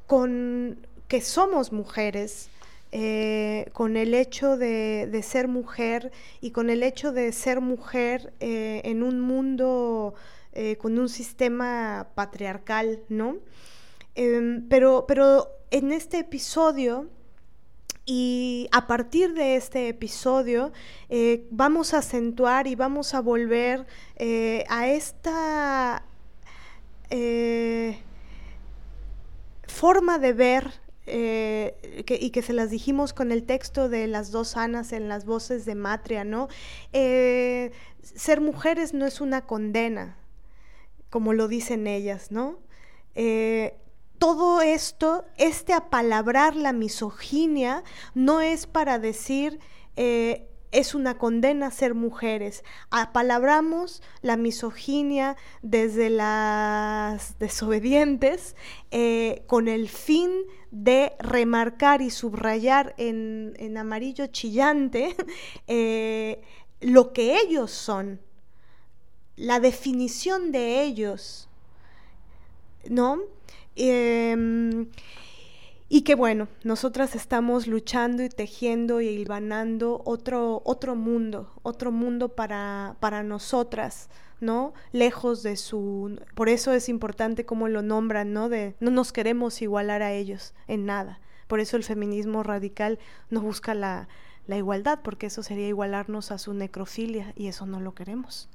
[SPEAKER 2] con que somos mujeres eh, con el hecho de, ser mujer y con el hecho de ser mujer eh, en un mundo eh, con un sistema patriarcal, ¿no? Em, pero, pero en este episodio y a partir de este episodio vamos a acentuar y vamos a volver a esta forma de ver eh, y que se las dijimos con el texto de las dos Anas en las voces de Matria, ¿no? Eh, ser mujeres no es una condena, como lo dicen ellas, ¿no? Eh, todo esto, este apalabrar la misoginia, no es para decir es una condena ser mujeres. Apalabramos la misoginia desde las desobedientes con el fin de remarcar y subrayar en, amarillo chillante eh, lo que ellos son, la definición de ellos, ¿no? Em, y que bueno, nosotras estamos luchando y tejiendo y hilvanando otro, otro mundo, otro mundo para, para nosotras, ¿no? Lejos de su... Por eso es importante cómo lo nombran, ¿no? De no nos queremos igualar a ellos en nada. Por eso el feminismo radical no busca la, la igualdad, porque eso sería igualarnos a su necrofilia y eso no lo queremos.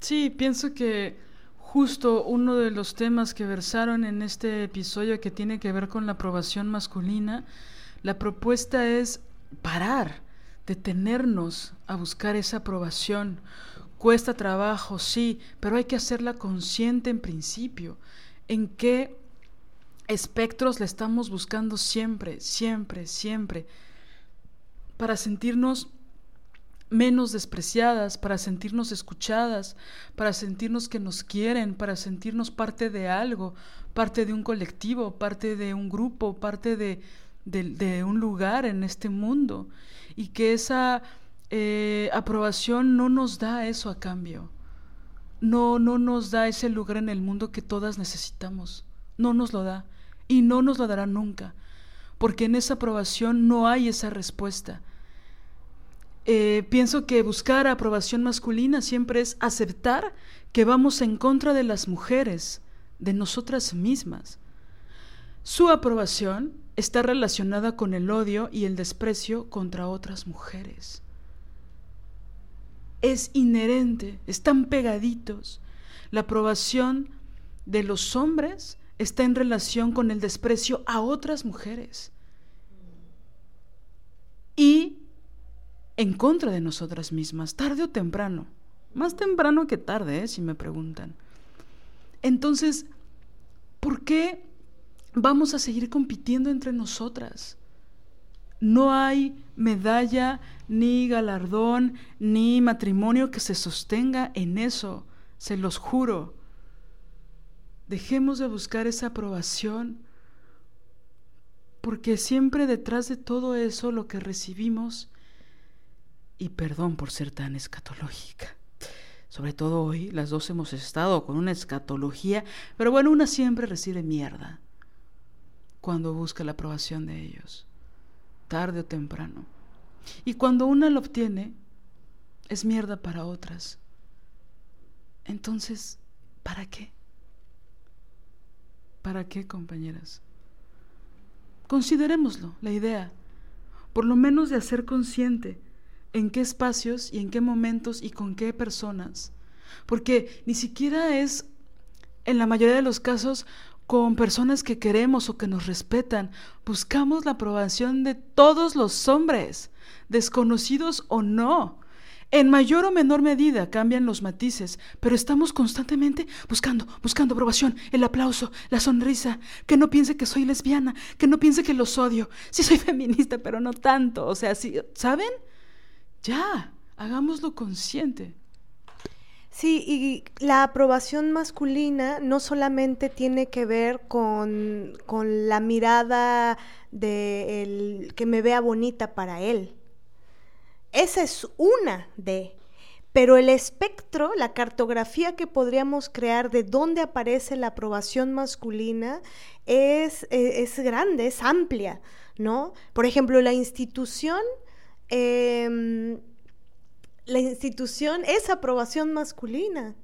[SPEAKER 1] Sí, pienso que justo uno de los temas que versaron en este episodio que tiene que ver con la aprobación masculina, la propuesta es parar, detenernos a buscar esa aprobación. Cuesta trabajo, sí, pero hay que hacerla consciente en principio. ¿En qué espectros la estamos buscando siempre, siempre, siempre? Para sentirnos menos despreciadas, para sentirnos escuchadas, para sentirnos que nos quieren, para sentirnos parte de algo, parte de un colectivo, parte de un grupo, parte de, un lugar en este mundo. Y que esa eh, aprobación no nos da eso a cambio. No, no nos da ese lugar en el mundo que todas necesitamos. No nos lo da. Y no nos lo dará nunca. Porque en esa aprobación no hay esa respuesta eh, pienso que buscar aprobación masculina siempre es aceptar que vamos en contra de las mujeres, de nosotras mismas. Su aprobación está relacionada con el odio y el desprecio contra otras mujeres. Es inherente, están pegaditos. La aprobación de los hombres está en relación con el desprecio a otras mujeres. Y en contra de nosotras mismas, tarde o temprano. Más temprano que tarde, ¿eh? si me preguntan. Entonces, ¿por qué vamos a seguir compitiendo entre nosotras? No hay medalla, ni galardón, ni matrimonio que se sostenga en eso, se los juro. Dejemos de buscar esa aprobación, porque siempre detrás de todo eso lo que recibimos y perdón por ser tan escatológica. Sobre todo hoy, las dos hemos estado con una escatología, pero bueno, una siempre recibe mierda cuando busca la aprobación de ellos, tarde o temprano. Y cuando una lo obtiene, es mierda para otras. Entonces, ¿para qué? ¿Para qué, compañeras? Considerémoslo, la idea, por lo menos de hacer consciente en qué espacios y en qué momentos y con qué personas. Porque ni siquiera es, en la mayoría de los casos, con personas que queremos o que nos respetan. Buscamos la aprobación de todos los hombres, desconocidos o no. En mayor o menor medida cambian los matices, pero estamos constantemente buscando, buscando aprobación, el aplauso, la sonrisa, que no piense que soy lesbiana, que no piense que los odio. Sí soy feminista, pero no tanto. O sea, sí, ¿saben? Ya, hagámoslo consciente.
[SPEAKER 2] Sí, y la aprobación masculina no solamente tiene que ver con, la mirada de el, que me vea bonita para él. Esa es una de. Pero el espectro, la cartografía que podríamos crear de dónde aparece la aprobación masculina es, e, es grande, es amplia, ¿no? Por ejemplo, la institución Em, la institución es aprobación masculina,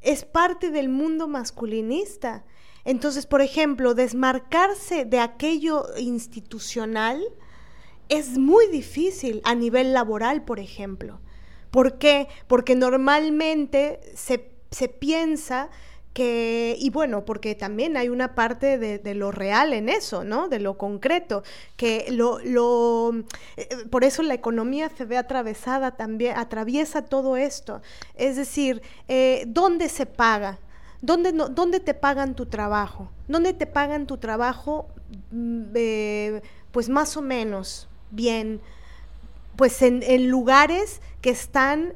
[SPEAKER 2] es parte del mundo masculinista. Entonces, por ejemplo, desmarcarse de aquello institucional es muy difícil a nivel laboral, por ejemplo. ¿Por qué? Porque normalmente se, se piensa que, y bueno, porque también hay una parte de, lo real en eso, ¿no? De lo concreto, que lo, lo, eh, por eso la economía se ve atravesada también, atraviesa todo esto. Es decir, eh, ¿dónde se paga? ¿Dónde, no, ¿Dónde te pagan tu trabajo? ¿Dónde te pagan tu trabajo? Mm, eh, pues más o menos bien, pues en, en lugares que están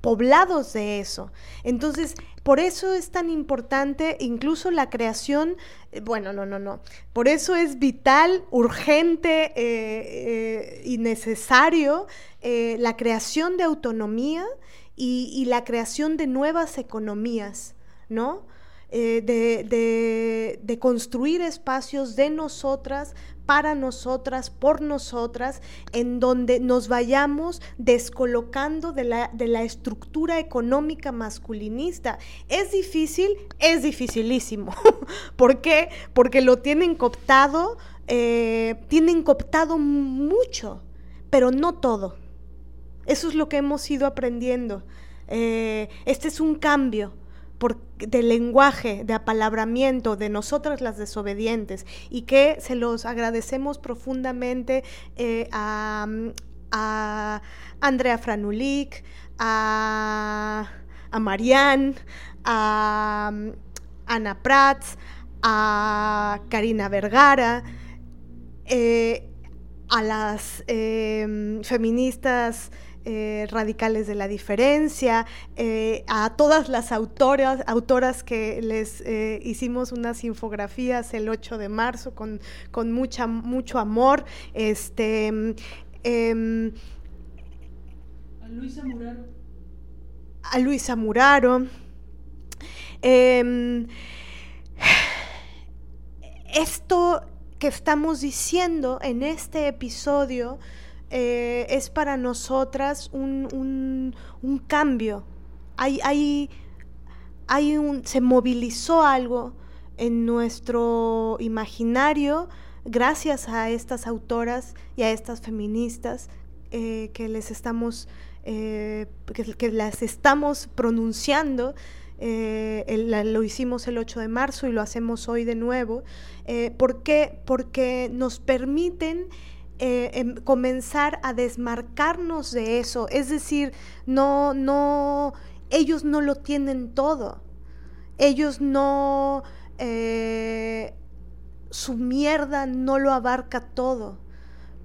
[SPEAKER 2] poblados de eso. Entonces, por eso es tan importante incluso la creación, eh, bueno, no, no, no, por eso es vital, urgente eh, eh, y necesario la creación de autonomía y, la creación de nuevas economías, ¿no? De, de, construir espacios de nosotras para nosotras, por nosotras, en donde nos vayamos descolocando de la, de la estructura económica masculinista. ¿Es difícil? Es dificilísimo. ¿Por qué? Porque lo tienen cooptado, eh, tienen cooptado mucho, pero no todo. Eso es lo que hemos ido aprendiendo. Eh, este es un cambio de lenguaje, de apalabramiento de nosotras las desobedientes y que se los agradecemos profundamente eh, a, Andrea Franulik, a, a Marianne, a Ana Prats, a Karina Vergara, eh, a las eh, feministas eh, radicales de la diferencia, eh, a todas las autoras, autoras que les eh, hicimos unas infografías el 8 de marzo con, con mucha, mucho amor. Este, em,
[SPEAKER 1] a Luisa Muraro.
[SPEAKER 2] A Luisa Muraro. Em, esto que estamos diciendo en este episodio eh, es para nosotras un, cambio. Hay, hay, hay un, se movilizó algo en nuestro imaginario gracias a estas autoras y a estas feministas eh, que les estamos eh, que, las estamos pronunciando lo hicimos el 8 de marzo y lo hacemos hoy de nuevo. ¿Por qué? Porque nos permiten eh, em, comenzar a desmarcarnos de eso. Es decir, no, no, ellos no lo tienen todo. Ellos no, eh, su mierda no lo abarca todo.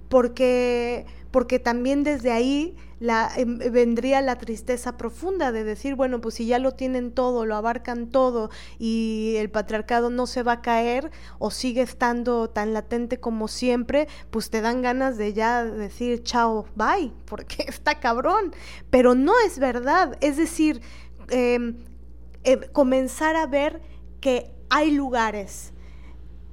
[SPEAKER 2] Porque, porque también desde ahí la, em, vendría la tristeza profunda de decir, bueno, pues si ya lo tienen todo, lo abarcan todo y el patriarcado no se va a caer o sigue estando tan latente como siempre, pues te dan ganas de ya decir chao, bye, porque está cabrón. Pero no es verdad, es decir, em, em, comenzar a ver que hay lugares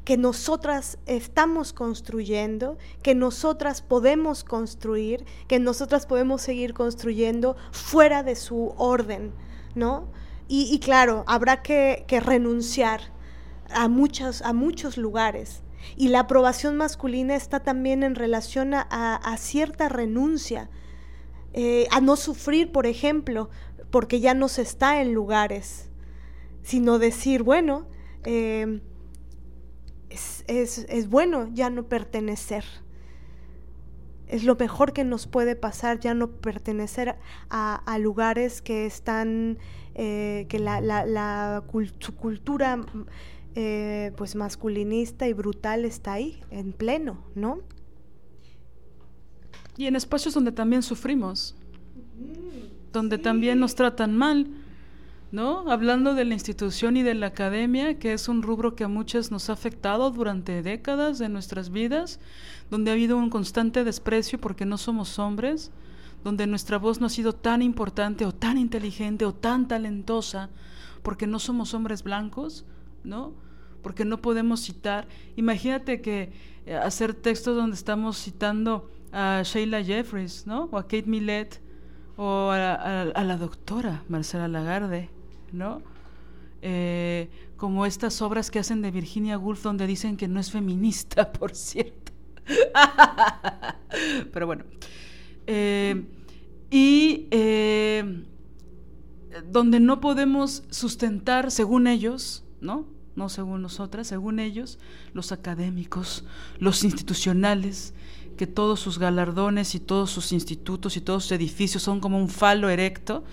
[SPEAKER 2] que nosotras estamos construyendo, que nosotras podemos construir, que nosotras podemos seguir construyendo fuera de su orden, ¿no? Y, claro, habrá que, renunciar a, muchos, a muchos lugares. Y la aprobación masculina está también en relación a, cierta renuncia, eh, a no sufrir, por ejemplo, porque ya no se está en lugares, sino decir, bueno, eh, es, bueno ya no pertenecer. Es lo mejor que nos puede pasar ya no pertenecer a, lugares que están, eh, que la, la, su cultura eh, pues masculinista y brutal está ahí, en pleno, ¿no?
[SPEAKER 1] Y en espacios donde también sufrimos, donde también nos tratan mal, ¿no? Hablando de la institución y de la academia, que es un rubro que a muchas nos ha afectado durante décadas de nuestras vidas, donde ha habido un constante desprecio porque no somos hombres, donde nuestra voz no ha sido tan importante o tan inteligente o tan talentosa porque no somos hombres blancos, ¿no? Porque no podemos citar. Imagínate que eh, hacer textos donde estamos citando a Sheila Jeffries, ¿no? O a Kate Millett o a la doctora Marcela Lagarde, ¿no? Eh, como estas obras que hacen de Virginia Woolf donde dicen que no es feminista, por cierto. Pero bueno. Eh, y eh, donde no podemos sustentar, según ellos, ¿no? No según nosotras, según ellos, los académicos, los institucionales, que todos sus galardones y todos sus institutos y todos sus edificios son como un falo erecto.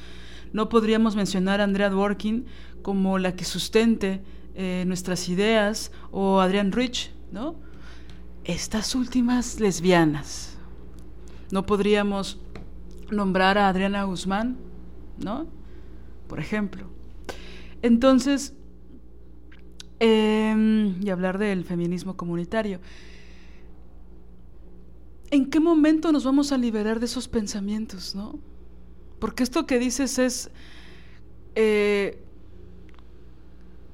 [SPEAKER 1] No podríamos mencionar a Andrea Dworkin como la que sustente eh, nuestras ideas o Adrián Rich, ¿no? Estas últimas lesbianas. No podríamos nombrar a Adriana Guzmán, ¿no? Por ejemplo. Entonces, em, y hablar del feminismo comunitario. ¿En qué momento nos vamos a liberar de esos pensamientos, no? Porque esto que dices es, eh,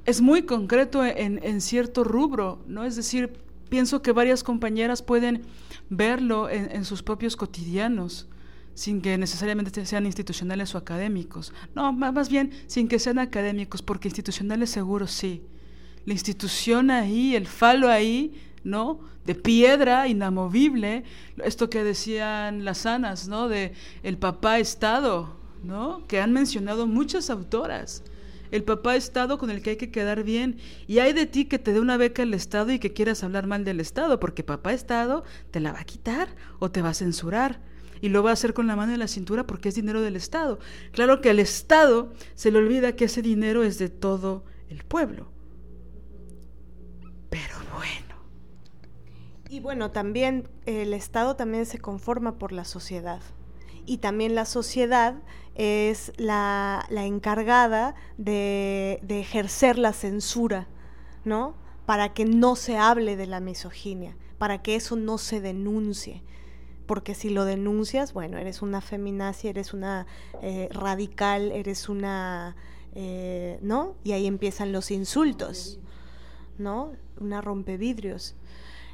[SPEAKER 1] es muy concreto en, en, cierto rubro, ¿no? Es decir, pienso que varias compañeras pueden verlo en, en sus propios cotidianos sin que necesariamente sean institucionales o académicos. No, más bien sin que sean académicos, porque institucionales seguros sí. La institución ahí, el falo ahí, ¿no? De piedra inamovible, esto que decían las sanas, ¿no? De el papá Estado, ¿no? Que han mencionado muchas autoras. El papá Estado con el que hay que quedar bien. Y hay de ti que te dé una beca el Estado y que quieras hablar mal del Estado, porque papá Estado te la va a quitar o te va a censurar y lo va a hacer con la mano en la cintura porque es dinero del Estado. Claro que al Estado se le olvida que ese dinero es de todo el pueblo. Pero bueno.
[SPEAKER 2] Y bueno, también el Estado también se conforma por la sociedad. Y también la sociedad es la, encargada de, de ejercer la censura, ¿no? Para que no se hable de la misoginia, para que eso no se denuncie porque si lo denuncias, bueno, eres una feminacia, eres una eh, radical, eres una, eh, ¿no? Y ahí empiezan los insultos, ¿no? Una rompevidrios.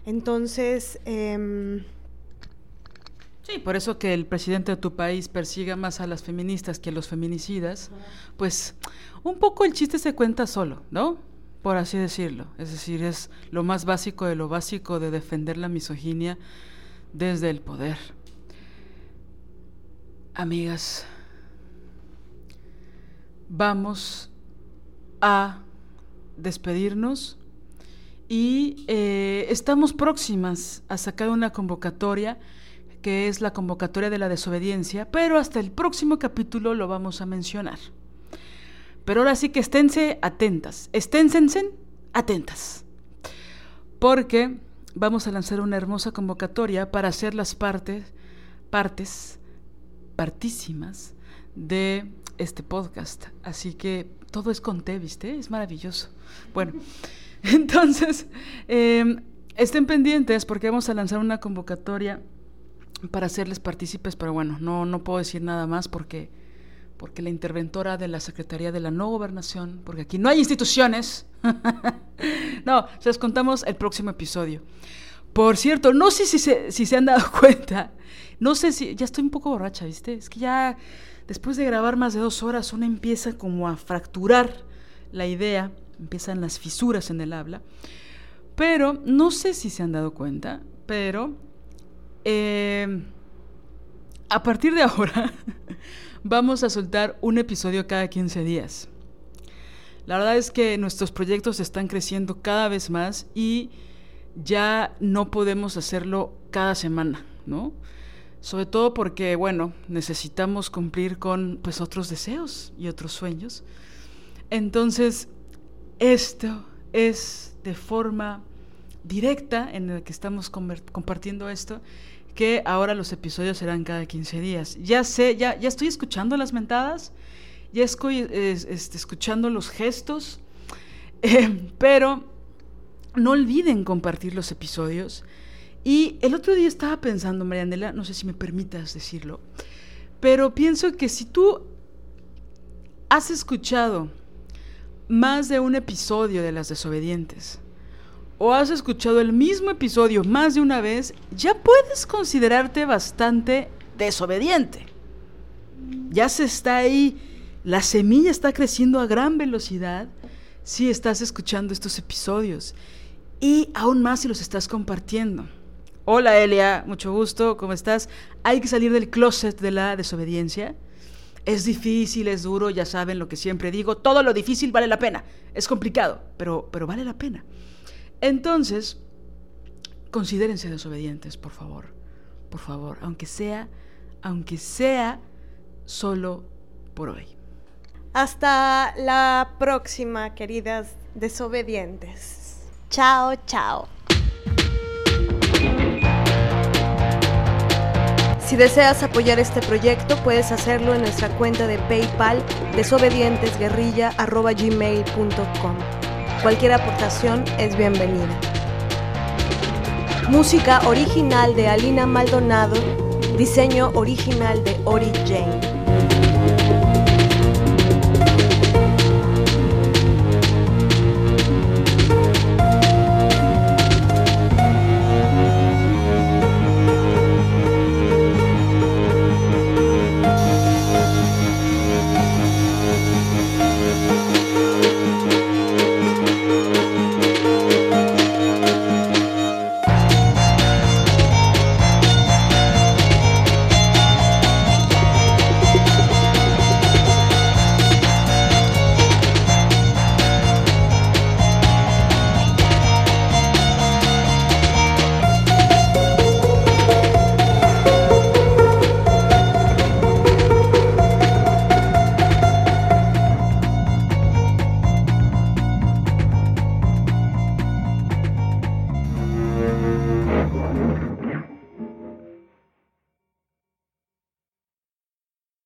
[SPEAKER 2] Entonces... Eh,
[SPEAKER 1] sí, por eso que el presidente de tu país persiga más a las feministas que a los feminicidas, pues un poco el chiste se cuenta solo, ¿no? Por así decirlo. Es decir, es lo más básico de lo básico de defender la misoginia desde el poder. Amigas, vamos a despedirnos y eh, estamos próximas a sacar una convocatoria que es la convocatoria de la desobediencia, pero hasta el próximo capítulo lo vamos a mencionar. Pero ahora sí que esténse atentas, esténse atentas, porque vamos a lanzar una hermosa convocatoria para hacer las partes, partes, partísimas de este podcast. Así que todo es con té, ¿viste? Es maravilloso. Bueno, entonces, em, estén pendientes porque vamos a lanzar una convocatoria para hacerles partícipes, pero bueno, no, no puedo decir nada más porque, porque la interventora de la Secretaría de la No Gobernación, porque aquí no hay instituciones, no, se los contamos el próximo episodio. Por cierto, no sé si se, si se han dado cuenta, no sé si, ya estoy un poco borracha, ¿viste? Es que ya después de grabar más de dos horas uno empieza como a fracturar la idea, empiezan las fisuras en el habla, pero no sé si se han dado cuenta, pero eh, a partir de ahora vamos a soltar un episodio cada 15 días. La verdad es que nuestros proyectos están creciendo cada vez más y ya no podemos hacerlo cada semana, ¿no? Sobre todo porque, bueno, necesitamos cumplir con pues otros deseos y otros sueños. Entonces, esto es de forma directa en la que estamos compartiendo esto, que ahora los episodios serán cada 15 días. Ya sé, ya, ya estoy escuchando las mentadas, ya estoy este, escuchando los gestos, eh, pero no olviden compartir los episodios. Y el otro día estaba pensando, Marianela, no sé si me permitas decirlo, pero pienso que si tú has escuchado más de un episodio de Las Desobedientes, o has escuchado el mismo episodio más de una vez, ya puedes considerarte bastante desobediente. Ya se está ahí la semilla está creciendo a gran velocidad si estás escuchando estos episodios y aún más si los estás compartiendo. Hola Elia, mucho gusto, ¿cómo estás? Hay que salir del closet de la desobediencia. Es difícil, es duro, ya saben lo que siempre digo, todo lo difícil vale la pena. Es complicado, pero, pero vale la pena. Entonces, considérense desobedientes, por favor. Por favor, aunque sea, aunque sea solo por hoy.
[SPEAKER 2] Hasta la próxima, queridas desobedientes. Chao, chao. Si deseas apoyar este proyecto, puedes hacerlo en nuestra cuenta de PayPal desobedientesguerrilla.gmail.com. Cualquier aportación es bienvenida. Música original de Alina Maldonado, diseño original de Ori Jane.